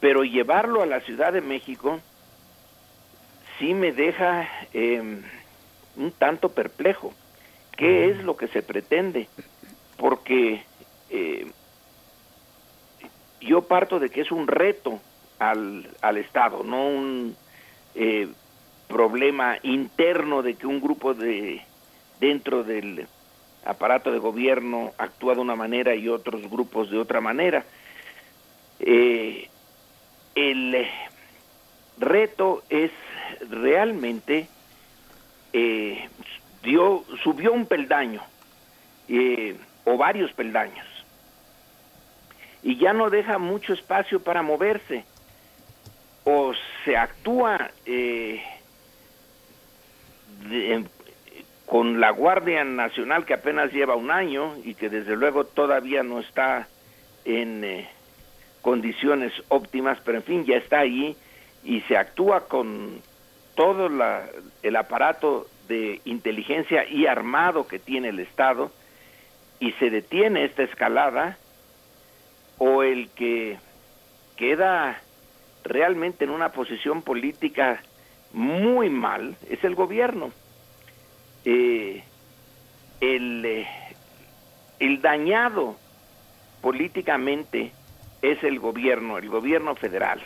pero llevarlo a la Ciudad de México sí me deja em, un tanto perplejo. ¿Qué es lo que se pretende? Porque eh, yo parto de que es un reto al, al Estado, no un eh, problema interno de que un grupo de dentro del aparato de gobierno actúa de una manera y otros grupos de otra manera. Eh, el reto es realmente eh, dio, subió un peldaño eh, o varios peldaños y ya no deja mucho espacio para moverse o se actúa eh, con la Guardia Nacional que apenas lleva un año y que desde luego todavía no está en condiciones óptimas, pero en fin, ya está ahí y se actúa con todo el aparato de inteligencia y armado que tiene el Estado y se detiene esta escalada o el que queda realmente en una posición política muy mal es el gobierno. Eh, el, eh, el dañado políticamente es el gobierno, el gobierno federal.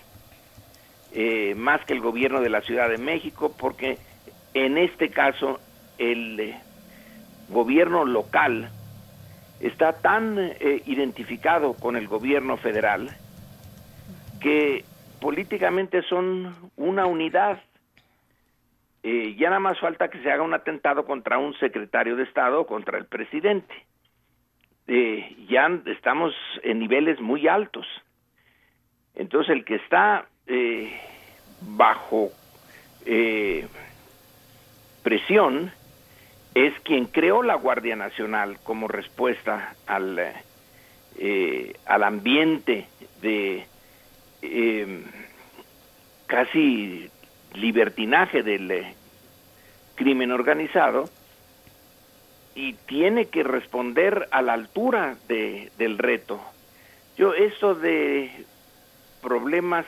Eh, más que el gobierno de la Ciudad de México, porque en este caso el gobierno local está tan identificado con el gobierno federal que políticamente son una unidad. Ya nada más falta que se haga un atentado contra un secretario de Estado o contra el presidente. ya estamos en niveles muy altos. Entonces el que está eh, bajo eh, presión es quien creó la Guardia Nacional como respuesta al, eh, al ambiente de casi libertinaje del crimen organizado y tiene que responder a la altura de, del reto. Yo esto de problemas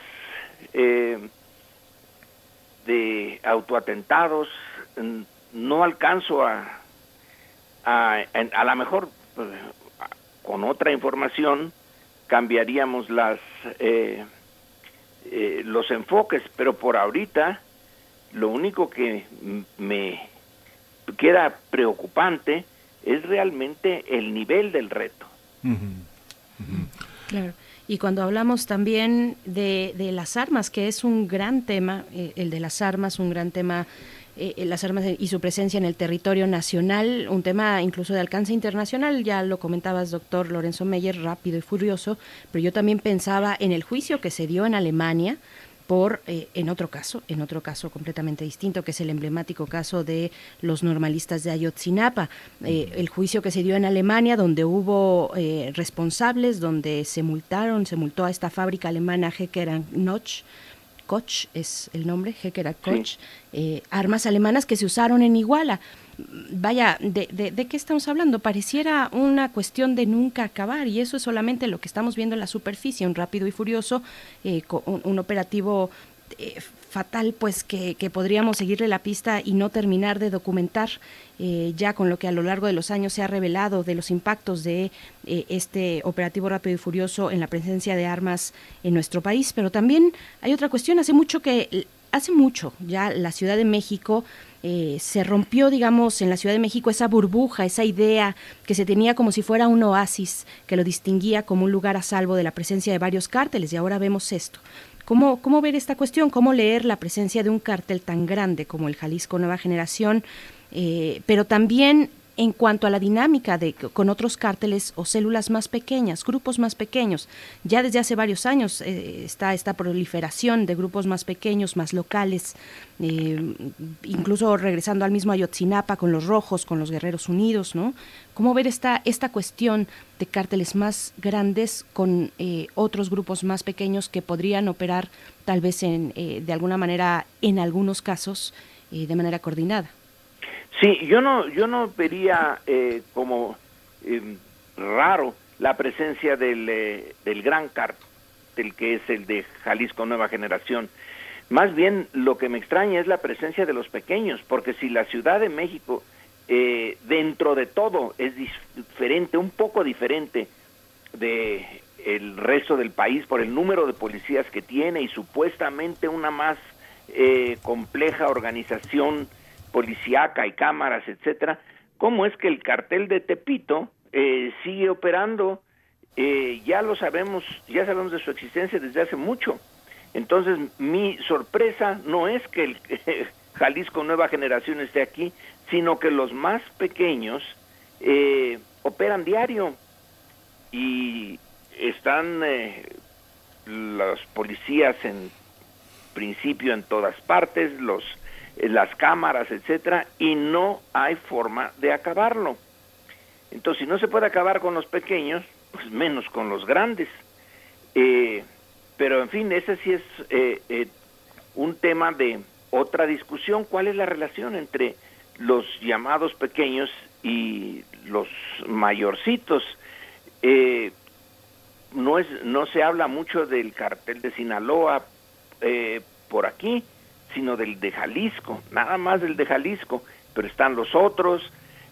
eh, de autoatentados, no alcanzo a, a, a lo mejor pues, con otra información cambiaríamos las eh, eh, los enfoques, pero por ahorita lo único que me queda preocupante es realmente el nivel del reto. Claro. Y cuando hablamos también de, de las armas, que es un gran tema, eh, el de las armas, un gran tema eh, las armas y su presencia en el territorio nacional, un tema incluso de alcance internacional, ya lo comentabas, doctor Lorenzo Meyer, rápido y furioso, pero yo también pensaba en el juicio que se dio en Alemania por, eh, en otro caso, en otro caso completamente distinto, que es el emblemático caso de los normalistas de Ayotzinapa, eh, el juicio que se dio en Alemania, donde hubo eh, responsables, donde se multaron, se multó a esta fábrica alemana Hecker Notch, Koch es el nombre, Hecker Koch, armas alemanas que se usaron en Iguala vaya, de, de, qué estamos hablando? Pareciera una cuestión de nunca acabar y eso es solamente lo que estamos viendo en la superficie, un rápido y furioso, eh, un, operativo eh, fatal, pues que, podríamos seguirle la pista y no terminar de documentar eh, ya con lo que a lo largo de los años se ha revelado de los impactos de este operativo rápido y furioso en la presencia de armas en nuestro país. Pero también hay otra cuestión, hace mucho que, hace mucho ya la Ciudad de México eh, se rompió, digamos, en la Ciudad de México esa burbuja, esa idea que se tenía como si fuera un oasis que lo distinguía como un lugar a salvo de la presencia de varios cárteles y ahora vemos esto. ¿Cómo, cómo ver esta cuestión? ¿Cómo leer la presencia de un cártel tan grande como el Jalisco Nueva Generación? Eh, pero también en cuanto a la dinámica de, con otros cárteles o células más pequeñas, grupos más pequeños. Ya desde hace varios años eh, está esta proliferación de grupos más pequeños, más locales, eh, incluso regresando al mismo Ayotzinapa con los rojos, con los guerreros unidos, ¿no? ¿Cómo ver esta, esta cuestión de cárteles más grandes con eh, otros grupos más pequeños que podrían operar tal vez en, de alguna manera, en algunos casos, de manera coordinada? Sí, yo no, yo no vería eh, como em, raro la presencia del, eh, del gran cártel que es el de Jalisco Nueva Generación. Más bien lo que me extraña es la presencia de los pequeños, porque si la Ciudad de México eh, dentro de todo es diferente, un poco diferente de el resto del país por el número de policías que tiene y supuestamente una más compleja organización policíaca y cámaras, etcétera, cómo es que el cartel de Tepito eh, sigue operando, eh, ya lo sabemos, ya sabemos de su existencia desde hace mucho. Entonces, mi sorpresa no es que el Jalisco Nueva Generación esté aquí, sino que los más pequeños eh, operan diario y están los policías en principio en todas partes, los las cámaras, etcétera, y no hay forma de acabarlo. Entonces, si no se puede acabar con los pequeños, pues menos con los grandes. Eh, pero, en fin, ese sí es eh, eh, un tema de otra discusión. ¿Cuál es la relación entre los llamados pequeños y los mayorcitos? no, es, no se habla mucho del cartel de Sinaloa por aquí sino del de Jalisco, nada más del de Jalisco, pero están los otros.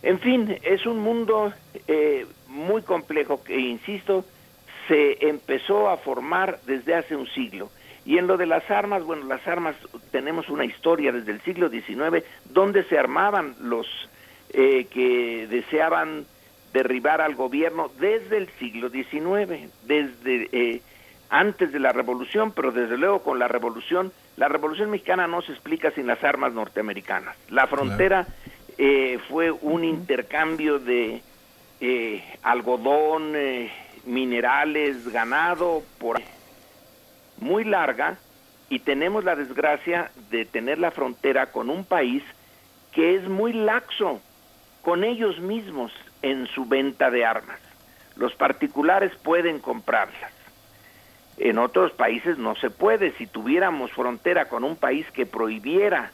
En fin, es un mundo eh, muy complejo que, insisto, se empezó a formar desde hace un siglo. Y en lo de las armas, bueno, las armas tenemos una historia desde el siglo XIX donde se armaban los eh, que deseaban derribar al gobierno desde el siglo XIX, desde eh, antes de la revolución, pero desde luego con la revolución la Revolución Mexicana no se explica sin las armas norteamericanas. La frontera eh, fue un intercambio de eh, algodón, eh, minerales, ganado, por muy larga, y tenemos la desgracia de tener la frontera con un país que es muy laxo con ellos mismos en su venta de armas. Los particulares pueden comprarlas en otros países no se puede. Si tuviéramos frontera con un país que prohibiera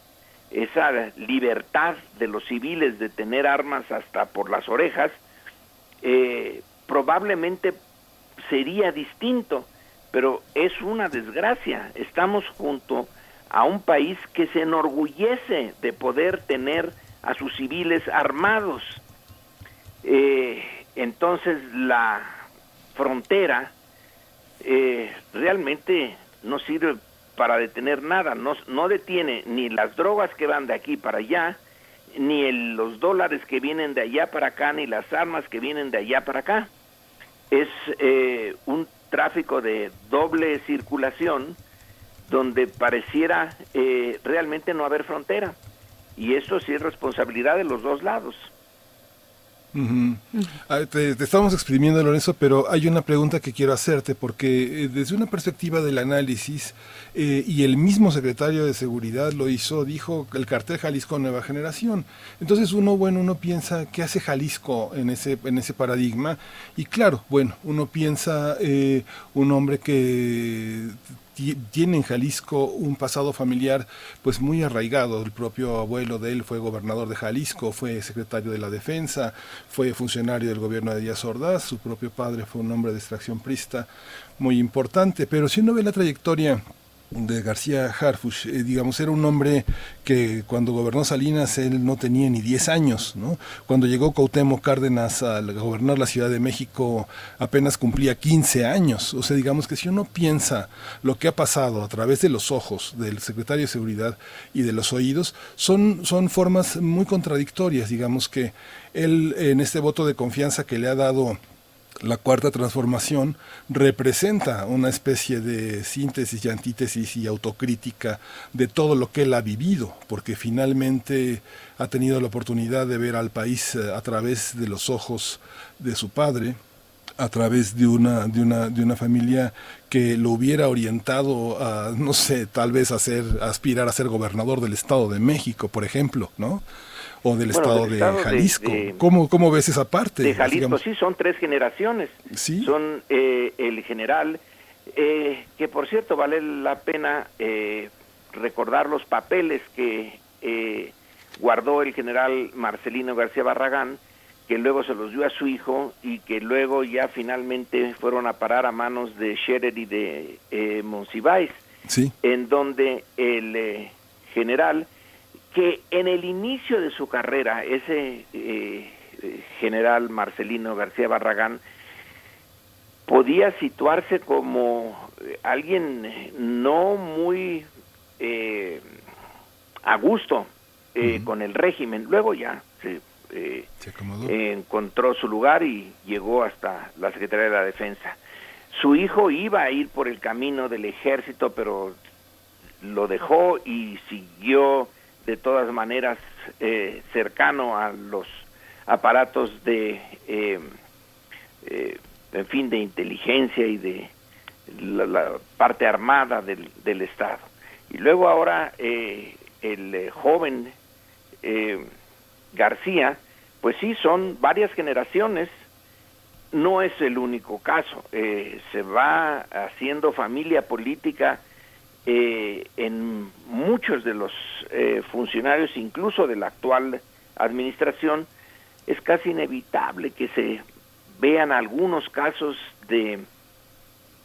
esa libertad de los civiles de tener armas hasta por las orejas, eh, probablemente sería distinto, pero es una desgracia. Estamos junto a un país que se enorgullece de poder tener a sus civiles armados. Eh, entonces la frontera eh, realmente no sirve para detener nada, no, no detiene ni las drogas que van de aquí para allá, ni los dólares que vienen de allá para acá, ni las armas que vienen de allá para acá. Es eh, un tráfico de doble circulación donde pareciera eh, realmente no haber frontera. Y eso sí es responsabilidad de los dos lados. Ah, te, estamos exprimiendo, Lorenzo, pero hay una pregunta que quiero hacerte, porque eh, desde una perspectiva del análisis, eh, y el mismo secretario de Seguridad lo hizo, dijo el cartel Jalisco Nueva Generación. Entonces uno, bueno, uno piensa, ¿qué hace Jalisco en ese, en ese paradigma? Y claro, bueno, uno piensa eh, un hombre que tiene en Jalisco un pasado familiar pues muy arraigado. El propio abuelo de él fue gobernador de Jalisco, fue secretario de la defensa, fue funcionario del gobierno de Díaz Ordaz, su propio padre fue un hombre de extracción prista muy importante, pero si uno ve la trayectoria de García Harfuch, eh, digamos, era un hombre que cuando gobernó Salinas él no tenía ni 10 años, ¿no? Cuando llegó Cuauhtémoc Cárdenas a gobernar la Ciudad de México apenas cumplía 15 años. O sea, digamos que si uno piensa lo que ha pasado a través de los ojos del secretario de Seguridad y de los oídos, son, son formas muy contradictorias, digamos que él en este voto de confianza que le ha dado la cuarta transformación representa una especie de síntesis y antítesis y autocrítica de todo lo que él ha vivido, porque finalmente ha tenido la oportunidad de ver al país eh, a través de los ojos de su padre, a través de una, de una, de una familia que lo hubiera orientado a, no sé, tal vez a, ser, aspirar a ser gobernador del Estado de México, por ejemplo, ¿no? O del, estado, de Jalisco. ¿Cómo, ¿Cómo, ves esa parte? De Jalisco, sí, son tres generaciones. ¿Sí? Son eh, el general, eh, que por cierto vale la pena eh, recordar los papeles que guardó el general Marcelino García Barragán, que luego se los dio a su hijo y que luego ya finalmente fueron a parar a manos de Scherer y de eh, Monsiváis, sí. en donde el general que en el inicio de su carrera, ese eh, general Marcelino García Barragán podía situarse como alguien no muy eh, a gusto eh, con el régimen. Luego ya se, encontró su lugar y llegó hasta la Secretaría de la Defensa. Su hijo iba a ir por el camino del ejército, pero lo dejó y siguió de todas maneras eh, cercano a los aparatos de, eh, eh, en fin, de inteligencia y de la, parte armada del, del, Estado. Y luego ahora el joven García, pues sí, son varias generaciones, no es el único caso, se va haciendo familia política eh, en muchos de los eh, funcionarios, incluso de la actual administración, es casi inevitable que se vean algunos casos de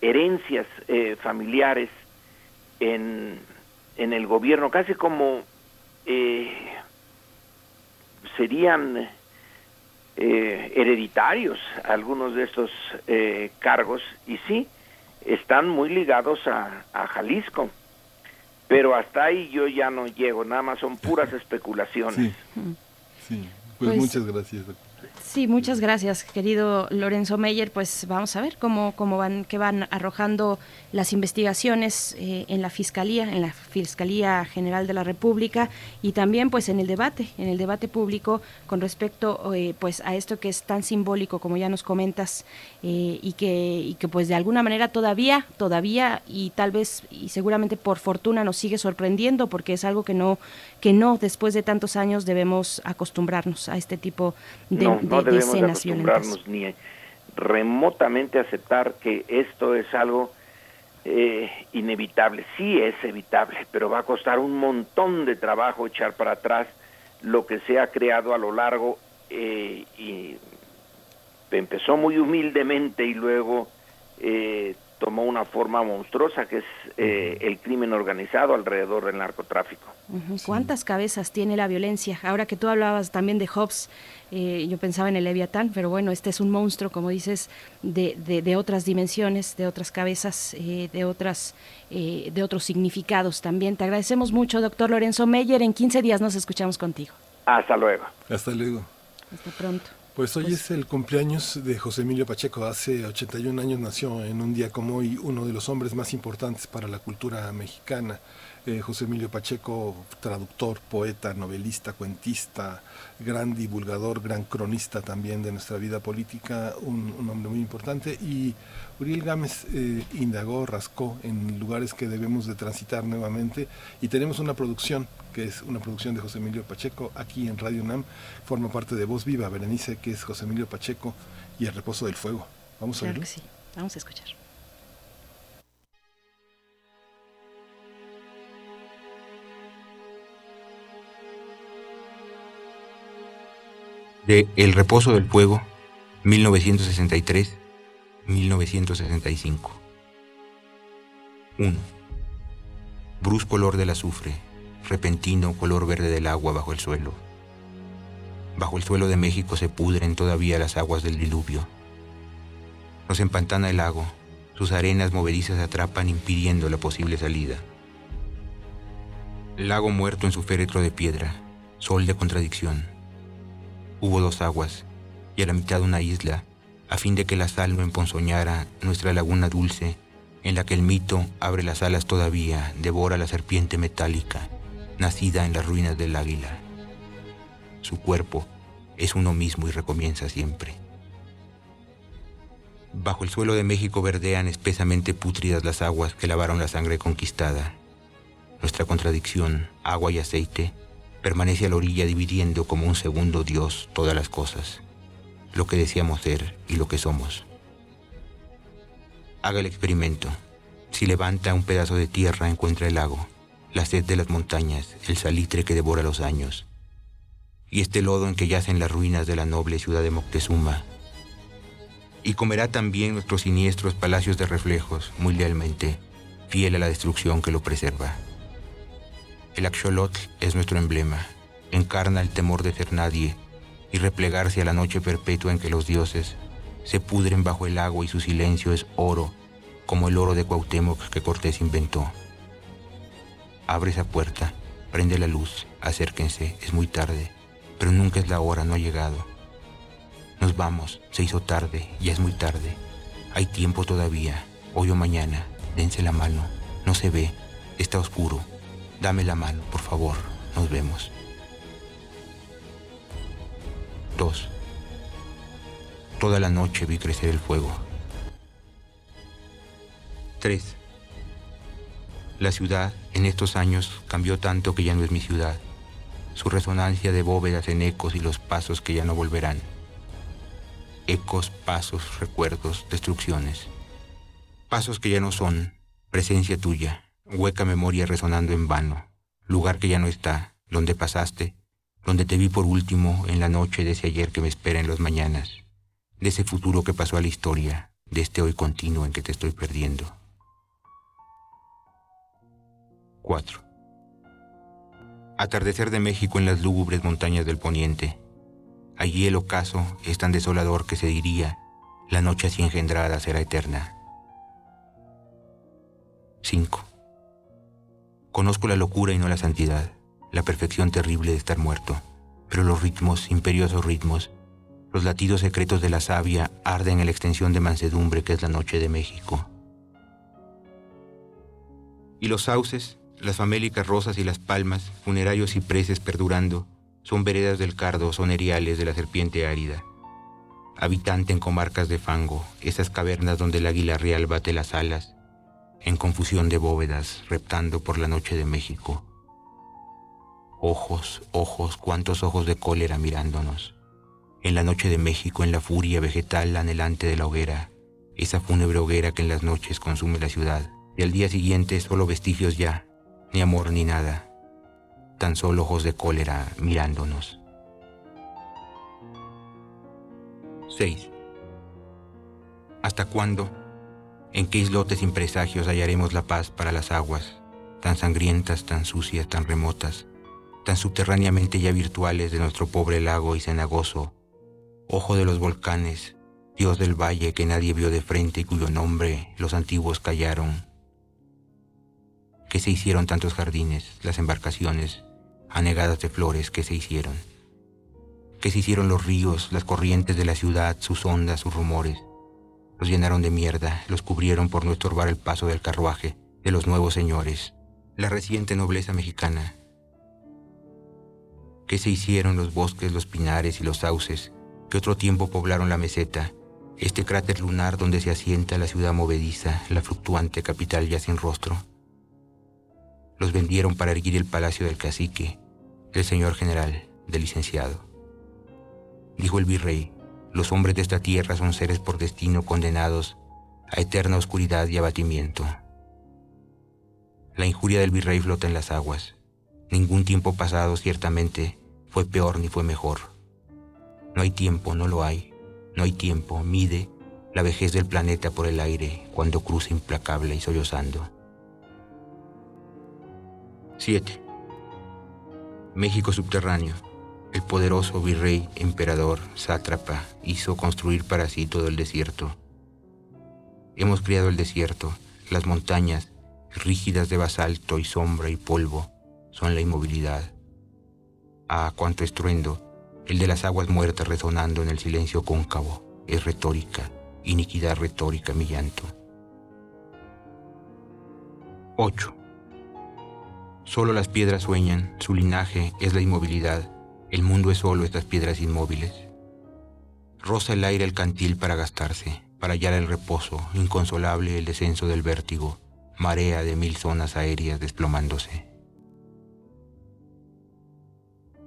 herencias eh, familiares en, en el gobierno, casi como serían hereditarios algunos de estos cargos, y sí, están muy ligados a, Jalisco. Pero hasta ahí yo ya no llego, nada más son puras especulaciones. Sí, Pues, pues, muchas gracias. Sí, muchas gracias, querido Lorenzo Meyer. Pues vamos a ver cómo, cómo van, qué van arrojando las investigaciones eh, en la Fiscalía, en la Fiscalía General de la República y también pues en el debate, en el debate público con respecto eh, pues a esto que es tan simbólico como ya nos comentas eh, y, que, y que pues de alguna manera todavía, todavía y tal vez y seguramente por fortuna nos sigue sorprendiendo porque es algo que no, que no después de tantos años debemos acostumbrarnos a este tipo de, no, no debemos acostumbrarnos ni remotamente aceptar que esto es algo eh, inevitable. Sí es evitable, pero va a costar un montón de trabajo echar para atrás lo que se ha creado a lo largo eh, y empezó muy humildemente y luego eh, tomó una forma monstruosa que es eh, el crimen organizado alrededor del narcotráfico. ¿Cuántas cabezas tiene la violencia? Ahora que tú hablabas también de Hobbes, eh, yo pensaba en el Leviatán, pero bueno, este es un monstruo, como dices, de, de, otras dimensiones, de otras cabezas, eh, de, otras, de otros significados también. Te agradecemos mucho, doctor Lorenzo Meyer. En 15 días nos escuchamos contigo. Hasta luego. Hasta luego. Hasta pronto. Pues hoy pues es el cumpleaños de José Emilio Pacheco. Hace 81 años nació en un día como hoy uno de los hombres más importantes para la cultura mexicana. Eh, José Emilio Pacheco, traductor, poeta, novelista, cuentista, gran divulgador, gran cronista también de nuestra vida política, un, hombre muy importante. Y Uriel Gámez eh, indagó, rascó en lugares que debemos de transitar nuevamente y tenemos una producción que es una producción de José Emilio Pacheco aquí en Radio UNAM, forma parte de Voz Viva, Berenice, que es José Emilio Pacheco y El Reposo del Fuego. Vamos a ver. sí, vamos a escuchar. De El reposo del fuego, 1963-1965. 1. Brusco olor del azufre, repentino color verde del agua bajo el suelo. Bajo el suelo de México se pudren todavía las aguas del diluvio. Nos empantana el lago, sus arenas movedizas atrapan impidiendo la posible salida. Lago muerto en su féretro de piedra, sol de contradicción Hubo dos aguas, y a la mitad una isla, a fin de que la sal no emponzoñara nuestra laguna dulce, en la que el mito abre las alas todavía, devora la serpiente metálica, nacida en las ruinas del águila. Su cuerpo es uno mismo y recomienza siempre. Bajo el suelo de México verdean espesamente pútridas las aguas que lavaron la sangre conquistada. Nuestra contradicción, agua y aceite, permanece a la orilla dividiendo como un segundo Dios todas las cosas, lo que deseamos ser y lo que somos. Haga el experimento. Si levanta un pedazo de tierra encuentra el lago, la sed de las montañas, el salitre que devora los años, y este lodo en que yacen las ruinas de la noble ciudad de Moctezuma. Y comerá también nuestros siniestros palacios de reflejos, muy lealmente, fiel a la destrucción que lo preserva. El axolotl es nuestro emblema, encarna el temor de ser nadie y replegarse a la noche perpetua en que los dioses se pudren bajo el agua y su silencio es oro, como el oro de Cuauhtémoc que Cortés inventó. Abre esa puerta, prende la luz, acérquense, es muy tarde, pero nunca es la hora, no ha llegado. Nos vamos, se hizo tarde, ya es muy tarde. Hay tiempo todavía, hoy o mañana, dense la mano, no se ve, está oscuro, Dame la mano, por favor. Nos vemos. 2. Toda la noche vi crecer el fuego. 3. La ciudad en estos años cambió tanto que ya no es mi ciudad. Su resonancia de bóvedas en ecos y los pasos que ya no volverán. Ecos, pasos, recuerdos, destrucciones. Pasos que ya no son, presencia tuya, hueca memoria resonando en vano, lugar que ya no está, donde pasaste, donde te vi por último en la noche de ese ayer que me espera en los mañanas, de ese futuro que pasó a la historia, de este hoy continuo en que te estoy perdiendo. 4. Atardecer de México en las lúgubres montañas del poniente. Allí el ocaso es tan desolador que se diría, la noche así engendrada será eterna. 5. Conozco la locura y no la santidad, la perfección terrible de estar muerto, pero los ritmos, imperiosos ritmos, los latidos secretos de la savia arden en la extensión de mansedumbre que es la noche de México. Y los sauces, las famélicas rosas y las palmas, funerarios cipreses perdurando, son veredas del cardo, son eriales de la serpiente árida. Habitante en comarcas de fango, esas cavernas donde el águila real bate las alas, en confusión de bóvedas, reptando por la noche de México. Ojos, ojos, cuántos ojos de cólera mirándonos. En la noche de México, en la furia vegetal anhelante de la hoguera, esa fúnebre hoguera que en las noches consume la ciudad, y al día siguiente solo vestigios ya, ni amor ni nada, tan solo ojos de cólera mirándonos. 6. ¿Hasta cuándo? ¿En qué islotes sin presagios hallaremos la paz para las aguas, tan sangrientas, tan sucias, tan remotas, tan subterráneamente ya virtuales de nuestro pobre lago y cenagoso, ojo de los volcanes, Dios del valle que nadie vio de frente y cuyo nombre los antiguos callaron? ¿Qué se hicieron tantos jardines, las embarcaciones, anegadas de flores que se hicieron? ¿Qué se hicieron los ríos, las corrientes de la ciudad, sus ondas, sus rumores? Los llenaron de mierda, los cubrieron por no estorbar el paso del carruaje de los nuevos señores, la reciente nobleza mexicana. ¿Qué se hicieron los bosques, los pinares y los sauces que otro tiempo poblaron la meseta, este cráter lunar donde se asienta la ciudad movediza, la fluctuante capital ya sin rostro? Los vendieron para erguir el palacio del cacique, del señor general, del licenciado. Dijo el virrey, los hombres de esta tierra son seres por destino condenados a eterna oscuridad y abatimiento. La injuria del virrey flota en las aguas. Ningún tiempo pasado ciertamente fue peor ni fue mejor. No hay tiempo, no lo hay. No hay tiempo, mide la vejez del planeta por el aire cuando cruza implacable y sollozando. 7. México subterráneo. El poderoso virrey, emperador, sátrapa, hizo construir para sí todo el desierto. Hemos criado el desierto, las montañas, rígidas de basalto y sombra y polvo, son la inmovilidad. Ah, cuánto estruendo, el de las aguas muertas resonando en el silencio cóncavo, es retórica, iniquidad retórica mi llanto. 8. Solo las piedras sueñan, su linaje es la inmovilidad, el mundo es solo estas piedras inmóviles. Roza el aire el cantil para gastarse, para hallar el reposo, inconsolable el descenso del vértigo, marea de mil zonas aéreas desplomándose.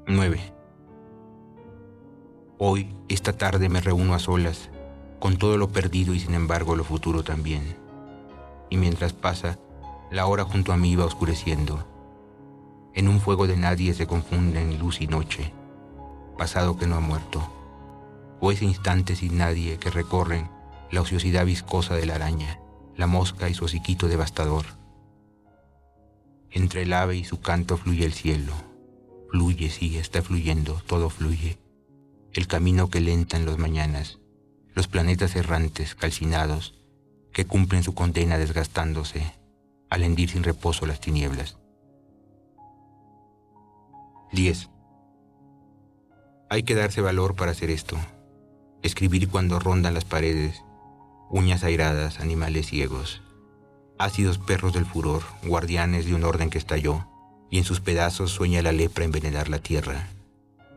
9. Hoy, esta tarde me reúno a solas, con todo lo perdido y sin embargo lo futuro también. Y mientras pasa, la hora junto a mí va oscureciendo. En un fuego de nadie se confunden luz y noche, pasado que no ha muerto, o ese instante sin nadie que recorren la ociosidad viscosa de la araña, la mosca y su hociquito devastador. Entre el ave y su canto fluye el cielo, fluye, sí, está fluyendo, todo fluye. El camino que lenta en las mañanas, los planetas errantes, calcinados, que cumplen su condena desgastándose, al hendir sin reposo las tinieblas. 10. Hay que darse valor para hacer esto. Escribir cuando rondan las paredes, uñas airadas, animales ciegos, ácidos perros del furor, guardianes de un orden que estalló, y en sus pedazos sueña la lepra envenenar la tierra.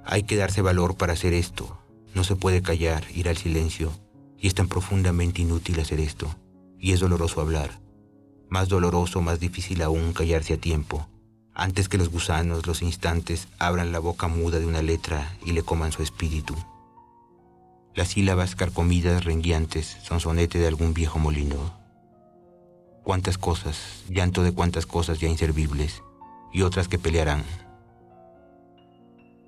Hay que darse valor para hacer esto. No se puede callar, ir al silencio, y es tan profundamente inútil hacer esto, y es doloroso hablar. Más doloroso, más difícil aún callarse a tiempo, antes que los gusanos, los instantes, abran la boca muda de una letra y le coman su espíritu. Las sílabas carcomidas rengueantes son sonete de algún viejo molino. Cuántas cosas, llanto de cuántas cosas ya inservibles, y otras que pelearán.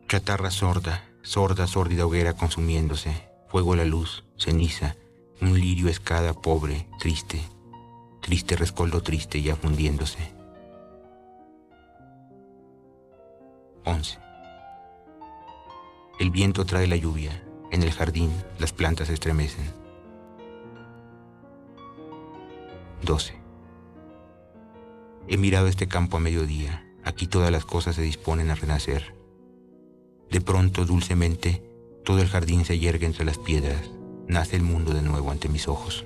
Chatarra sorda, sorda, sórdida hoguera consumiéndose, fuego la luz, ceniza, un lirio escada pobre, triste, triste rescoldo triste ya fundiéndose. 11. El viento trae la lluvia, en el jardín las plantas estremecen. 12. He mirado este campo a mediodía. Aquí todas las cosas se disponen a renacer. De pronto, dulcemente, todo el jardín se yergue entre las piedras. Nace el mundo de nuevo ante mis ojos.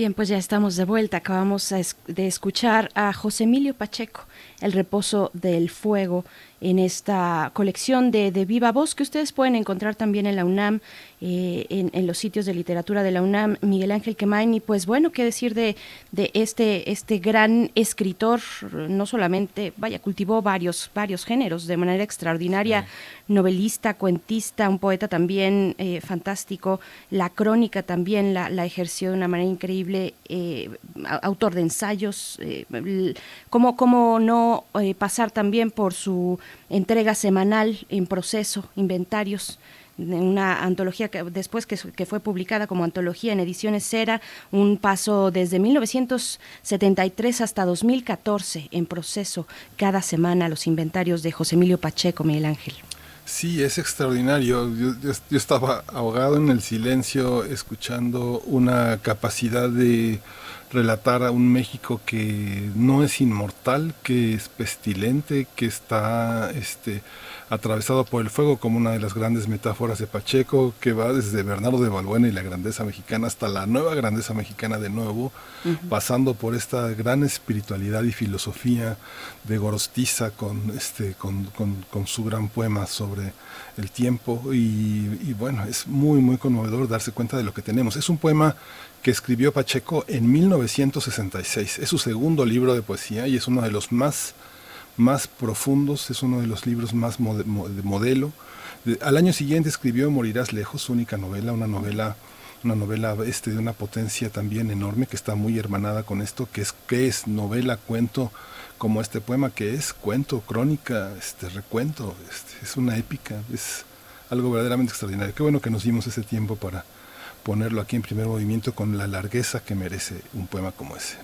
Bien, pues ya estamos de vuelta. Acabamos de escuchar a José Emilio Pacheco, El reposo del fuego, en esta colección de, de Viva Voz que ustedes pueden encontrar también en la UNAM eh, en, los sitios de literatura de la UNAM, Miguel Ángel Quemain. Y pues bueno, qué decir de, de este, este gran escritor, no solamente, vaya, cultivó varios, varios géneros de manera extraordinaria, novelista, cuentista, un poeta también eh, fantástico, la crónica también la, la, ejerció de una manera increíble, eh, autor de ensayos, cómo, cómo no pasar también por su entrega semanal en proceso, inventarios una antología que después que, fue publicada como antología en ediciones Cera, un paso desde 1973 hasta 2014 en proceso cada semana los inventarios de José Emilio Pacheco, Miguel Ángel. Sí, es extraordinario. Yo, yo, estaba ahogado en el silencio escuchando una capacidad de relatar a un México que no es inmortal, que es pestilente, que está este, atravesado por el fuego como una de las grandes metáforas de Pacheco, que va desde Bernardo de Balbuena y la grandeza mexicana hasta la nueva grandeza mexicana de nuevo, pasando por esta gran espiritualidad y filosofía de Gorostiza con, este, con, con, su gran poema sobre el tiempo. Y, y bueno, es muy, muy conmovedor darse cuenta de lo que tenemos. Es un poema que escribió Pacheco en 1966. Es su segundo libro de poesía y es uno de los más más profundos, es uno de los libros más de modelo. al año siguiente escribió Morirás lejos, su única novela, una novela una novela este de una potencia también enorme que está muy hermanada con esto que es que es novela cuento como este poema que es cuento crónica este recuento este, es una épica es algo verdaderamente extraordinario qué bueno que nos dimos ese tiempo para ponerlo aquí en primer movimiento con la largueza que merece un poema como ese.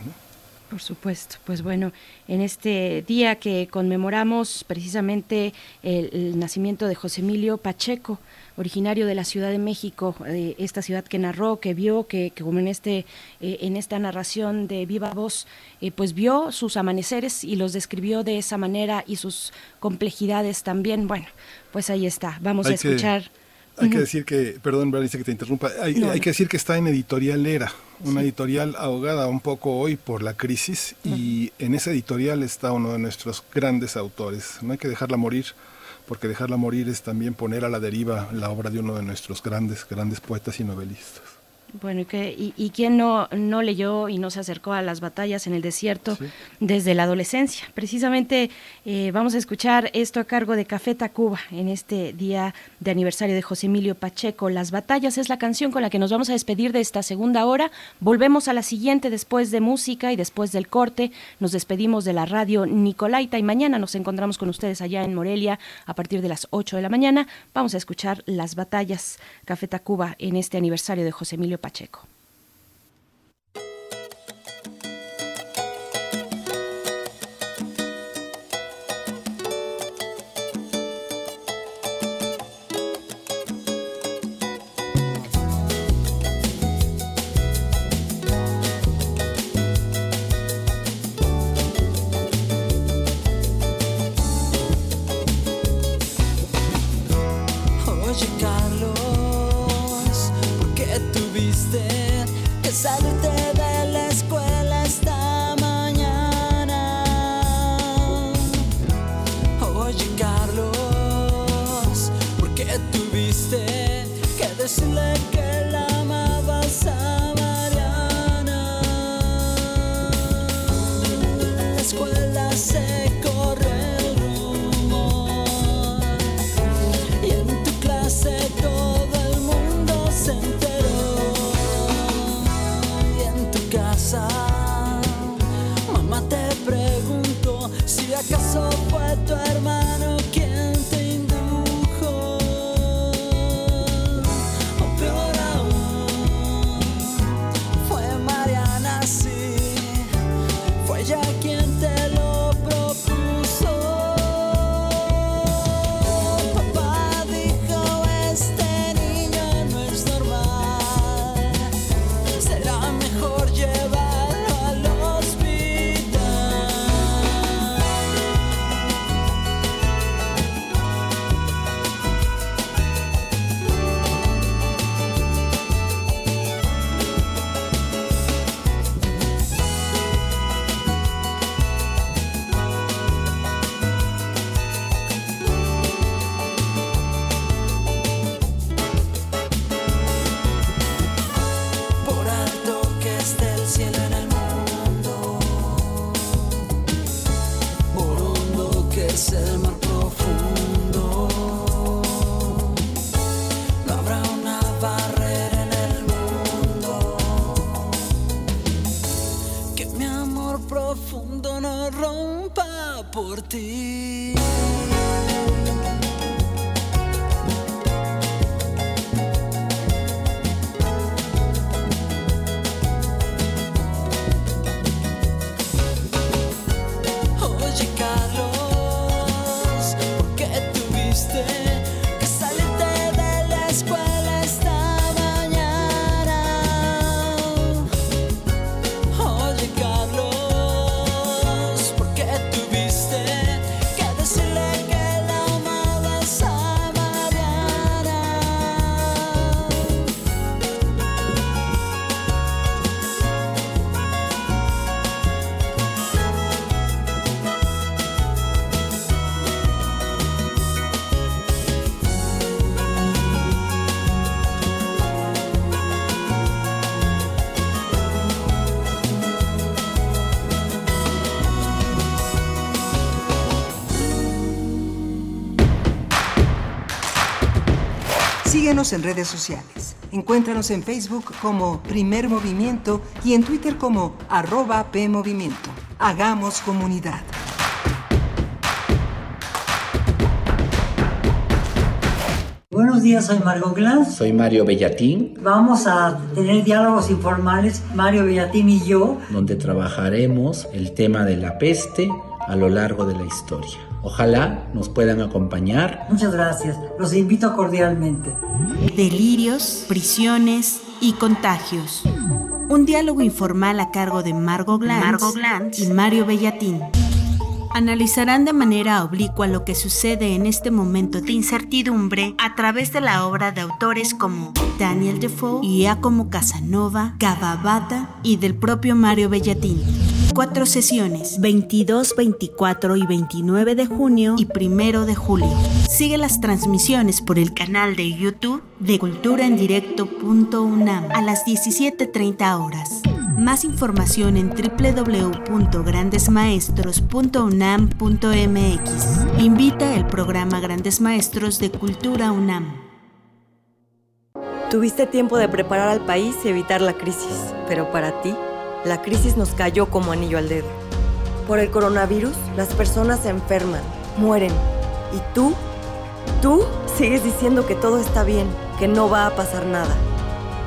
Por supuesto, pues bueno, en este día que conmemoramos precisamente el, nacimiento de José Emilio Pacheco, originario de la Ciudad de México, de esta ciudad que narró, que vio, que, como en este eh, en esta narración de viva voz, eh, pues vio sus amaneceres y los describió de esa manera y sus complejidades también. Bueno, pues ahí está. Vamos a escuchar. Hay que decir que, perdón, que te interrumpa, hay, que decir que está en Editorial Era, una editorial ahogada un poco hoy por la crisis, y en esa editorial está uno de nuestros grandes autores. No hay que dejarla morir, porque dejarla morir es también poner a la deriva la obra de uno de nuestros grandes, grandes poetas y novelistas. Bueno, ¿y, y, quién no, no leyó y no se acercó a las batallas en el desierto desde la adolescencia? Precisamente eh, vamos a escuchar esto a cargo de Café Tacuba en este día de aniversario de José Emilio Pacheco. Las batallas es la canción con la que nos vamos a despedir de esta segunda hora. Volvemos a la siguiente después de música y después del corte. Nos despedimos de la radio Nicolaita y mañana nos encontramos con ustedes allá en Morelia a partir de las 8 de la mañana. Vamos a escuchar las batallas Café Tacuba en este aniversario de José Emilio Pacheco. Síguenos en redes sociales. Encuéntranos en Facebook como Primer Movimiento y en Twitter como arroba PMovimiento. Hagamos comunidad. Buenos días, soy Margot Glantz. Soy Mario Bellatín. Vamos a tener diálogos informales, Mario Bellatín y yo. Donde trabajaremos el tema de la peste a lo largo de la historia. Ojalá nos puedan acompañar. Muchas gracias. Los invito cordialmente. Delirios, prisiones y contagios. Un diálogo informal a cargo de Margot Glantz, y Mario Bellatín analizarán de manera oblicua lo que sucede en este momento de incertidumbre a través de la obra de autores como Daniel Defoe, Giacomo Casanova, Gavabata y del propio Mario Bellatín. Cuatro sesiones, 22, 24 y 29 de junio y 1 de julio. Sigue las transmisiones por el canal de YouTube de culturaendirecto.unam a las 17.30 horas. Más información en www.grandesmaestros.unam.mx. Invita el programa Grandes Maestros de Cultura UNAM. Tuviste tiempo de preparar al país y evitar la crisis, pero para ti, la crisis nos cayó como anillo al dedo. Por el coronavirus, las personas se enferman, mueren. ¿Y tú? Tú sigues diciendo que todo está bien, que no va a pasar nada.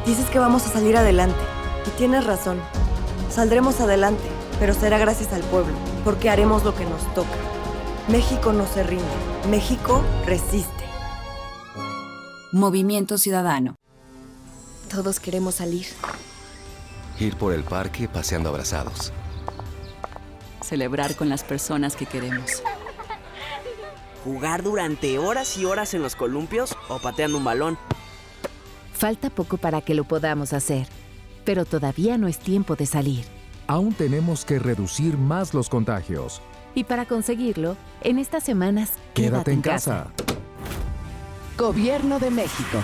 Dices que vamos a salir adelante y tienes razón. Saldremos adelante, pero será gracias al pueblo, porque haremos lo que nos toca. México no se rinde, México resiste. Movimiento Ciudadano. Todos queremos salir. Ir por el parque paseando abrazados. Celebrar con las personas que queremos. Jugar durante horas y horas en los columpios o pateando un balón. Falta poco para que lo podamos hacer pero todavía no es tiempo de salir. Aún tenemos que reducir más los contagios. Y para conseguirlo, en estas semanas, quédate, en casa. Gobierno de México.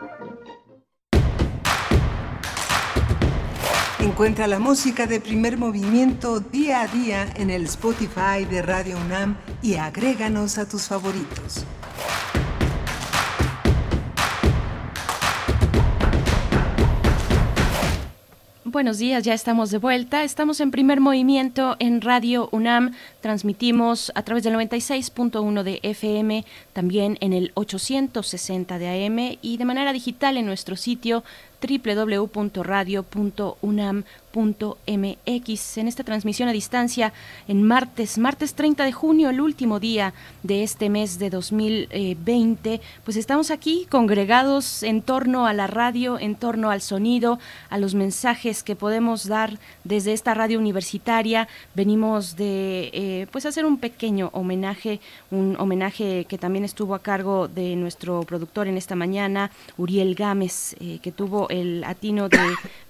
Encuentra la música de primer movimiento día a día en el Spotify de Radio UNAM y agréganos a tus favoritos. Buenos días, ya estamos de vuelta. Estamos en primer movimiento en Radio UNAM. Transmitimos a través del 96.1 de FM, también en el 860 de AM y de manera digital en nuestro sitio www.radio.unam mx en esta transmisión a distancia en martes, martes 30 de junio, el último día de este mes de 2020. Pues estamos aquí congregados en torno a la radio, en torno al sonido, a los mensajes que podemos dar desde esta radio universitaria. Venimos de eh, pues hacer un pequeño homenaje, un homenaje que también estuvo a cargo de nuestro productor en esta mañana, Uriel Gámez, eh, que tuvo el atino de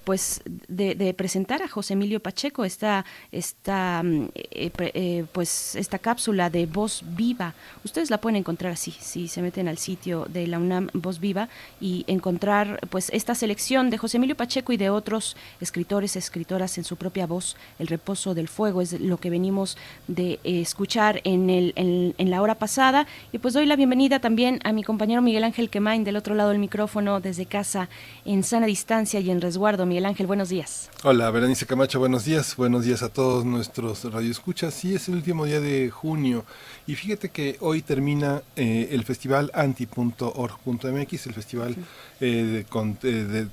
pues de, presentar a José Emilio Pacheco esta, esta, mm, eh, eh, pues esta cápsula de Voz Viva. Ustedes la pueden encontrar así, si se meten al sitio de la UNAM Voz Viva y encontrar pues esta selección de José Emilio Pacheco y de otros escritores, escritoras en su propia voz. El reposo del fuego es lo que venimos de eh, escuchar en, el, en, en, la hora pasada. Y pues doy la bienvenida también a mi compañero Miguel Ángel Quemain del otro lado del micrófono desde casa en sana distancia y en resguardo. Miguel Ángel, buenos días. Hola, Berenice Camacho, buenos días. Buenos días a todos nuestros radioescuchas. Sí, es el último día de junio y fíjate que hoy termina eh, el festival anti.org.mx, el festival eh, de, de,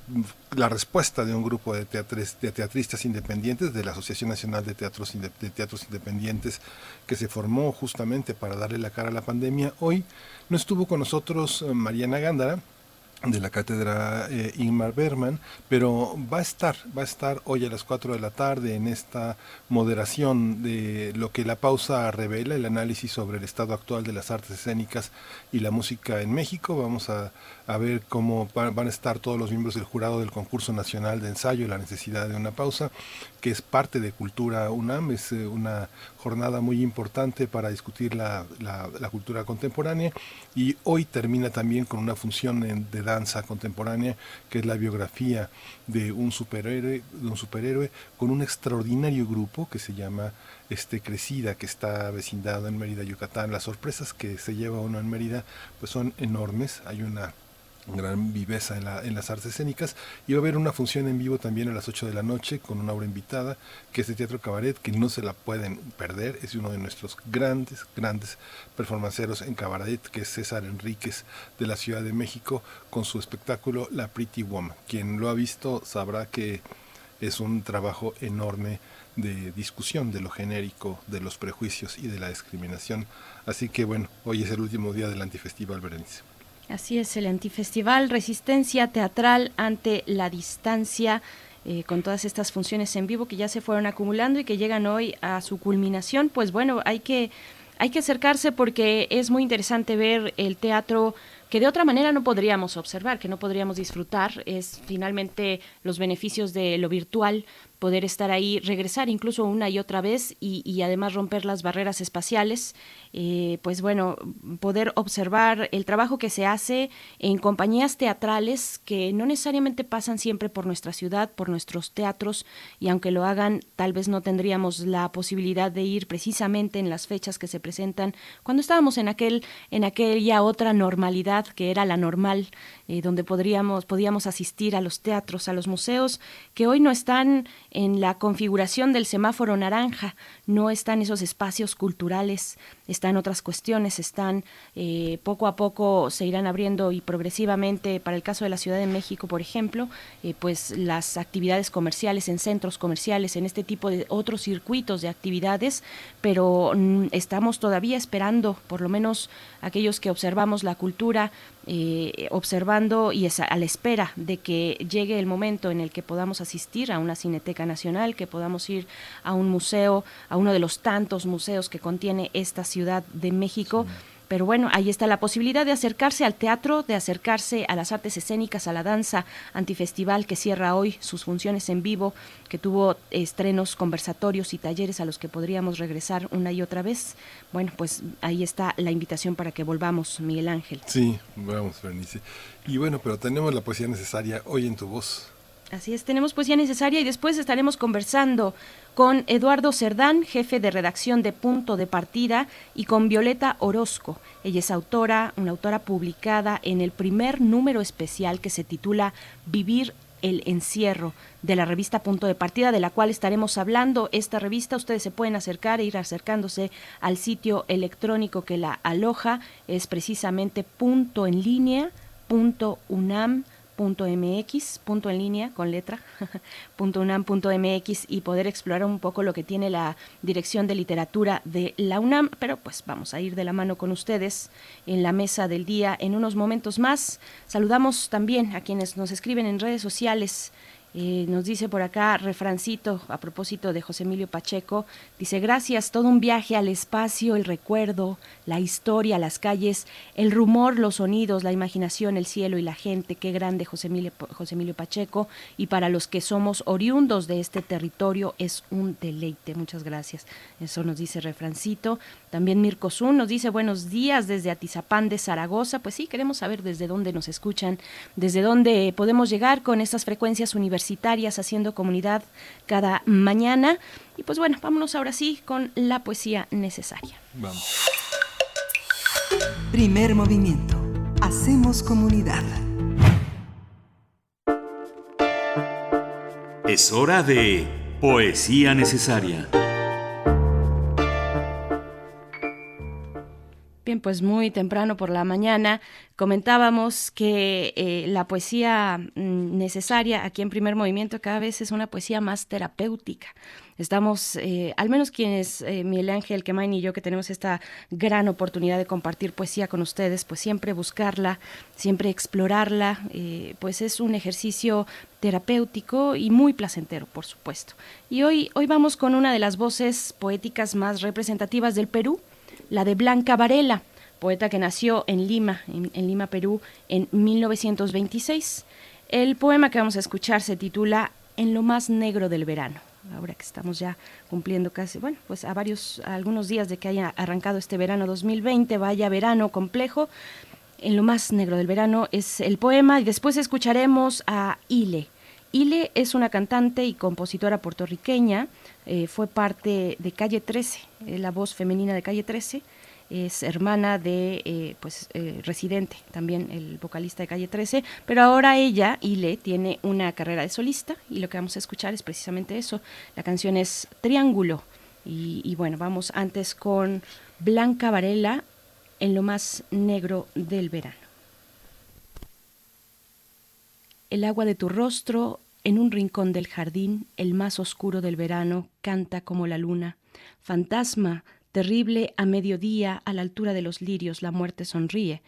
la respuesta de un grupo de, de teatristas independientes de la Asociación Nacional de Teatros, de Teatros Independientes que se formó justamente para darle la cara a la pandemia. Hoy no estuvo con nosotros eh, Mariana Gándara, de la cátedra eh, Ingmar Berman, pero va a estar, va a estar hoy a las 4 de la tarde en esta moderación de lo que la pausa revela, el análisis sobre el estado actual de las artes escénicas y la música en México. Vamos a, a ver cómo van a estar todos los miembros del jurado del concurso nacional de ensayo, la necesidad de una pausa, que es parte de Cultura UNAM, es eh, una jornada muy importante para discutir la, la, cultura contemporánea y hoy termina también con una función de danza contemporánea que es la biografía de un superhéroe, de un superhéroe con un extraordinario grupo que se llama este Crecida que está vecindado en Mérida, Yucatán. Las sorpresas que se lleva uno en Mérida pues son enormes. Hay una gran viveza en, en, las artes escénicas y va a haber una función en vivo también a las 8 de la noche con una obra invitada que es de Teatro Cabaret que no se la pueden perder es uno de nuestros grandes grandes performanceros en cabaret que es César Enríquez de la Ciudad de México con su espectáculo La Pretty Woman quien lo ha visto sabrá que es un trabajo enorme de discusión de lo genérico, de los prejuicios y de la discriminación. Así que bueno, hoy es el último día del Antifestival Berenice. Así es, el antifestival Resistencia Teatral ante la Distancia, eh, con todas estas funciones en vivo que ya se fueron acumulando y que llegan hoy a su culminación. Pues bueno, hay que, hay que acercarse porque es muy interesante ver el teatro que de otra manera no podríamos observar, que no podríamos disfrutar, es finalmente los beneficios de lo virtual, poder estar ahí, regresar incluso una y otra vez y, y además romper las barreras espaciales, eh, pues bueno, poder observar el trabajo que se hace en compañías teatrales que no necesariamente pasan siempre por nuestra ciudad, por nuestros teatros, y aunque lo hagan, tal vez no tendríamos la posibilidad de ir precisamente en las fechas que se presentan. Cuando estábamos en aquel, en aquella otra normalidad que era la normal, eh, donde podríamos, podíamos asistir a los teatros, a los museos, que hoy no están en la configuración del semáforo naranja, no están esos espacios culturales, están otras cuestiones, están eh, poco a poco se irán abriendo y progresivamente, para el caso de la Ciudad de México, por ejemplo, eh, pues las actividades comerciales en centros comerciales, en este tipo de otros circuitos de actividades, pero mm, estamos todavía esperando, por lo menos aquellos que observamos la cultura, eh, observando y a la espera de que llegue el momento en el que podamos asistir a una cineteca nacional, que podamos ir a un museo, a uno de los tantos museos que contiene esta ciudad de México. Pero bueno, ahí está la posibilidad de acercarse al teatro, de acercarse a las artes escénicas, a la danza antifestival que cierra hoy sus funciones en vivo, que tuvo estrenos, conversatorios y talleres a los que podríamos regresar una y otra vez. Bueno, pues ahí está la invitación para que volvamos, Miguel Ángel. Sí, vamos, Bernice. Y bueno, pero tenemos la poesía necesaria hoy en tu voz. Así es, tenemos poesía necesaria y después estaremos conversando con Eduardo Cerdán, jefe de redacción de Punto de Partida, y con Violeta Orozco. Ella es autora, una autora publicada en el primer número especial que se titula Vivir el encierro de la revista Punto de Partida, de la cual estaremos hablando. Esta revista ustedes se pueden acercar e ir acercándose al sitio electrónico que la aloja, es precisamente punto en línea, punto unam mx, punto en línea con letra, punto unam punto mx y poder explorar un poco lo que tiene la Dirección de Literatura de la UNAM, pero pues vamos a ir de la mano con ustedes en la mesa del día en unos momentos más. Saludamos también a quienes nos escriben en redes sociales nos dice por acá refrancito a propósito de José Emilio Pacheco, dice gracias, todo un viaje al espacio, el recuerdo, la historia, las calles, el rumor, los sonidos, la imaginación, el cielo y la gente, qué grande José Emilio, José Emilio Pacheco y para los que somos oriundos de este territorio es un deleite, muchas gracias. Eso nos dice refrancito. También Mirko Zun nos dice buenos días desde Atizapán de Zaragoza, pues sí, queremos saber desde dónde nos escuchan, desde dónde podemos llegar con estas frecuencias universitarias universitarias haciendo comunidad cada mañana. Y pues bueno, vámonos ahora sí con la poesía necesaria. Vamos. Primer movimiento. Hacemos comunidad. Es hora de poesía necesaria. Pues muy temprano por la mañana comentábamos que eh, la poesía mm, necesaria aquí en primer movimiento cada vez es una poesía más terapéutica. Estamos, eh, al menos quienes, eh, Miguel Ángel, Kemain y yo, que tenemos esta gran oportunidad de compartir poesía con ustedes, pues siempre buscarla, siempre explorarla, eh, pues es un ejercicio terapéutico y muy placentero, por supuesto. Y hoy, hoy vamos con una de las voces poéticas más representativas del Perú, la de Blanca Varela, poeta que nació en Lima, en, Lima, Perú, en 1926. El poema que vamos a escuchar se titula En lo más negro del verano ahora que estamos ya cumpliendo casi, bueno, pues a varios, algunos días de que haya arrancado este verano 2020, vaya verano complejo. En lo más negro del verano es el poema y después escucharemos a Ile. Ile es una cantante y compositora puertorriqueña, eh, fue parte de Calle 13, la voz femenina de Calle 13 es hermana de, eh, pues, eh, Residente, también el vocalista de Calle 13, pero ahora ella, Ile, tiene una carrera de solista y lo que vamos a escuchar es precisamente eso. La canción es Triángulo y, y bueno, vamos antes con Blanca Varela en lo más negro del verano. El agua de tu rostro en un rincón del jardín, el más oscuro del verano, canta como la luna. Fantasma Terrible a mediodía, a la altura de los lirios, la muerte sonríe.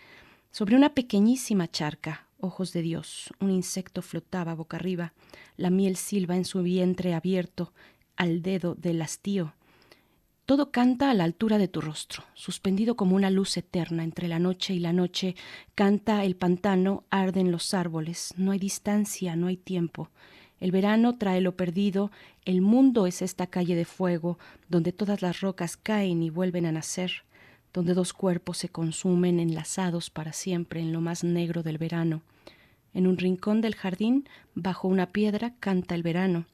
Sobre una pequeñísima charca, ojos de Dios, un insecto flotaba boca arriba, la miel silba en su vientre abierto, al dedo del hastío. Todo canta a la altura de tu rostro, suspendido como una luz eterna entre la noche y la noche, canta el pantano, arden los árboles, no hay distancia, no hay tiempo. El verano trae lo perdido, el mundo es esta calle de fuego, donde todas las rocas caen y vuelven a nacer, donde dos cuerpos se consumen enlazados para siempre en lo más negro del verano. En un rincón del jardín, bajo una piedra, canta el verano.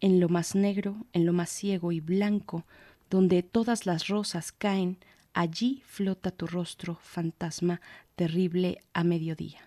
En lo más negro, en lo más ciego y blanco, donde todas las rosas caen, allí flota tu rostro, fantasma terrible a mediodía.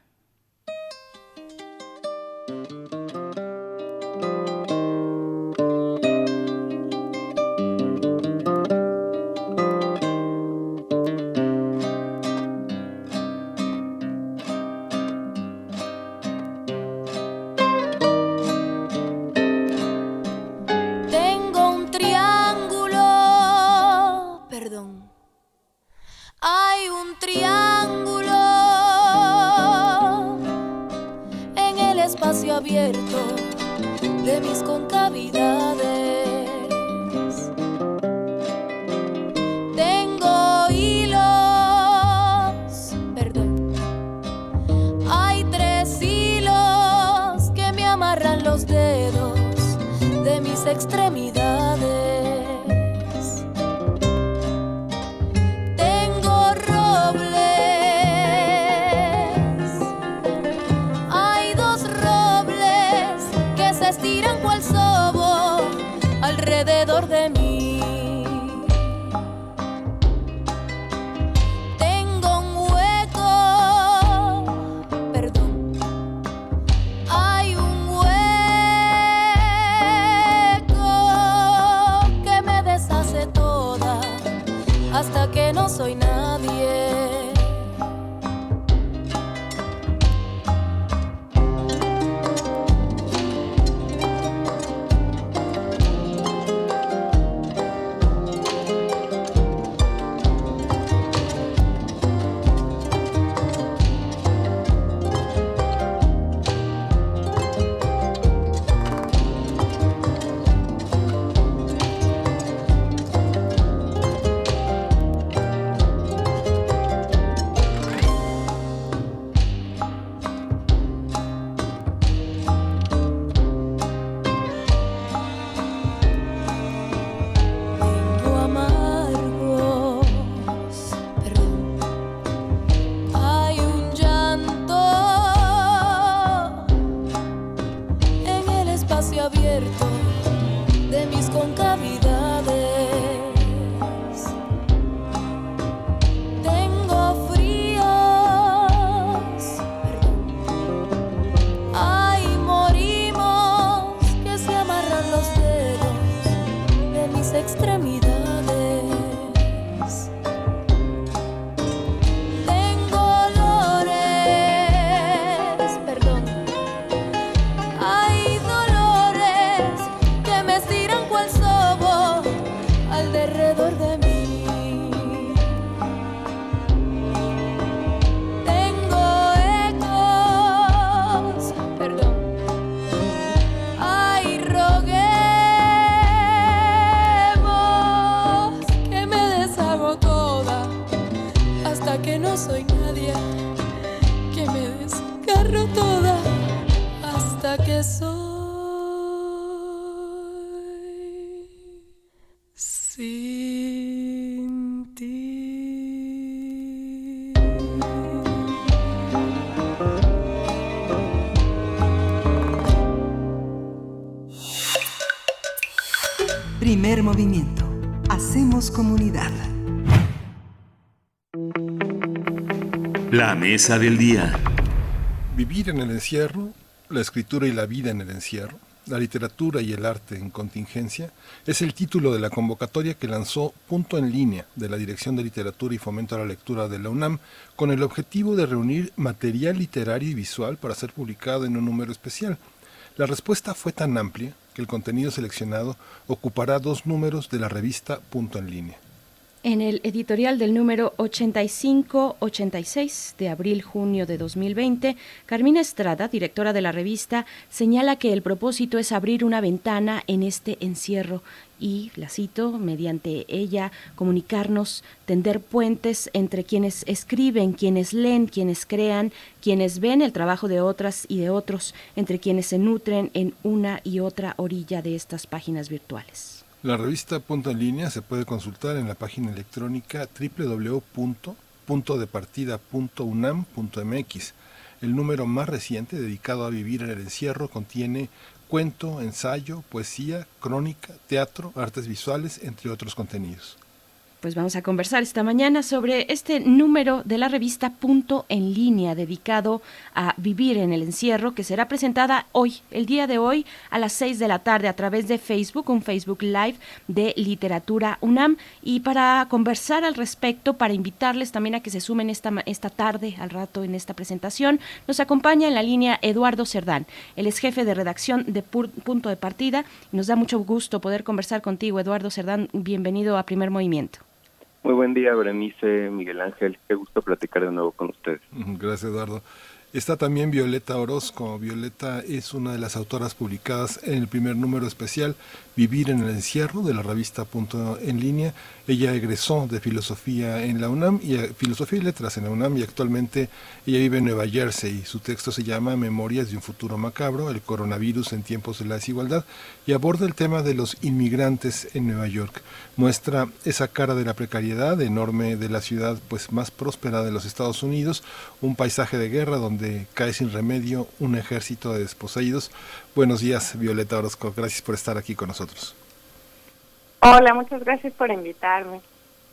Mesa del día. Vivir en el encierro, la escritura y la vida en el encierro, la literatura y el arte en contingencia, es el título de la convocatoria que lanzó Punto en Línea de la Dirección de Literatura y Fomento a la Lectura de la UNAM con el objetivo de reunir material literario y visual para ser publicado en un número especial. La respuesta fue tan amplia que el contenido seleccionado ocupará dos números de la revista Punto en Línea. En el editorial del número 85-86 de abril-junio de 2020, Carmina Estrada, directora de la revista, señala que el propósito es abrir una ventana en este encierro y, la cito, mediante ella comunicarnos, tender puentes entre quienes escriben, quienes leen, quienes crean, quienes ven el trabajo de otras y de otros, entre quienes se nutren en una y otra orilla de estas páginas virtuales. La revista Punto en Línea se puede consultar en la página electrónica www.puntodepartida.unam.mx. El número más reciente dedicado a vivir en el encierro contiene cuento, ensayo, poesía, crónica, teatro, artes visuales, entre otros contenidos pues vamos a conversar esta mañana sobre este número de la revista Punto en línea dedicado a vivir en el encierro que será presentada hoy, el día de hoy a las 6 de la tarde a través de Facebook, un Facebook Live de Literatura UNAM. Y para conversar al respecto, para invitarles también a que se sumen esta, esta tarde al rato en esta presentación, nos acompaña en la línea Eduardo Cerdán, él es jefe de redacción de Punto de Partida. Nos da mucho gusto poder conversar contigo, Eduardo Cerdán, bienvenido a Primer Movimiento. Muy buen día, Berenice, Miguel Ángel. Qué gusto platicar de nuevo con ustedes. Gracias, Eduardo. Está también Violeta Orozco. Violeta es una de las autoras publicadas en el primer número especial Vivir en el encierro de la revista Punto en línea. Ella egresó de filosofía en la UNAM y eh, filosofía y letras en la UNAM y actualmente ella vive en Nueva Jersey. Su texto se llama Memorias de un futuro macabro, el coronavirus en tiempos de la desigualdad y aborda el tema de los inmigrantes en Nueva York. Muestra esa cara de la precariedad enorme de la ciudad pues más próspera de los Estados Unidos, un paisaje de guerra donde cae sin remedio un ejército de desposeídos Buenos días, Violeta Orozco. Gracias por estar aquí con nosotros. Hola, muchas gracias por invitarme.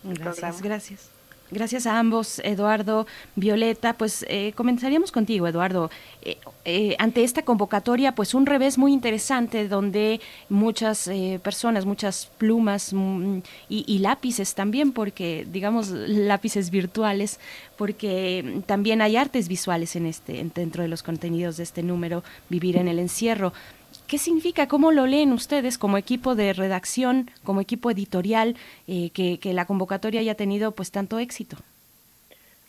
Gracias, gracias. Gracias a ambos, Eduardo, Violeta. Pues eh, comenzaríamos contigo, Eduardo. Eh, eh, ante esta convocatoria, pues un revés muy interesante donde muchas personas, muchas plumas mm, y, lápices también, porque digamos lápices virtuales, porque también hay artes visuales en este dentro de los contenidos de este número, vivir en el encierro. ¿Qué significa? ¿Cómo lo leen ustedes como equipo de redacción, como equipo editorial, eh, que, la convocatoria haya tenido pues tanto éxito?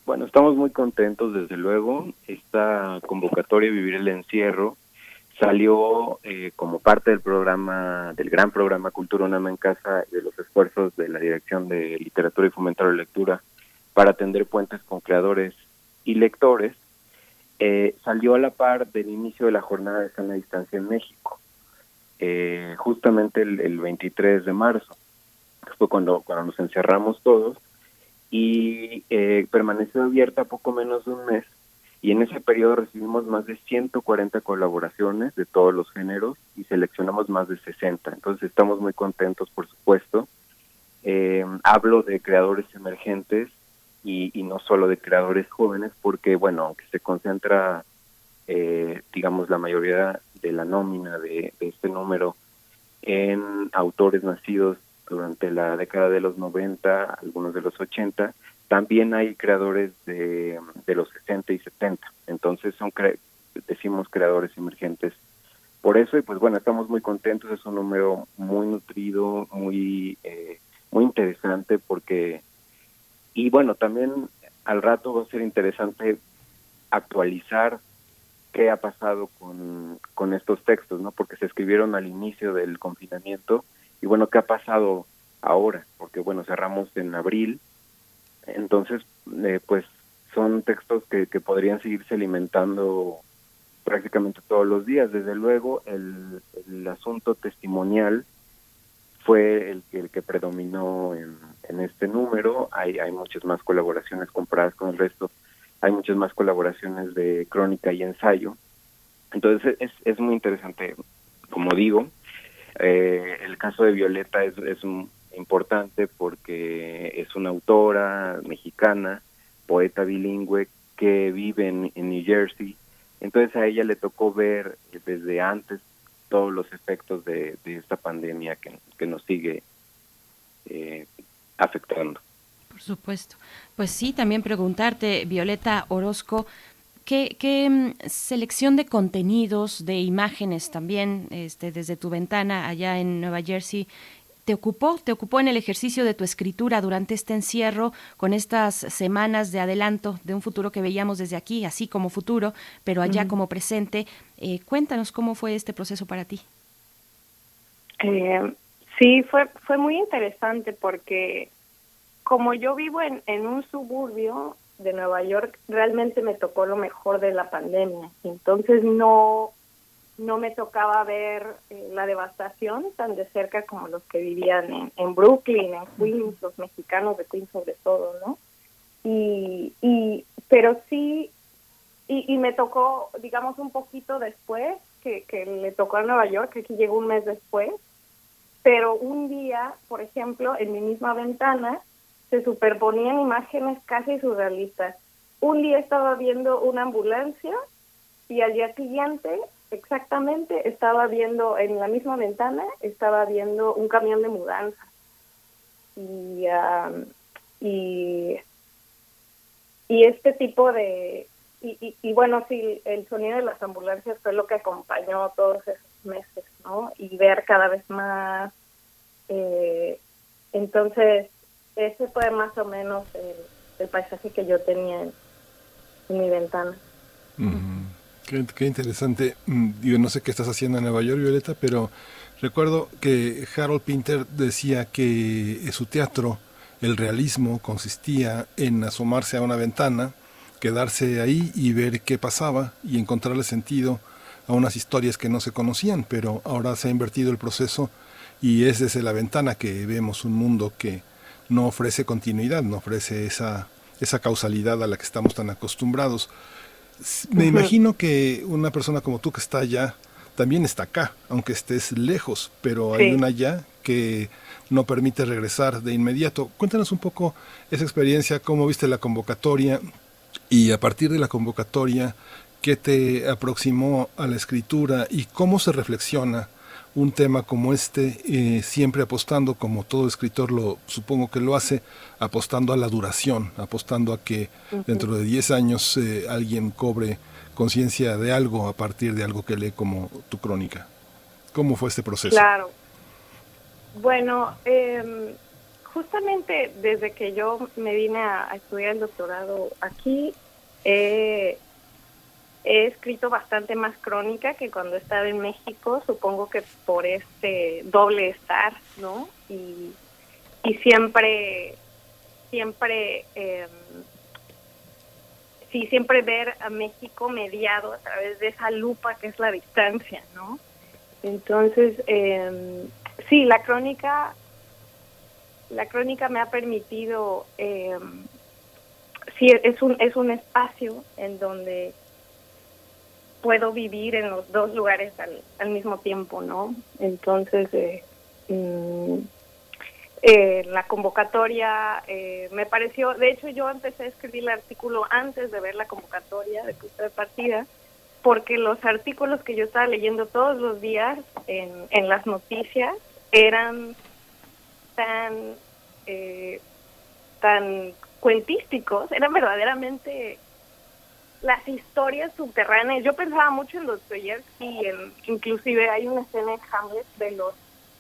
Bueno, estamos muy contentos, desde luego. Esta convocatoria Vivir el Encierro salió eh, como parte del programa, del gran programa Cultura Unama en Casa de los esfuerzos de la Dirección de Literatura y Fomentar la Lectura para atender puentes con creadores y lectores eh, salió a la par del inicio de la jornada de sana distancia en México, eh, justamente el, 23 de marzo, fue cuando, cuando nos encerramos todos, y eh, permaneció abierta poco menos de un mes, y en ese periodo recibimos más de 140 colaboraciones de todos los géneros y seleccionamos más de 60, entonces estamos muy contentos, por supuesto. hablo de creadores emergentes y, no solo de creadores jóvenes, porque, bueno, aunque se concentra, eh, digamos, la mayoría de la nómina de, este número en autores nacidos durante la década de los 90, algunos de los 80, también hay creadores de, de los 60 y 70. Entonces son decimos creadores emergentes. Por eso, y pues bueno, estamos muy contentos, es un número muy nutrido, muy, eh, muy interesante porque y bueno, también al rato va a ser interesante actualizar qué ha pasado con, con estos textos, ¿no? Porque se escribieron al inicio del confinamiento y bueno, ¿qué ha pasado ahora? Porque bueno, cerramos en abril, entonces eh, pues son textos que, que podrían seguirse alimentando prácticamente todos los días. Desde luego, el, el asunto testimonial fue el, el que predominó en, este número. Hay, muchas más colaboraciones comparadas con el resto. Hay muchas más colaboraciones de crónica y ensayo. Entonces es, es muy interesante, como digo. Eh, el caso de Violeta es, es importante porque es una autora mexicana, poeta bilingüe, que vive en, en New Jersey. Entonces a ella le tocó ver desde antes todos los efectos de, esta pandemia que, que nos sigue eh, afectando. Por supuesto. Pues sí, también preguntarte, Violeta Orozco, ¿qué, qué mm, selección de contenidos, de imágenes también este, desde tu ventana allá en Nueva Jersey te ocupó, te ocupó en el ejercicio de tu escritura durante este encierro, con estas semanas de adelanto de un futuro que veíamos desde aquí, así como futuro, pero allá como presente. Eh, cuéntanos cómo fue este proceso para ti. Eh, sí, fue, fue muy interesante porque como yo vivo en, en un suburbio de Nueva York, realmente me tocó lo mejor de la pandemia. Entonces no no me tocaba ver eh, la devastación tan de cerca como los que vivían en, en, Brooklyn, en Queens, los mexicanos de Queens sobre todo, ¿no? Y, y pero sí, y, me tocó, digamos, un poquito después, que, que le tocó a Nueva York, aquí llegó un mes después, pero un día, por ejemplo, en mi misma ventana, se superponían imágenes casi surrealistas. Un día estaba viendo una ambulancia y al día siguiente exactamente estaba viendo en la misma ventana, estaba viendo un camión de mudanza. Y, um, y, este tipo de... Y, y, bueno, sí, el sonido de las ambulancias fue lo que acompañó todos esos meses, ¿no? Y ver cada vez más. Eh, entonces, ese fue más o menos el, el paisaje que yo tenía en, mi ventana. -huh. Qué, interesante. Yo no sé qué estás haciendo en Nueva York, Violeta, pero recuerdo que Harold Pinter decía que su teatro, el realismo, consistía en asomarse a una ventana, quedarse ahí y ver qué pasaba y encontrarle sentido a unas historias que no se conocían, pero ahora se ha invertido el proceso y es desde la ventana que vemos un mundo que no ofrece continuidad, no ofrece esa, esa causalidad a la que estamos tan acostumbrados. Me imagino que una persona como tú que está allá también está acá, aunque estés lejos, pero sí. hay una allá que no permite regresar de inmediato. Cuéntanos un poco esa experiencia, cómo viste la convocatoria y a partir de la convocatoria, qué te aproximó a la escritura y cómo se reflexiona un tema como este, eh, siempre apostando, como todo escritor lo supongo que lo hace, apostando a la duración, apostando a que uh -huh. dentro de 10 años eh, alguien cobre conciencia de algo a partir de algo que lee como tu crónica. ¿Cómo fue este proceso? Claro. Bueno, eh, justamente desde que yo me vine a, a estudiar el doctorado aquí, eh, he escrito bastante más crónica que cuando estaba en México, supongo que por este doble estar, ¿no? Y, y siempre, siempre, eh, sí, siempre ver a México mediado a través de esa lupa que es la distancia, ¿no? Entonces, eh, sí, la crónica, la crónica me ha permitido, eh, sí, es un, es un espacio en donde puedo vivir en los dos lugares al, al mismo tiempo, ¿no? Entonces, eh, mm, eh, la convocatoria eh, me pareció, de hecho yo empecé a escribir el artículo antes de ver la convocatoria de puesta de partida, porque los artículos que yo estaba leyendo todos los días en, en las noticias eran tan, eh, tan cuentísticos, eran verdaderamente las historias subterráneas. Yo pensaba mucho en Dostoyevsky y en, inclusive hay una escena en Hamlet de los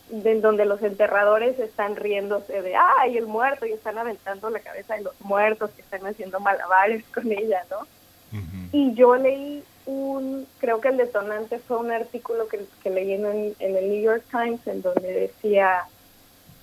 de donde los enterradores están riéndose de ay el muerto y están aventando la cabeza de los muertos que están haciendo malabares con ella, ¿no? Uh -huh. Y yo leí un, creo que el detonante fue un artículo que, que leí en, en, el New York Times en donde decía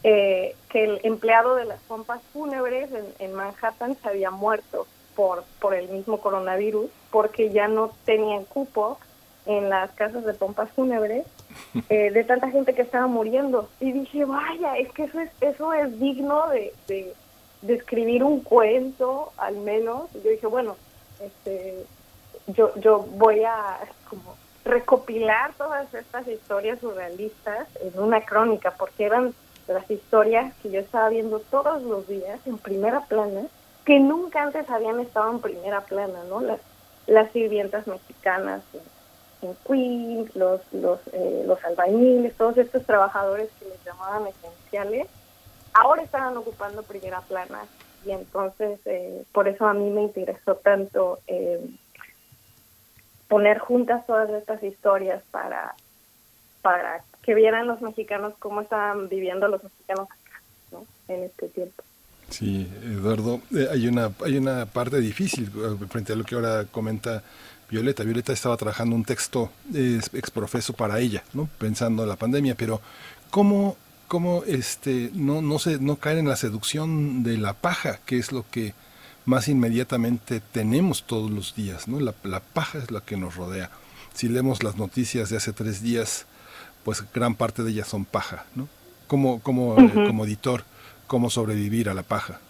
eh, que el empleado de las pompas fúnebres en, en Manhattan se había muerto por, por el mismo coronavirus, porque ya no tenían cupo en las casas de pompas fúnebres eh, de tanta gente que estaba muriendo. Y dije, vaya, es que eso es, eso es digno de, de, escribir un cuento, al menos. Y yo dije, bueno, este, yo, yo voy a como recopilar todas estas historias surrealistas en una crónica, porque eran las historias que yo estaba viendo todos los días en primera plana, que nunca antes habían estado en primera plana, ¿no? Las, las sirvientas mexicanas en, Queens, los, los, eh, los albañiles, todos estos trabajadores que les llamaban esenciales, ahora estaban ocupando primera plana. Y entonces, eh, por eso a mí me interesó tanto eh, poner juntas todas estas historias para, para que vieran los mexicanos cómo estaban viviendo los mexicanos acá, ¿no? En este tiempo. Sí, Eduardo, eh, hay una hay una parte difícil eh, frente a lo que ahora comenta Violeta. Violeta estaba trabajando un texto exprofeso para ella, ¿no? Pensando en la pandemia, pero ¿cómo cómo este no no se no caer en la seducción de la paja, que es lo que más inmediatamente tenemos todos los días, ¿no? La, paja es la que nos rodea. Si leemos las noticias de hace tres días, pues gran parte de ellas son paja, ¿no? Como, como, eh, como editor, ¿cómo sobrevivir a la paja?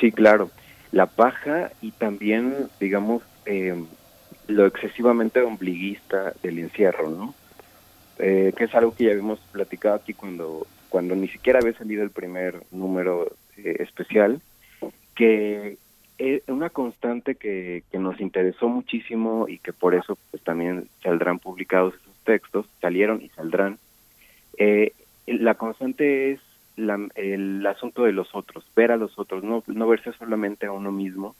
Sí, claro. La paja y también, digamos, eh, lo excesivamente ombliguista del encierro, ¿no? Eh, que es algo que ya habíamos platicado aquí cuando, cuando ni siquiera había salido el primer número especial, que es una constante que, que, nos interesó muchísimo y que por eso pues también saldrán publicados esos textos, salieron y saldrán. Eh, la constante es la, el asunto de los otros, ver a los otros, no, no verse solamente a uno mismo,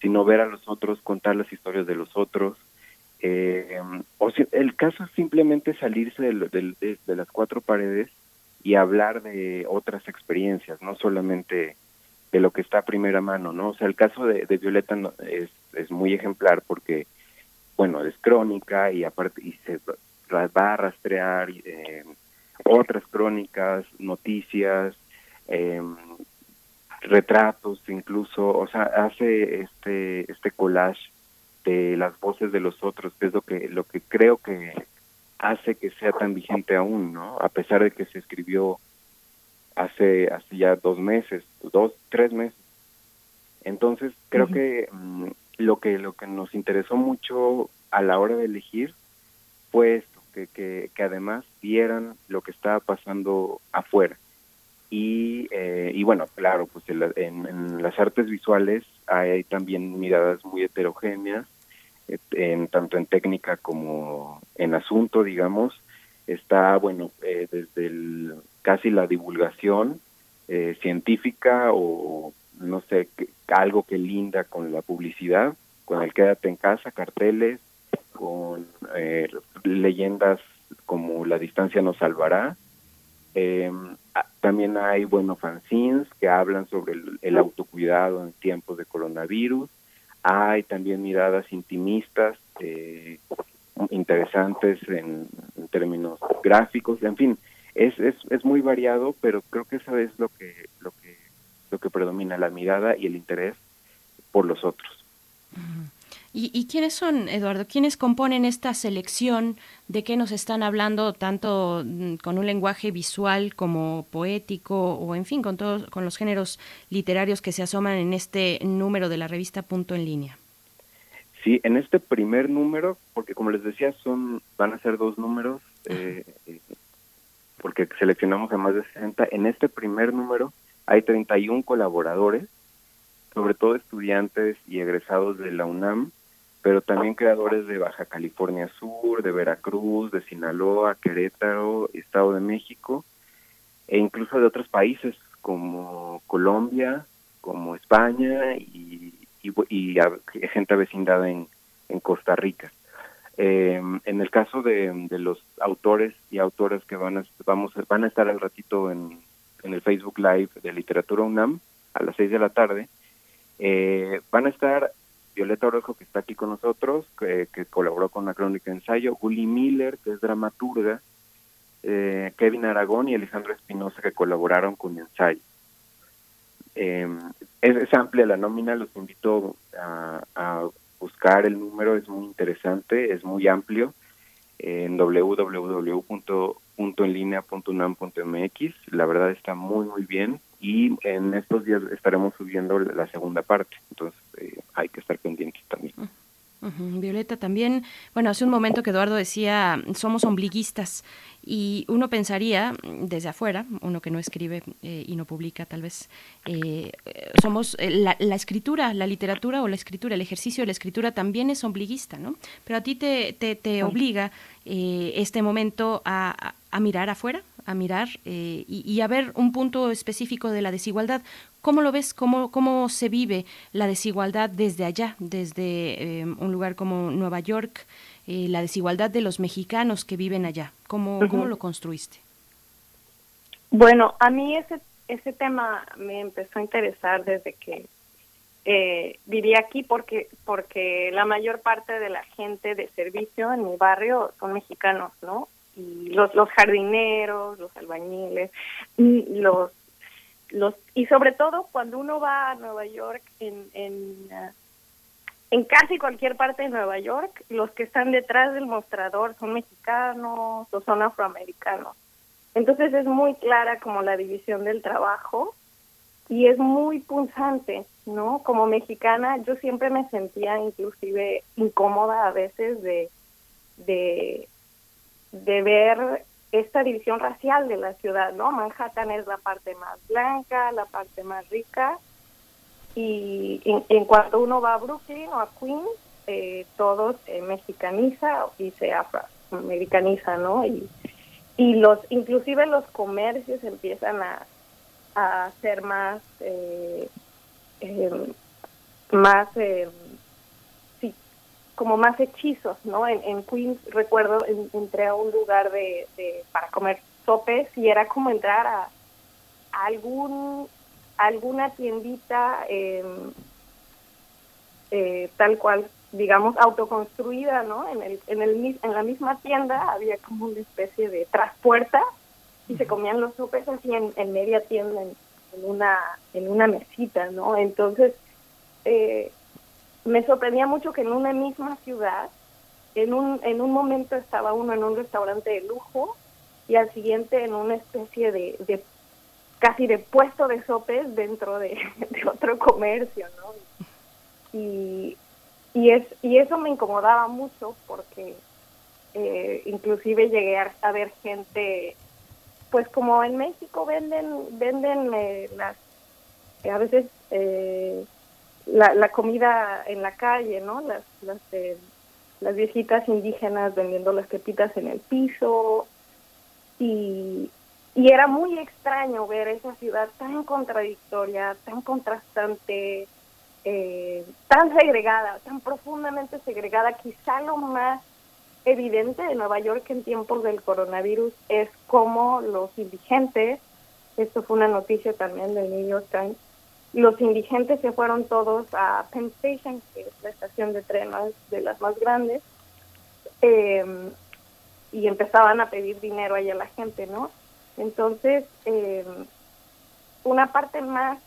sino ver a los otros, contar las historias de los otros. Eh, o el caso es simplemente salirse de, de las cuatro paredes y hablar de otras experiencias, no solamente de lo que está a primera mano, ¿no? O sea, el caso de, Violeta es, es muy ejemplar porque, bueno, es crónica y aparte y se va a rastrear eh, otras crónicas, noticias, eh, retratos incluso, o sea, hace este este collage de las voces de los otros, que es lo que lo que creo que hace que sea tan vigente aún, ¿no? A pesar de que se escribió hace, hace ya dos meses, dos, tres meses. Entonces, creo que mm, lo que lo que nos interesó mucho a la hora de elegir fue que, que, que además vieran lo que estaba pasando afuera. Y, eh, y bueno, claro, pues en, en, las artes visuales hay también miradas muy heterogéneas, en, tanto en técnica como en asunto, digamos. Está, bueno, eh, desde el casi la divulgación eh, científica o no sé, algo que linda con la publicidad, con el quédate en casa, carteles, con eh, leyendas como La distancia nos salvará. Em, también hay, bueno, fanzines que hablan sobre el, autocuidado en tiempos de coronavirus. Hay también miradas intimistas eh, interesantes en, términos gráficos. En fin, es, es, es muy variado, pero creo que eso es lo que, lo que, lo que predomina, la mirada y el interés por los otros. ¿Y, ¿Y, quiénes son, Eduardo? ¿Quiénes componen esta selección? ¿De qué nos están hablando tanto mm, con un lenguaje visual como poético o, en fin, con todos con los géneros literarios que se asoman en este número de la revista Punto en Línea? Sí, en este primer número, porque como les decía, son van a ser dos números. Eh, porque seleccionamos a más de 60. En este primer número hay 31 colaboradores, sobre todo estudiantes y egresados de la UNAM, pero también creadores de Baja California Sur, de Veracruz, de Sinaloa, Querétaro, Estado de México, e incluso de otros países como Colombia, como España y, gente avecindada en, Costa Rica. Eh, en el caso de, los autores y autoras que van a, vamos, van a estar al ratito en, el Facebook Live de Literatura UNAM a las 6 de la tarde, eh, van a estar Violeta Orozco, que está aquí con nosotros, que, colaboró con la crónica de ensayo, Juli Miller, que es dramaturga, eh, Kevin Aragón y Alejandro Espinosa, que colaboraron con ensayo. Eh, es, amplia la nómina, los invito a, a buscar el número es muy interesante, es muy amplio en www.enlinea.unam.mx. La verdad está muy, muy bien y en estos días estaremos subiendo la segunda parte, entonces eh, hay que estar pendientes también. Violeta, también, bueno, hace un momento que Eduardo decía, somos ombliguistas y uno pensaría desde afuera, uno que no escribe eh, y no publica tal vez, eh, somos la, escritura, la literatura o la escritura, el ejercicio de la escritura también es ombliguista, ¿no? Pero a ti te, te, te obliga este momento a, a mirar afuera, a mirar eh, y, a ver un punto específico de la desigualdad. ¿Cómo lo ves? ¿Cómo, cómo se vive la desigualdad desde allá, desde eh, un lugar como Nueva York, eh, la desigualdad de los mexicanos que viven allá? ¿Cómo, ¿cómo lo construiste? Bueno, a mí ese, ese tema me empezó a interesar desde que eh, viví aquí porque porque la mayor parte de la gente de servicio en mi barrio son mexicanos, ¿no? Y los, los jardineros, los albañiles, los, los, y sobre todo cuando uno va a Nueva York, en, en, ah, en casi cualquier parte de Nueva York, los que están detrás del mostrador son mexicanos o son afroamericanos. Entonces es muy clara como la división del trabajo y es muy punzante, ¿no? Como mexicana yo siempre me sentía inclusive incómoda a veces de, de de ver esta división racial de la ciudad, ¿no? Manhattan es la parte más blanca, la parte más rica, y en, cuanto uno va a Brooklyn o a Queens, eh, todo se mexicaniza y se afroamericaniza, ¿no? Y, y los, inclusive los comercios empiezan a, a ser más, eh, eh, más eh, como más hechizos, ¿no? En, Queens recuerdo entré a un lugar de, para comer sopes y era como entrar a, algún alguna tiendita em, eh, tal cual digamos autoconstruida, ¿no? En el en el en la misma tienda había como una especie de traspuerta y se comían los sopes así en, en media tienda en, en una en una mesita, ¿no? Entonces eh, me sorprendía mucho que en una misma ciudad, en un, en un momento estaba uno en un restaurante de lujo y al siguiente en una especie de, de casi de puesto de sopes dentro de, otro comercio, ¿no? Y, y, es, y eso me incomodaba mucho porque eh, inclusive llegué a, ver gente, pues como en México venden, venden eh, las, a veces... Eh, la, la comida en la calle, ¿no? Las, las, las viejitas indígenas vendiendo las pepitas en el piso y, y era muy extraño ver esa ciudad tan contradictoria, tan contrastante, eh, tan segregada, tan profundamente segregada. Quizá lo más evidente de Nueva York en tiempos del coronavirus es cómo los indigentes, esto fue una noticia también del New York Times, los indigentes se fueron todos a Penn Station, que es la estación de tren de las más grandes, em, y empezaban a pedir dinero ahí a la gente, ¿no? Entonces, em, una parte más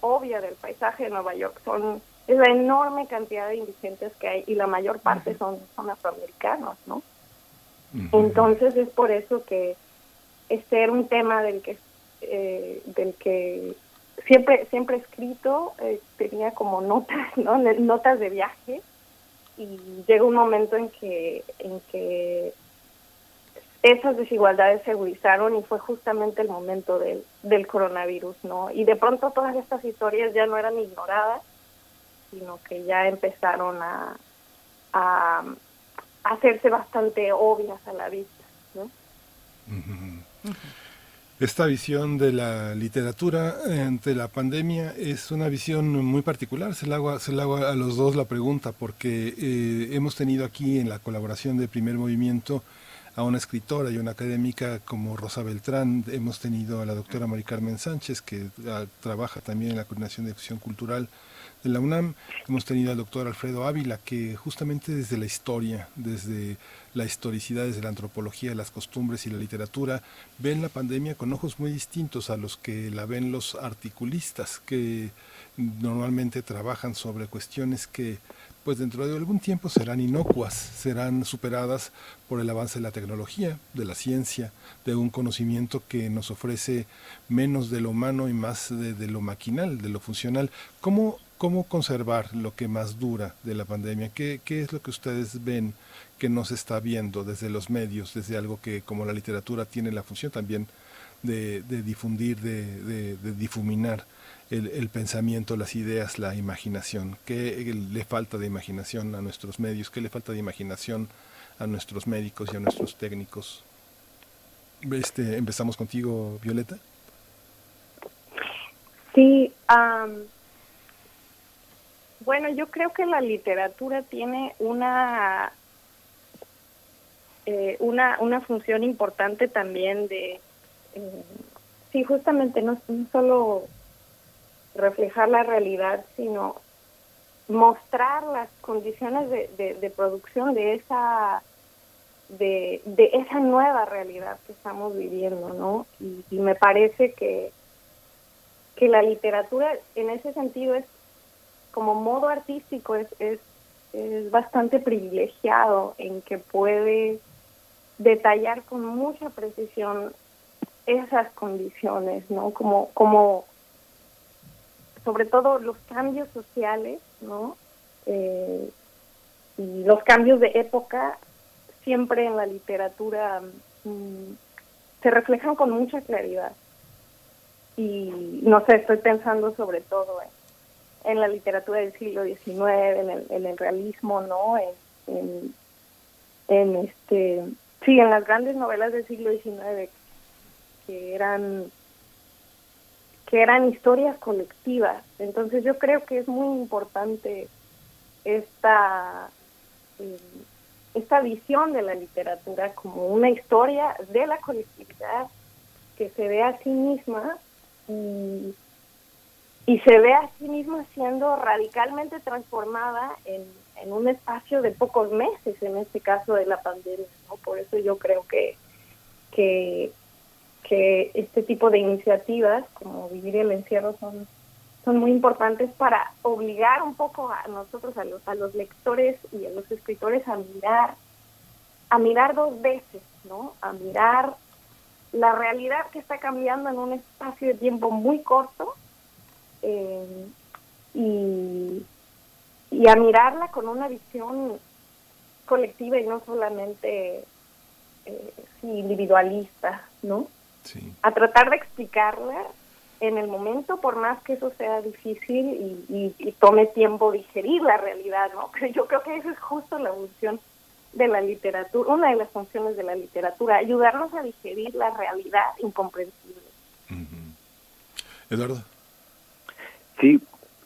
obvia del paisaje de Nueva York son es la enorme cantidad de indigentes que hay y la mayor parte son, son afroamericanos, ¿no? Entonces es por eso que este era un tema del que eh, del que siempre siempre escrito eh, tenía como notas no notas de viaje. Y llega un momento en que en que esas desigualdades se agudizaron y fue justamente el momento del, del coronavirus no y de pronto todas estas historias ya no eran ignoradas sino que ya empezaron a, a, hacerse bastante obvias a la vista no esta visión de la literatura ante la pandemia es una visión muy particular. Se la hago, se la hago a los dos la pregunta porque eh, hemos tenido aquí en la colaboración de Primer Movimiento a una escritora y una académica como Rosa Beltrán, hemos tenido a la doctora Mari Carmen Sánchez, que ah, trabaja también en la Coordinación de Acción Cultural de la UNAM, hemos tenido al doctor Alfredo Ávila, que justamente desde la historia, desde la historicidad, desde la antropología, las costumbres y la literatura, ven la pandemia con ojos muy distintos a los que la ven los articulistas, que normalmente trabajan sobre cuestiones que pues dentro de algún tiempo serán inocuas, serán superadas por el avance de la tecnología, de la ciencia, de un conocimiento que nos ofrece menos de lo humano y más de, lo maquinal, de lo funcional. ¿Cómo, ¿Cómo conservar lo que más dura de la pandemia? ¿Qué, ¿Qué es lo que ustedes ven que no se está viendo desde los medios, desde algo que como la literatura tiene la función también de, difundir, de, difuminar el, pensamiento, las ideas, la imaginación. ¿Qué le falta de imaginación a nuestros medios? ¿Qué le falta de imaginación a nuestros médicos y a nuestros técnicos? Este, empezamos contigo, Violeta. Sí, bueno, yo creo que la literatura tiene una eh, una, una función importante también de eh, sí, justamente no, solo reflejar la realidad, sino mostrar las condiciones de, de, producción de esa de, de, esa nueva realidad que estamos viviendo, ¿no? Y, me parece que, que la literatura en ese sentido es como modo artístico es, es, es bastante privilegiado en que puede detallar con mucha precisión esas condiciones, ¿no? Como, como sobre todo los cambios sociales, ¿no? Eh, y los cambios de época siempre en la literatura mm, se reflejan con mucha claridad. Y no sé, estoy pensando sobre todo en, la literatura del siglo XIX, en el, en el realismo, ¿no? En, este, sí, en las grandes novelas del siglo XIX que eran que eran historias colectivas. Entonces yo creo que es muy importante esta eh, esta visión de la literatura como una historia de la colectividad que se ve a sí misma y, y se ve a sí misma siendo radicalmente transformada en, en un espacio de pocos meses, en este caso de la pandemia. ¿no? Por eso yo creo que, que que este tipo de iniciativas, como Vivir el Encierro, son, son muy importantes para obligar un poco a nosotros, a los, a los lectores y a los escritores a mirar, a mirar dos veces, ¿no? A mirar la realidad que está cambiando en un espacio de tiempo muy corto eh, y, y a mirarla con una visión colectiva y no solamente eh, individualista, ¿no? a tratar de explicarla en el momento, por más que eso sea difícil y, tome tiempo digerir la realidad, ¿no? Pero yo creo que eso es justo la función de la literatura, una de las funciones de la literatura, ayudarnos a digerir la realidad incomprensible. Eduardo. Sí,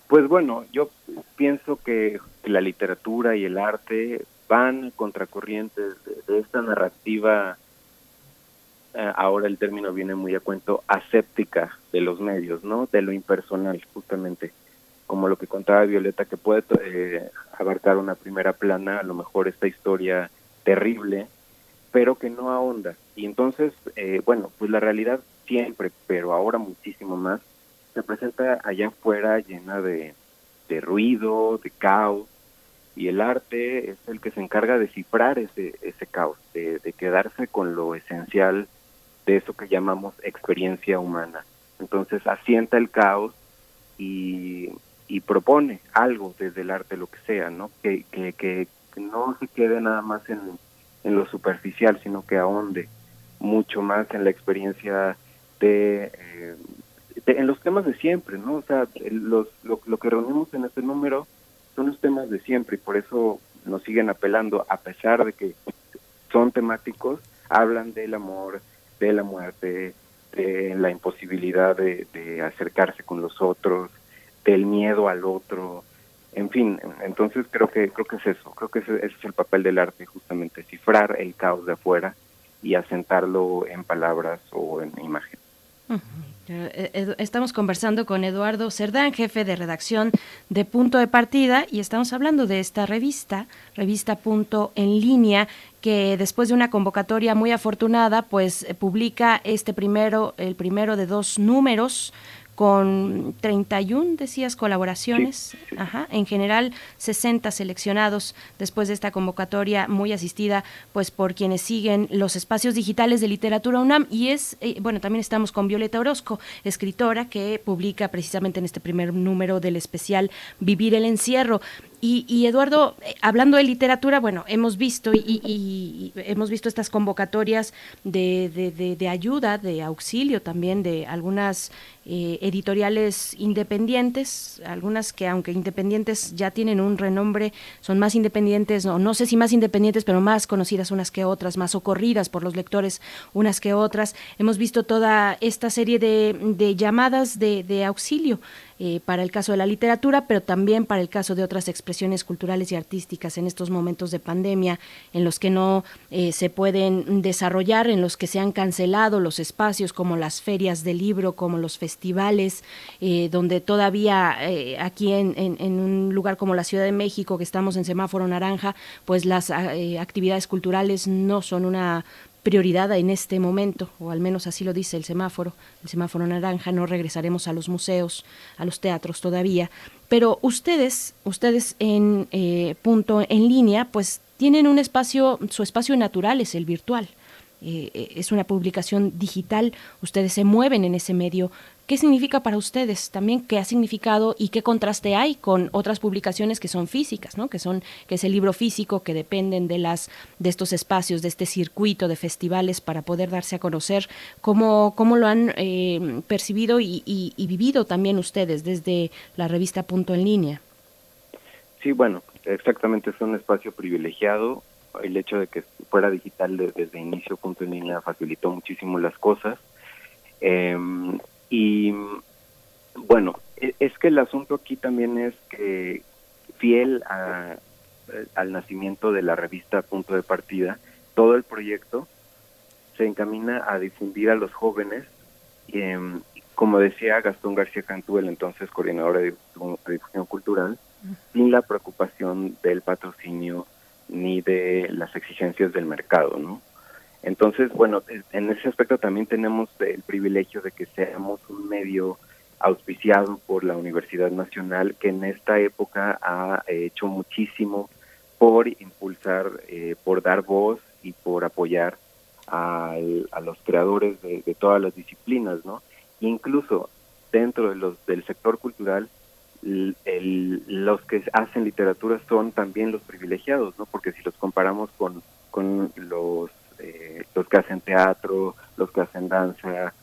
pues bueno, yo pienso que la literatura y el arte van contracorrientes de esta narrativa eh, ahora el término viene muy a cuento, aséptica de los medios, ¿no? De lo impersonal, justamente. Como lo que contaba Violeta, que puede eh, abarcar una primera plana, a lo mejor esta historia terrible, pero que no ahonda. Y entonces, eh, bueno, pues la realidad siempre, pero ahora muchísimo más, se presenta allá afuera llena de, de ruido, de caos, y el arte es el que se encarga de cifrar ese, ese caos, de, de quedarse con lo esencial de eso que llamamos experiencia humana. Entonces asienta el caos y, y propone algo desde el arte, lo que sea, ¿no? Que, que, que no se quede nada más en, en lo superficial, sino que ahonde mucho más en la experiencia de, eh, en los temas de siempre, ¿no? O sea, los, lo, que reunimos en este número son los temas de siempre y por eso nos siguen apelando, a pesar de que son temáticos, hablan del amor, de la muerte, de la imposibilidad de, acercarse con los otros, del miedo al otro, en fin, entonces creo que creo que es eso, creo que ese, es el papel del arte justamente, cifrar el caos de afuera y asentarlo en palabras o en imagen. Eh, estamos conversando con Eduardo Cerdán, jefe de redacción de Punto de Partida, y estamos hablando de esta revista, revista Punto en línea, que después de una convocatoria muy afortunada, pues eh, publica este primero, el primero de dos números con 31, decías, colaboraciones. Ajá. En general, 60 seleccionados después de esta convocatoria muy asistida pues por quienes siguen los espacios digitales de literatura UNAM. Y es, eh, bueno, también estamos con Violeta Orozco, escritora que publica precisamente en este primer número del especial Vivir el Encierro. Y, Eduardo, eh, hablando de literatura, bueno, hemos visto y, hemos visto estas convocatorias de, de, ayuda, de auxilio también de algunas eh, editoriales independientes, algunas que aunque independientes ya tienen un renombre, son más independientes, no, no sé si más independientes, pero más conocidas unas que otras, más socorridas por los lectores unas que otras. Hemos visto toda esta serie de, de llamadas de, de auxilio. Eh, para el caso de la literatura, pero también para el caso de otras expresiones culturales y artísticas en estos momentos de pandemia, en los que no eh, se pueden desarrollar, en los que se han cancelado los espacios como las ferias del libro, como los festivales, eh, donde todavía aquí en, un lugar como la Ciudad de México, que estamos en semáforo naranja, pues las actividades culturales no son una prioridad en este momento, o al menos así lo dice el semáforo, el semáforo naranja, no regresaremos a los museos, a los teatros todavía, pero ustedes, ustedes en eh, punto en línea, pues tienen un espacio, su espacio natural es el virtual. Eh, eh, es una publicación digital, ustedes se mueven en ese medio, ¿Qué significa para ustedes también? ¿Qué ha significado y qué contraste hay con otras publicaciones que son físicas, ¿no? que son que es el libro físico que dependen de las de estos espacios, de este circuito de festivales para poder darse a conocer? ¿Cómo, cómo lo han eh, percibido y, y, vivido también ustedes desde la revista Punto en Línea? Sí, bueno, exactamente es un espacio privilegiado. El hecho de que fuera digital desde inicio Punto en Línea facilitó muchísimo las cosas. Eh, y bueno, e, es que el asunto aquí también es que fiel a, al nacimiento de la revista Punto de Partida, todo el proyecto se encamina a difundir a los jóvenes, em, como decía Gastón García Cantú, el entonces coordinador de difusión cultural, sin la preocupación del patrocinio ni de las exigencias del mercado, ¿no? Entonces, bueno, en ese aspecto también tenemos el privilegio de que seamos un medio auspiciado por la Universidad Nacional, que en esta época ha hecho muchísimo por impulsar, eh, por dar voz y por apoyar a, los creadores de, todas las disciplinas, ¿no? Incluso dentro de los, del sector cultural, los que hacen literatura son también los privilegiados, ¿no? Porque si los comparamos con, con los eh, los que hacen teatro, los que hacen danza,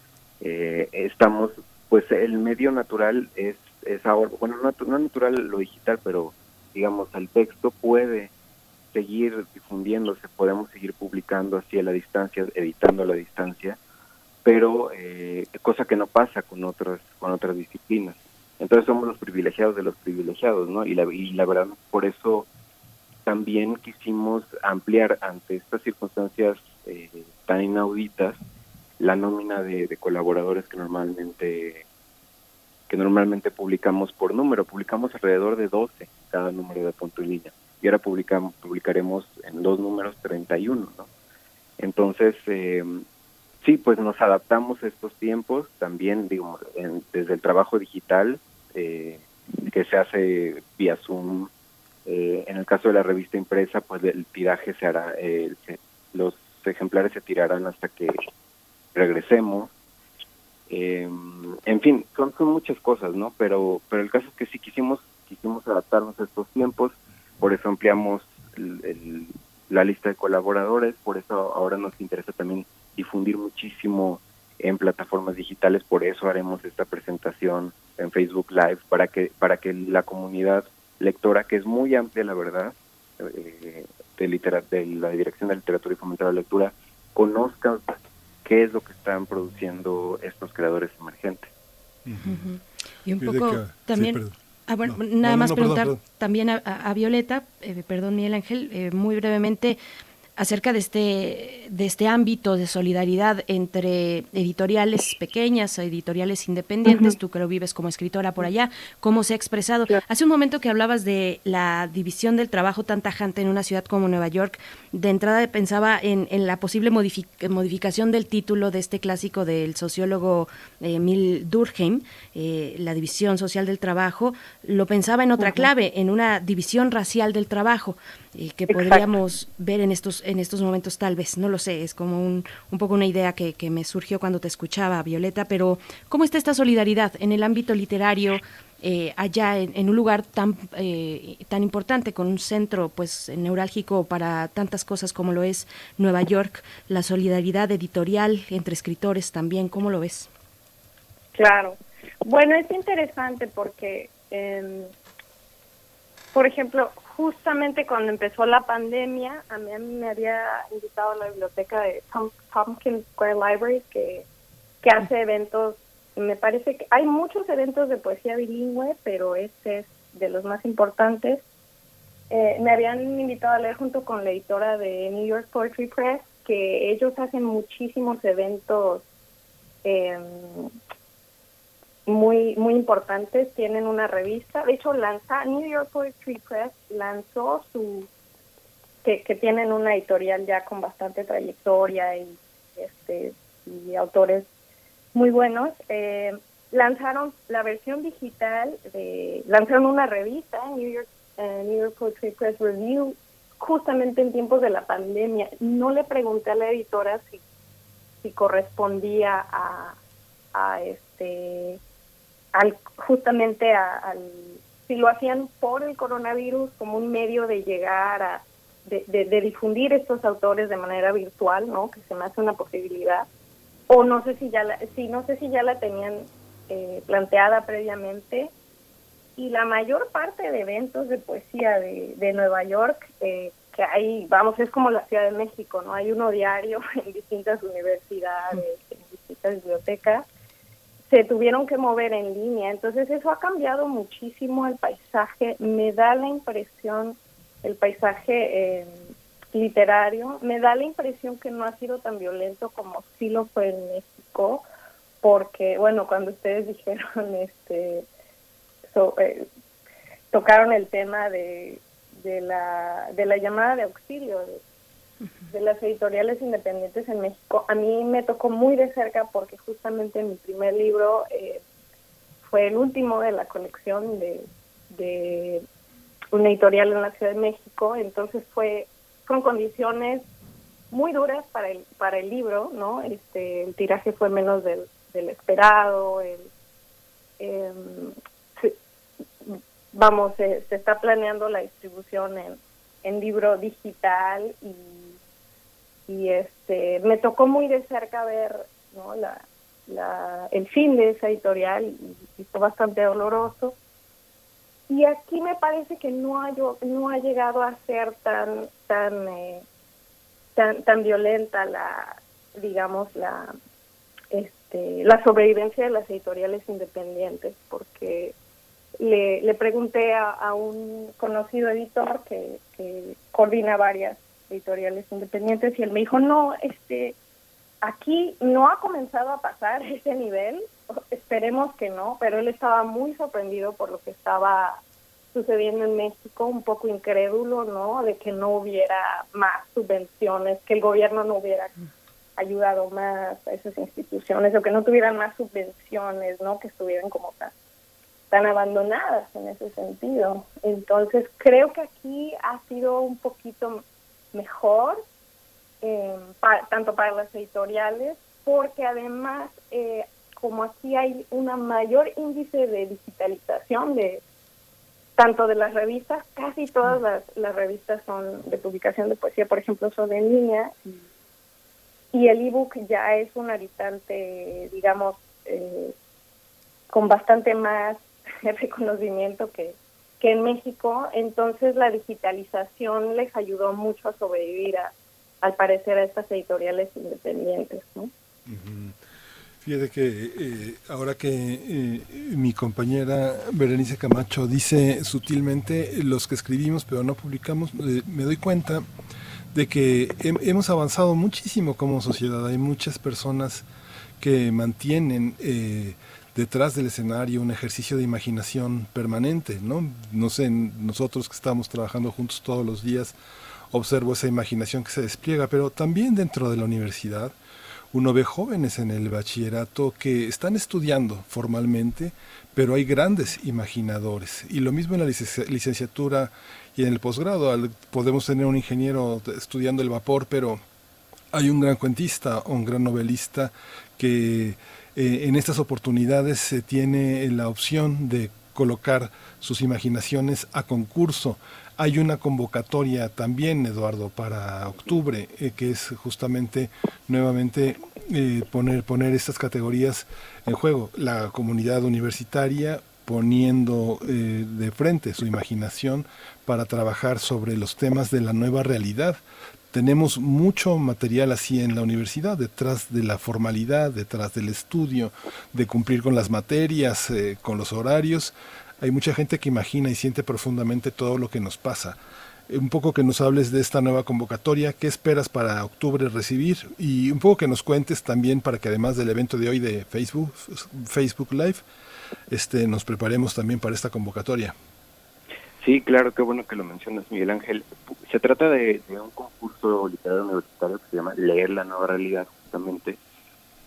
eh, estamos, pues el medio natural es, es ahora, bueno, no, natural lo digital, pero digamos, el texto puede seguir difundiéndose, podemos seguir publicando así a la distancia, editando a la distancia, pero eh, cosa que no pasa con otras con otras disciplinas. Entonces somos los privilegiados de los privilegiados, ¿no? Y la, y la verdad, por eso también quisimos ampliar ante estas circunstancias eh, tan inauditas la nómina de, colaboradores que normalmente que normalmente publicamos por número, publicamos alrededor de 12 cada número de punto y línea. Y ahora publicamos, publicaremos en dos números 31, ¿no? Entonces, eh, sí, pues nos adaptamos a estos tiempos, también, digo, desde el trabajo digital, eh, que se hace vía Zoom, eh, en el caso de la revista impresa, pues el tiraje se hará, eh, los ejemplares se tirarán hasta que regresemos. Eh, en fin, son, son muchas cosas, ¿no? Pero, pero el caso es que sí quisimos, quisimos adaptarnos a estos tiempos, por eso ampliamos la lista de colaboradores, por eso ahora nos interesa también difundir muchísimo en plataformas digitales, por eso haremos esta presentación en Facebook Live para que para que la comunidad lectora que es muy amplia, la verdad, eh, de, de la Dirección de Literatura y Fomento de la Lectura, conozcan qué es lo que están produciendo estos creadores emergentes. Y un poco también... Ah, bueno, nada más preguntar también a, Violeta, eh, perdón Miguel Ángel, eh, muy brevemente, acerca de este, de este ámbito de solidaridad entre editoriales pequeñas o editoriales independientes, tú que lo vives como escritora por allá, cómo se ha expresado. Hace un momento que hablabas de la división del trabajo tan tajante en una ciudad como Nueva York, de entrada pensaba en, la posible modificación del título de este clásico del sociólogo eh, Emil Durkheim, eh, la división social del trabajo, lo pensaba en otra clave, en una división racial del trabajo, eh, que podríamos ver en estos en estos momentos tal vez, no lo sé, es como un, un poco una idea que, que me surgió cuando te escuchaba, Violeta, pero ¿cómo está esta solidaridad en el ámbito literario? Eh, allá en, un lugar tan eh, tan importante con un centro pues neurálgico para tantas cosas como lo es Nueva York la solidaridad editorial entre escritores también cómo lo ves claro. Bueno es interesante porque em, por ejemplo justamente cuando empezó la pandemia, a mí, me había invitado a la biblioteca de Tompkins Square Library, que, que hace eventos, me parece que hay muchos eventos de poesía bilingüe, pero este es de los más importantes. Eh, me habían invitado a leer junto con la editora de New York Poetry Press, que ellos hacen muchísimos eventos eh, muy muy importantes tienen una revista. De hecho lanza New York Poetry Press lanzó su que, que tienen una editorial ya con bastante trayectoria y este y autores muy buenos. Eh, lanzaron la versión digital de lanzaron una revista New York eh, New York Poetry Press Review justamente en tiempos de la pandemia. No le pregunté a la editora si si correspondía a este al justamente al si lo hacían por el coronavirus como un medio de llegar a de, de, difundir estos autores de manera virtual no que se me hace una posibilidad. O no sé si ya la, si no sé si ya la tenían eh, planteada previamente. Y la mayor parte de eventos de poesía de, de Nueva York eh, que hay vamos es como la Ciudad de México no hay uno diario en distintas universidades en distintas bibliotecas se tuvieron que mover en línea. Entonces eso ha cambiado muchísimo el paisaje. Me da la impresión, el paisaje eh, literario, me da la impresión que no ha sido tan violento como sí lo fue en México, porque bueno, cuando ustedes dijeron, este, eh, tocaron el tema de, de la de la llamada de auxilio, de las editoriales independientes en México, a mí me tocó muy de cerca porque justamente mi primer libro eh, fue el último de la colección de, de una editorial en la Ciudad de México, entonces fue con condiciones muy duras para el para el libro, ¿no? Este el tiraje fue menos del, del esperado, el, em, vamos se, se está planeando la distribución en, en libro digital y y este me tocó muy de cerca ver ¿no? la, el fin de esa editorial y, fue bastante doloroso y aquí me parece que no ha no ha llegado a ser tan tan eh, tan tan violenta la digamos la este la sobrevivencia de las editoriales independientes porque le, le pregunté a, a un conocido editor que, que coordina varias editoriales independientes y él me dijo, no, este, aquí no ha comenzado a pasar ese nivel, esperemos que no, pero él estaba muy sorprendido por lo que estaba sucediendo en México, un poco incrédulo, ¿no? De que no hubiera más subvenciones, que el gobierno no hubiera ayudado más a esas instituciones o que no tuvieran más subvenciones, ¿no? Que estuvieran como tan, tan abandonadas en ese sentido. Entonces, creo que aquí ha sido un poquito mejor, eh, tanto para las editoriales, porque además, eh, como aquí hay una mayor índice de digitalización de tanto de las revistas, casi todas las, las revistas son de publicación de poesía, por ejemplo, son en línea, y el ebook ya es un habitante, digamos, eh, con bastante más reconocimiento que, que en México, entonces la digitalización les ayudó mucho a sobrevivir, a, al parecer, a estas editoriales independientes. ¿no? Fíjate que eh, ahora que eh, mi compañera Berenice Camacho dice sutilmente los que escribimos pero no publicamos, eh, me doy cuenta de que hemos avanzado muchísimo como sociedad. Hay muchas personas que mantienen detrás del escenario un ejercicio de imaginación permanente, ¿no? No sé, nosotros que estamos trabajando juntos todos los días, observo esa imaginación que se despliega, pero también dentro de la universidad uno ve jóvenes en el bachillerato que están estudiando formalmente, pero hay grandes imaginadores. Y lo mismo en la licenciatura y en el posgrado. Podemos tener un ingeniero estudiando el vapor, pero hay un gran cuentista o un gran novelista que eh, en estas oportunidades se tiene la opción de colocar sus imaginaciones a concurso. Hay una convocatoria también, Eduardo, para octubre, eh, que es justamente nuevamente eh, poner, poner estas categorías en juego. La comunidad universitaria poniendo de frente su imaginación para trabajar sobre los temas de la nueva realidad. Tenemos mucho material así en la universidad, detrás de la formalidad, detrás del estudio, de cumplir con las materias, con los horarios hay mucha gente que imagina y siente profundamente todo lo que nos pasa. Un poco que nos hables de esta nueva convocatoria, qué esperas para octubre recibir y un poco que nos cuentes también para que además del evento de hoy de Facebook, Facebook Live, este, nos preparemos también para esta convocatoria. Sí, claro, qué bueno que lo mencionas, Miguel Ángel. Se trata de, un concurso literario universitario que se llama Leer la Nueva Realidad, justamente,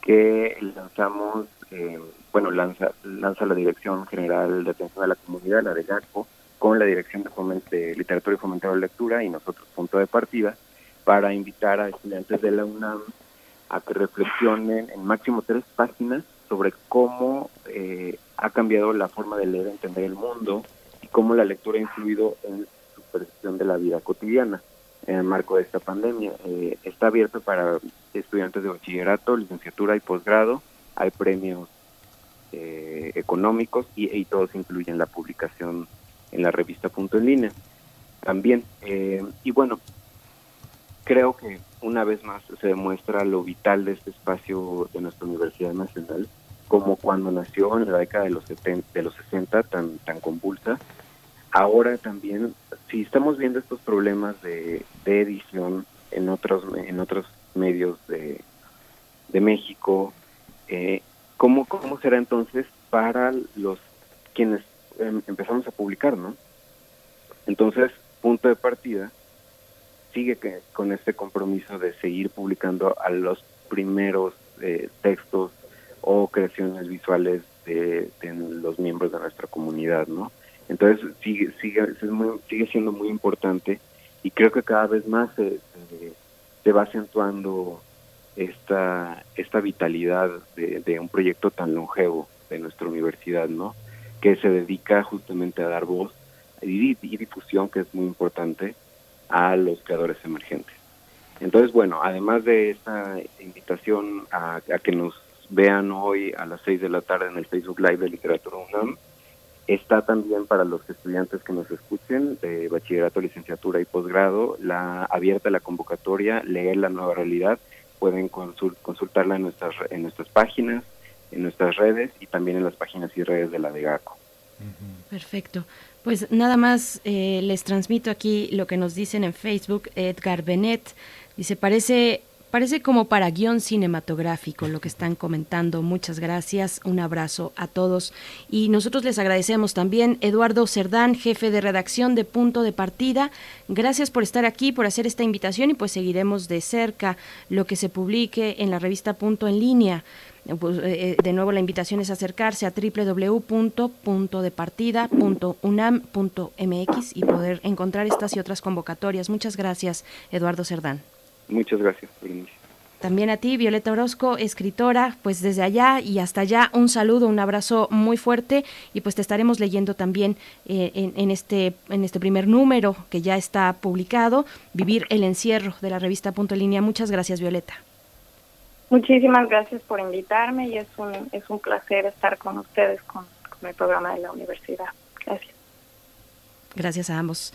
que lanzamos eh, bueno, lanza, lanza la Dirección General de Atención a la Comunidad, la de GACO, con la Dirección de, Literatura y Fomento de Lectura y nosotros punto de partida para invitar a estudiantes de la UNAM a que reflexionen en máximo tres páginas sobre cómo eh, ha cambiado la forma de leer, entender el mundo y cómo la lectura ha influido en su percepción de la vida cotidiana en el marco de esta pandemia. Eh, está abierto para estudiantes de bachillerato, licenciatura y posgrado. Hay premios eh, económicos y, todos incluyen la publicación en la revista Punto en Línea también. Eh, y bueno, creo que una vez más se demuestra lo vital de este espacio de nuestra Universidad Nacional, como cuando nació en la década de los, 70, de los 60 tan, tan convulsa. Ahora también, si estamos viendo estos problemas de, edición en otros, en otros medios de, de México, eh, ¿Cómo, cómo será entonces para los quienes em, empezamos a publicar, no? Entonces, punto de partida, sigue que, con este compromiso de seguir publicando a los primeros eh, textos o creaciones visuales de, los miembros de nuestra comunidad, ¿no? Entonces sigue sigue sigue siendo muy importante y creo que cada vez más se, se va acentuando esta, esta vitalidad de, un proyecto tan longevo de nuestra universidad, ¿no? Que se dedica justamente a dar voz y, difusión, que es muy importante, a los creadores emergentes. Entonces, bueno, además de esta invitación a, que nos vean hoy a las 6 de la tarde en el Facebook Live de Literatura UNAM, está también para los estudiantes que nos escuchen de bachillerato, licenciatura y posgrado, la abierta la convocatoria Leer la nueva realidad, pueden consultarla en nuestras, en nuestras páginas, en nuestras redes y también en las páginas y redes de la DEGACO. Perfecto. Pues nada más eh, les transmito aquí lo que nos dicen en Facebook. Edgar Benet dice, parece Parece como para guion cinematográfico lo que están comentando. Muchas gracias. Un abrazo a todos. Y nosotros les agradecemos también Eduardo Cerdán, jefe de redacción de Punto de Partida. Gracias por estar aquí, por hacer esta invitación y pues seguiremos de cerca lo que se publique en la revista Punto en línea. Pues, eh, de nuevo la invitación es acercarse a www.puntodepartida.unam.mx y poder encontrar estas y otras convocatorias. Muchas gracias, Eduardo Cerdán. Muchas gracias También a ti, Violeta Orozco, escritora, pues desde allá y hasta allá un saludo, un abrazo muy fuerte y pues te estaremos leyendo también eh, en, este, en este primer número que ya está publicado, Vivir el encierro de la revista Punto Línea. Muchas gracias, Violeta. Muchísimas gracias por invitarme y es un, es un placer estar con ustedes con, con el programa de la universidad. Gracias. Gracias a ambos.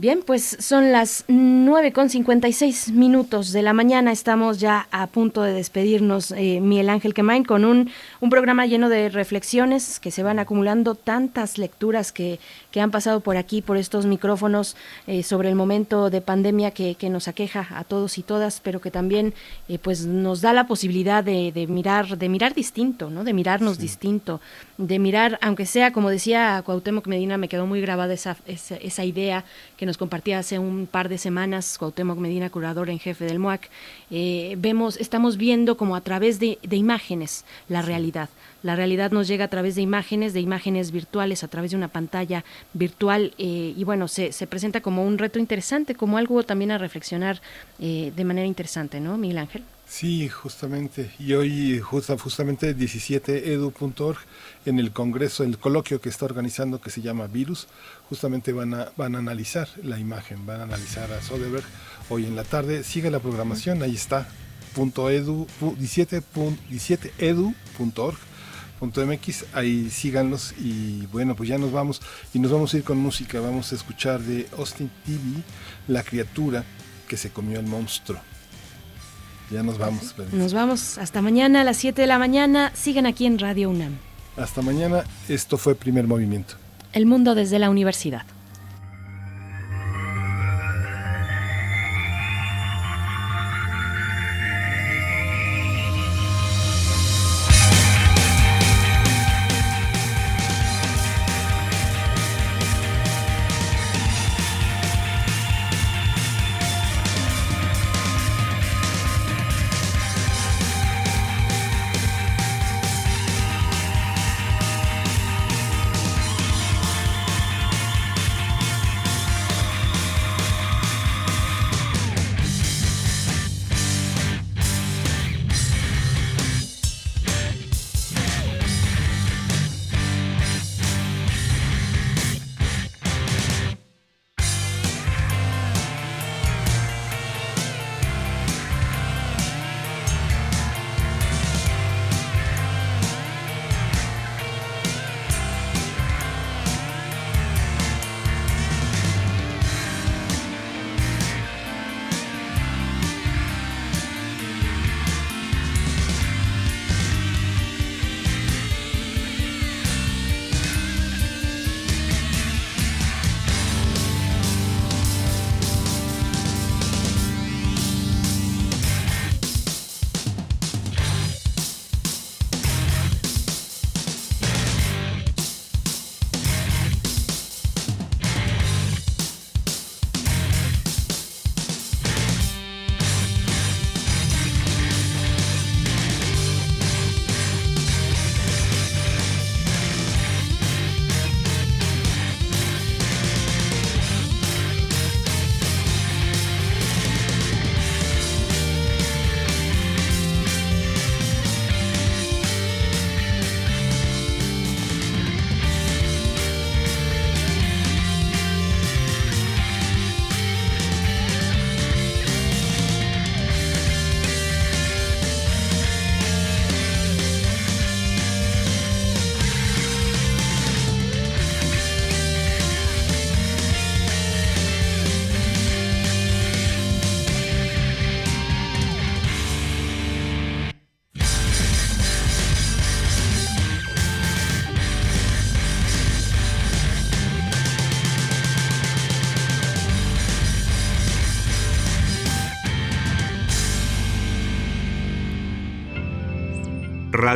Bien, pues son las 9 con 56 minutos de la mañana. Estamos ya a punto de despedirnos, eh, Miguel Ángel Quemain, con un, un programa lleno de reflexiones que se van acumulando, tantas lecturas que, que han pasado por aquí, por estos micrófonos, eh, sobre el momento de pandemia que, que, nos aqueja a todos y todas, pero que también eh, pues nos da la posibilidad de, de, mirar, de mirar distinto, ¿no? De mirarnos sí. distinto, de mirar, aunque sea, como decía Cuauhtémoc Medina, me quedó muy grabada esa, esa, esa idea que nos compartía hace un par de semanas Cuauhtémoc Medina, curador en jefe del MOAC, eh, vemos, estamos viendo como a través de, de, imágenes la realidad. La realidad nos llega a través de imágenes, de imágenes virtuales, a través de una pantalla virtual eh, y bueno, se, se, presenta como un reto interesante, como algo también a reflexionar eh, de manera interesante, ¿no, Miguel Ángel? Sí, justamente. Y hoy justa, justamente 17edu.org en el congreso, el coloquio que está organizando que se llama Virus, justamente van a, van a analizar la imagen, van a analizar a Soderbergh hoy en la tarde. Sigue la programación, ahí está, punto edu, 17, 17edu.org. .mx, ahí síganlos y bueno, pues ya nos vamos y nos vamos a ir con música, vamos a escuchar de Austin TV, La criatura que se comió el monstruo. Ya nos vamos. Nos vamos. Hasta mañana a las 7 de la mañana. Sigan aquí en Radio UNAM. Hasta mañana. Esto fue Primer Movimiento. El mundo desde la universidad.